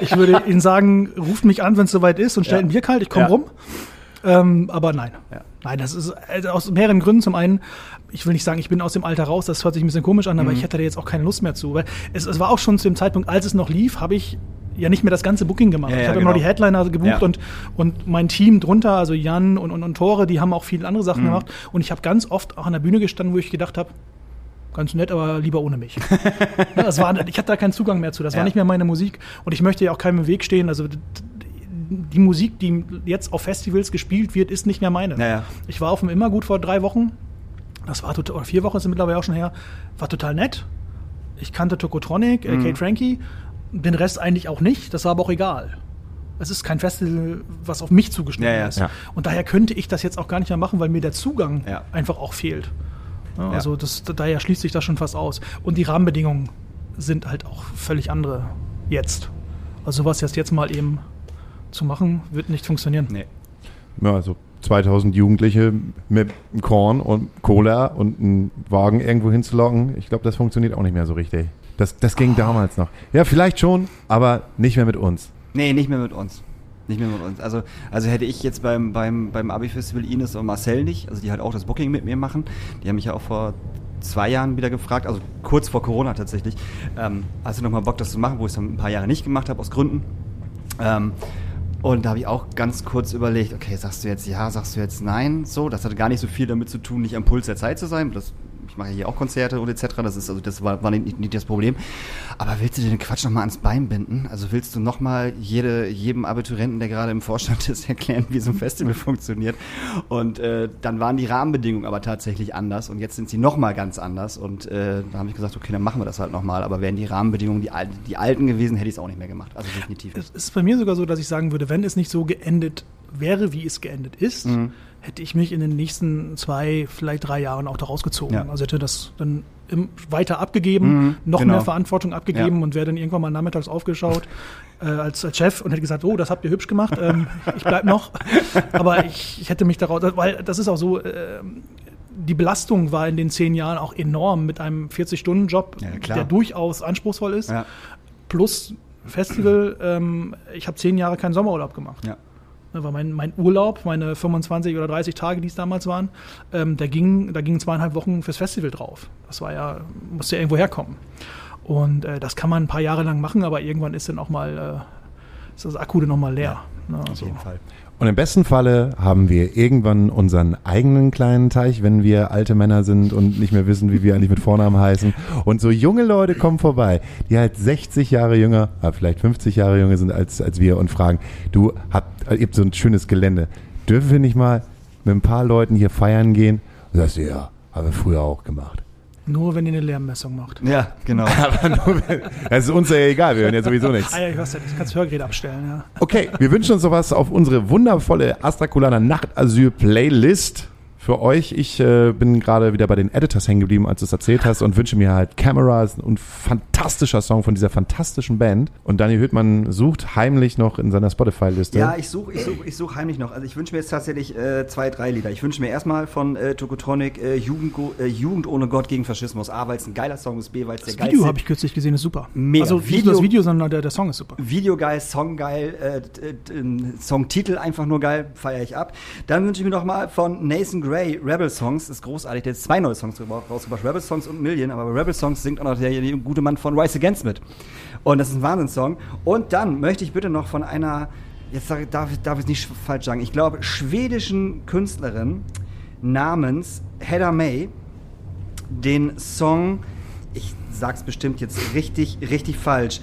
Ich würde Ihnen sagen, ruft mich an, wenn es soweit ist und stellt ja. ein Bier kalt, ich komme ja. rum. Ähm, aber nein. Ja. Nein, das ist also aus mehreren Gründen. Zum einen, ich will nicht sagen, ich bin aus dem Alter raus, das hört sich ein bisschen komisch an, aber mhm. ich hätte da jetzt auch keine Lust mehr zu. Weil es, es war auch schon zu dem Zeitpunkt, als es noch lief, habe ich ja nicht mehr das ganze Booking gemacht. Ja, ich habe genau. immer die Headliner gebucht ja. und, und mein Team drunter, also Jan und, und, und Tore, die haben auch viele andere Sachen mhm. gemacht. Und ich habe ganz oft auch an der Bühne gestanden, wo ich gedacht habe, ganz nett, aber lieber ohne mich. das war, ich hatte da keinen Zugang mehr zu. Das war nicht mehr meine Musik. Und ich möchte ja auch keinem im Weg stehen. Also die Musik, die jetzt auf Festivals gespielt wird, ist nicht mehr meine. Naja. Ich war auf dem Immergut vor drei Wochen. Das war total, oder vier Wochen ist mittlerweile auch schon her. War total nett. Ich kannte Tokotronic, mhm. Kate Frankie. Den Rest eigentlich auch nicht. Das war aber auch egal. Es ist kein Festival, was auf mich zugeschnitten ja, ja, ist. Ja. Und daher könnte ich das jetzt auch gar nicht mehr machen, weil mir der Zugang einfach auch fehlt. also das, daher schließt sich das schon fast aus. Und die Rahmenbedingungen sind halt auch völlig andere jetzt. Also sowas jetzt, jetzt mal eben zu machen, wird nicht funktionieren. Nee. Ja, also 2000 Jugendliche mit Korn und Cola und einen Wagen irgendwo hinzulocken, ich glaube, das funktioniert auch nicht mehr so richtig. Das, das ging oh. damals noch. Ja, vielleicht schon, aber nicht mehr mit uns. Nee, nicht mehr mit uns. Nicht mehr mit uns. Also, also hätte ich jetzt beim, beim, beim Abi-Festival Ines und Marcel nicht, also die halt auch das Booking mit mir machen, die haben mich ja auch vor zwei Jahren wieder gefragt, also kurz vor Corona tatsächlich, ähm, hast du noch mal Bock, das zu machen, wo ich es dann ein paar Jahre nicht gemacht habe, aus Gründen. Ähm, und da habe ich auch ganz kurz überlegt, okay, sagst du jetzt ja, sagst du jetzt nein? So, das hatte gar nicht so viel damit zu tun, nicht am Puls der Zeit zu sein. Das ich mache hier auch Konzerte und etc. Das ist also das war, war nicht, nicht, das Problem. Aber willst du dir den Quatsch nochmal ans Bein binden? Also willst du nochmal jede, jedem Abiturienten, der gerade im Vorstand ist, erklären, wie so ein Festival funktioniert? Und äh, dann waren die Rahmenbedingungen aber tatsächlich anders und jetzt sind sie nochmal ganz anders. Und äh, da habe ich gesagt, okay, dann machen wir das halt nochmal. Aber wären die Rahmenbedingungen die, die alten gewesen, hätte ich es auch nicht mehr gemacht. Also definitiv. Es ist bei mir sogar so, dass ich sagen würde, wenn es nicht so geendet wäre, wie es geendet ist, mhm hätte ich mich in den nächsten zwei, vielleicht drei Jahren auch da rausgezogen. Ja. Also hätte das dann weiter abgegeben, mhm, noch genau. mehr Verantwortung abgegeben ja. und wäre dann irgendwann mal nachmittags aufgeschaut äh, als, als Chef und hätte gesagt, oh, das habt ihr hübsch gemacht, ähm, ich bleib noch. Aber ich, ich hätte mich daraus, weil das ist auch so, äh, die Belastung war in den zehn Jahren auch enorm mit einem 40-Stunden-Job, ja, der durchaus anspruchsvoll ist, plus Festival. Ähm, ich habe zehn Jahre keinen Sommerurlaub gemacht. Ja. Ne, weil mein, mein Urlaub, meine 25 oder 30 Tage, die es damals waren, ähm, da gingen da ging zweieinhalb Wochen fürs Festival drauf. Das war ja, musste ja irgendwo herkommen. Und äh, das kann man ein paar Jahre lang machen, aber irgendwann ist dann auch mal äh, ist das Akku dann nochmal leer. Ja, ne, also. Auf jeden Fall. Und im besten Falle haben wir irgendwann unseren eigenen kleinen Teich, wenn wir alte Männer sind und nicht mehr wissen, wie wir eigentlich mit Vornamen heißen. Und so junge Leute kommen vorbei, die halt 60 Jahre jünger, äh, vielleicht 50 Jahre jünger sind als, als wir und fragen, du habt, ihr habt so ein schönes Gelände. Dürfen wir nicht mal mit ein paar Leuten hier feiern gehen? Und sagst du, ja, haben wir früher auch gemacht. Nur wenn ihr eine Lärmmessung macht. Ja, genau. Aber nur, wenn- das ist uns ja egal, wir hören ja sowieso nichts. Ah ja, ich weiß ja, du kannst Hörgerät abstellen, ja. Okay, wir wünschen uns sowas auf unsere wundervolle Astraculaner Nachtasyl-Playlist für euch. Ich äh, bin gerade wieder bei den Editors hängen geblieben, als du es erzählt hast und wünsche mir halt Cameras und fantastischer Song von dieser fantastischen Band. Und Daniel Hüttmann sucht heimlich noch in seiner Spotify-Liste. Ja, ich suche ich such, ich such heimlich noch. Also ich wünsche mir jetzt tatsächlich äh, zwei, drei Lieder. Ich wünsche mir erstmal von äh, Tokotronic äh, Jugend, äh, Jugend ohne Gott gegen Faschismus. A, weil es ein geiler Song ist, B, weil es der Das geilste Video habe ich kürzlich gesehen, ist super. Mega. Also nicht Video- nur das Video, sondern der, der Song ist super. Video geil, Song geil, äh, d- Songtitel einfach nur geil, feiere ich ab. Dann wünsche ich mir noch mal von Nathan Gray Rebel Songs, ist großartig, der hat zwei neue Songs rausgebracht, Rebel Songs und Million, aber bei Rebel Songs singt auch noch der, der gute Mann von Rise Against mit. Und das ist ein Wahnsinnssong. Und dann möchte ich bitte noch von einer, jetzt darf, ich- darf ich es nicht sch- falsch sagen, ich glaube schwedischen Künstlerin namens Hedda May den Song, ich sag's bestimmt jetzt richtig, richtig falsch,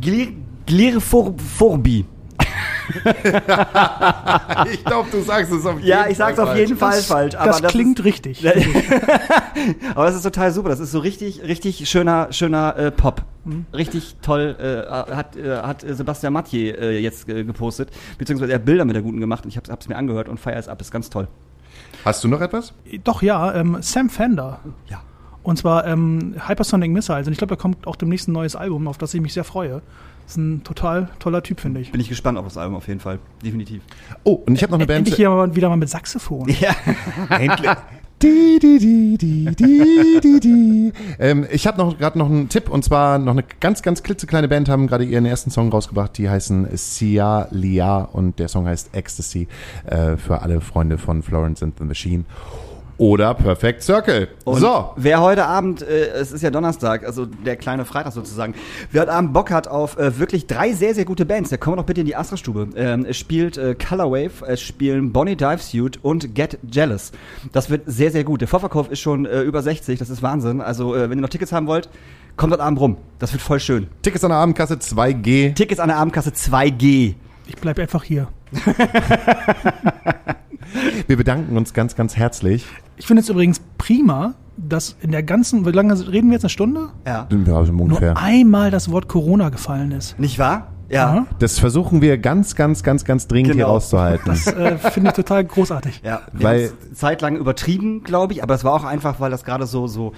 Glir Glirforbi. ich glaube, du sagst es auf Ja, ich sag's auf jeden Fall falsch. Aber das, klingt richtig. Ist, aber das ist total super. Das ist so richtig, richtig schöner, schöner äh, Pop. Richtig toll äh, hat, äh, hat äh, Sebastian Mathieu äh, jetzt äh, gepostet. Beziehungsweise er hat Bilder mit der Guten gemacht und ich hab's, hab's mir angehört und feier es ab. Ist ganz toll. Hast du noch etwas? Doch, ja, ähm, Sam Fender. Ja. Und zwar ähm, Hypersonic Missiles. Und ich glaube, da kommt auch demnächst ein neues Album, auf das ich mich sehr freue. Ist ein total toller Typ, finde ich. Bin ich gespannt auf das Album auf jeden Fall. Definitiv. Oh, und ich habe noch eine Band. Endlich hier mal wieder mal mit Saxophon. Ja. Endlich. Die, die, die, die, die, die, die. Ähm, ich habe noch gerade noch einen Tipp und zwar noch eine ganz, ganz klitzekleine Band haben gerade ihren ersten Song rausgebracht. Die heißen Sia Lia und der Song heißt Ecstasy äh, für alle Freunde von Florence and the Machine oder Perfect Circle. Und so, wer heute Abend, äh, es ist ja Donnerstag, also der kleine Freitag sozusagen, wer heute Abend Bock hat auf äh, wirklich drei sehr, sehr gute Bands, der kommt doch bitte in die Astra-Stube. Ähm, es spielt äh, Colorwave, es spielen Bonnie Divesuit und Get Jealous. Das wird sehr, sehr gut. Der Vorverkauf ist schon äh, über 60, das ist Wahnsinn. Also äh, wenn ihr noch Tickets haben wollt, kommt heute Abend rum. Das wird voll schön. Tickets an der Abendkasse 2G. Tickets an der Abendkasse 2G. Ich bleibe einfach hier. Wir bedanken uns ganz, ganz herzlich. Ich finde es übrigens prima, dass in der ganzen, wie lange reden wir jetzt, eine Stunde? Ja. Ja, also ungefähr. Nur einmal das Wort Corona gefallen ist. Nicht wahr? Ja. Das versuchen wir ganz, ganz, ganz, ganz dringend hier Genau. rauszuhalten. Das äh, finde ich total großartig. Ja, wir Weil- zeitlang übertrieben, glaube ich, aber das war auch einfach, weil das gerade so, so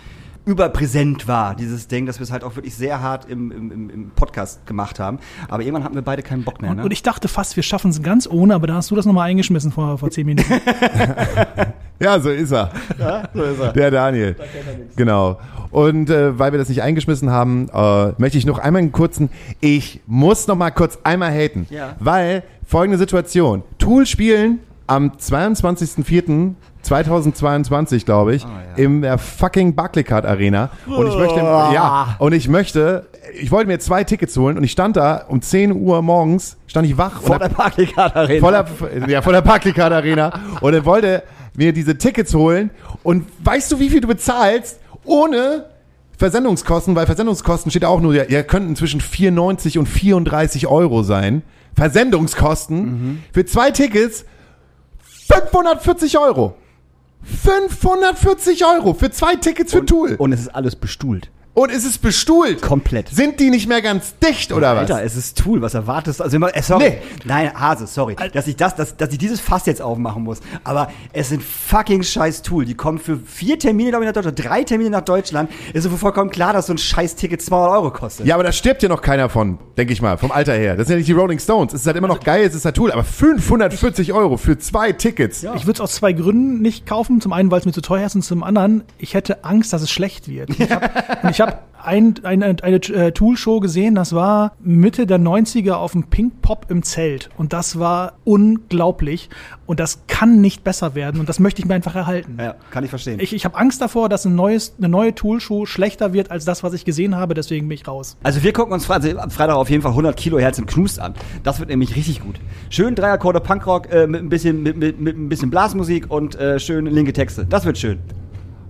überpräsent war, dieses Ding, dass wir es halt auch wirklich sehr hart im, im, im- Podcast gemacht haben. Aber irgendwann hatten wir beide keinen Bock mehr. Und, Ne? und ich dachte fast, wir schaffen es ganz ohne, aber da hast du das nochmal eingeschmissen vor, vor zehn Minuten. Ja, so ist er. so ist er. Der Daniel. Genau. Und äh, weil wir das nicht eingeschmissen haben, äh, möchte ich noch einmal einen kurzen, ich muss noch mal kurz einmal haten. Ja. Weil folgende Situation. Tool spielen am 22.04.2022, glaube ich, ja. im der fucking Barclaycard Arena. Und ich möchte, ja, und ich möchte, ich wollte mir zwei Tickets holen und ich stand da um 10 Uhr morgens, stand ich wach Vor der Parkcard Arena. voller, ja, von der Barclaycard Arena und er wollte mir diese Tickets holen und weißt du, wie viel du bezahlst ohne Versendungskosten, weil Versendungskosten steht auch nur, ja, ja könnten zwischen 94 und 34 Euro sein. Versendungskosten für zwei Tickets 540 Euro. 540 Euro für zwei Tickets für Tool. Und es ist alles bestuhlt. Und es ist bestuhlt. Komplett. Sind die nicht mehr ganz dicht oder was? Alter, es ist Tool, was erwartest du? Also immer, äh, sorry. Nee. Nein, Hase, sorry, dass ich das, dass, dass ich dieses Fass jetzt aufmachen muss. Aber es sind fucking scheiß Tool. Die kommen für vier Termine, glaube ich, nach Deutschland, drei Termine nach Deutschland. Ist so vollkommen klar, dass so ein scheiß Ticket 200 Euro kostet. Ja, aber da stirbt ja noch keiner von, denke ich mal, vom Alter her. Das sind ja nicht die Rolling Stones. Es ist halt immer noch geil, es ist halt Tool, aber 540 Euro für zwei Tickets. Ich würde es aus zwei Gründen nicht kaufen. Zum einen, weil es mir zu teuer ist und zum anderen, ich hätte Angst, dass es schlecht wird. Ich habe habe ein, eine, eine äh, Tool-Show gesehen, das war Mitte der 90er auf dem Pink Pop im Zelt. Und das war unglaublich. Und das kann nicht besser werden. Und das möchte ich mir einfach erhalten. Ja, kann ich verstehen. Ich, ich habe Angst davor, dass ein neues, eine neue Tool-Show schlechter wird als das, was ich gesehen habe. Deswegen bin ich raus. Also wir gucken uns Fre also am Freitag auf jeden Fall 100 Kilohertz im Knust an. Das wird nämlich richtig gut. Schön Dreiakkorde Punkrock äh, mit ein bisschen mit, mit, mit ein bisschen Blasmusik und äh, schön linke Texte. Das wird schön.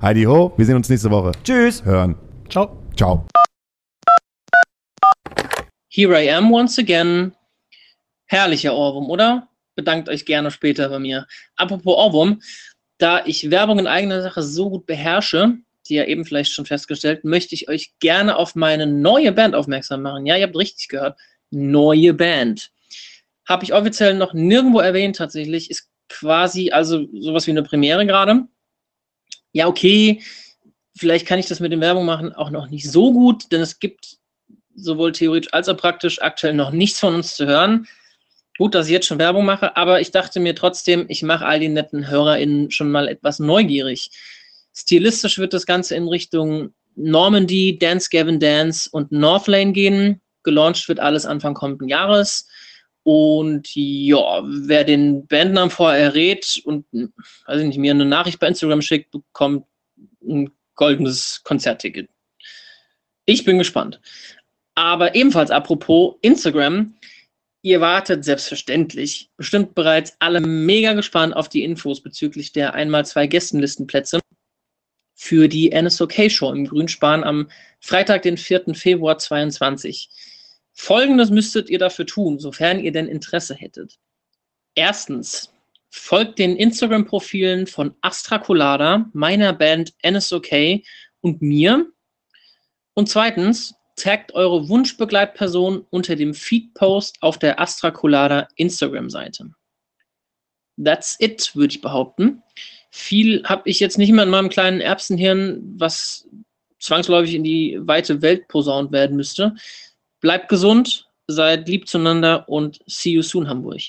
Heidi ho, wir sehen uns nächste Woche. Tschüss. Hören. Ciao. Ciao. Here I am once again. Herrlicher Ohrwurm, oder? Bedankt euch gerne später bei mir. Apropos Ohrwurm, da ich Werbung in eigener Sache so gut beherrsche, die ja eben vielleicht schon festgestellt, möchte ich euch gerne auf meine neue Band aufmerksam machen. Ja, ihr habt richtig gehört. Neue Band. Habe ich offiziell noch nirgendwo erwähnt, tatsächlich. Ist quasi also sowas wie eine Premiere gerade. Ja, okay, vielleicht kann ich das mit dem Werbung machen auch noch nicht so gut, denn es gibt sowohl theoretisch als auch praktisch aktuell noch nichts von uns zu hören. Gut, dass ich jetzt schon Werbung mache, aber ich dachte mir trotzdem, ich mache all die netten HörerInnen schon mal etwas neugierig. Stilistisch wird das Ganze in Richtung Normandy, Dance Gavin Dance und Northlane gehen. Gelauncht wird alles Anfang kommenden Jahres. Und ja, wer den Bandnamen vorher errät und, weiß ich nicht, mir eine Nachricht bei Instagram schickt, bekommt ein goldenes Konzertticket. Ich bin gespannt. Aber ebenfalls apropos Instagram, ihr wartet selbstverständlich bestimmt bereits alle mega gespannt auf die Infos bezüglich der einmal zwei Gästenlistenplätze für die NSOK Show im Grünspan am Freitag, den 4. Februar 2022. Folgendes müsstet ihr dafür tun, sofern ihr denn Interesse hättet. Erstens, folgt den Instagram-Profilen von Astra Colada, meiner Band NSOK und mir. Und zweitens, taggt eure Wunschbegleitperson unter dem Feed-Post auf der Astra Colada Instagram-Seite. That's it, würde ich behaupten. Viel habe ich jetzt nicht mehr in meinem kleinen Erbsenhirn, was zwangsläufig in die weite Welt posaunt werden müsste. Bleibt gesund, seid lieb zueinander und see you soon, Hamburg.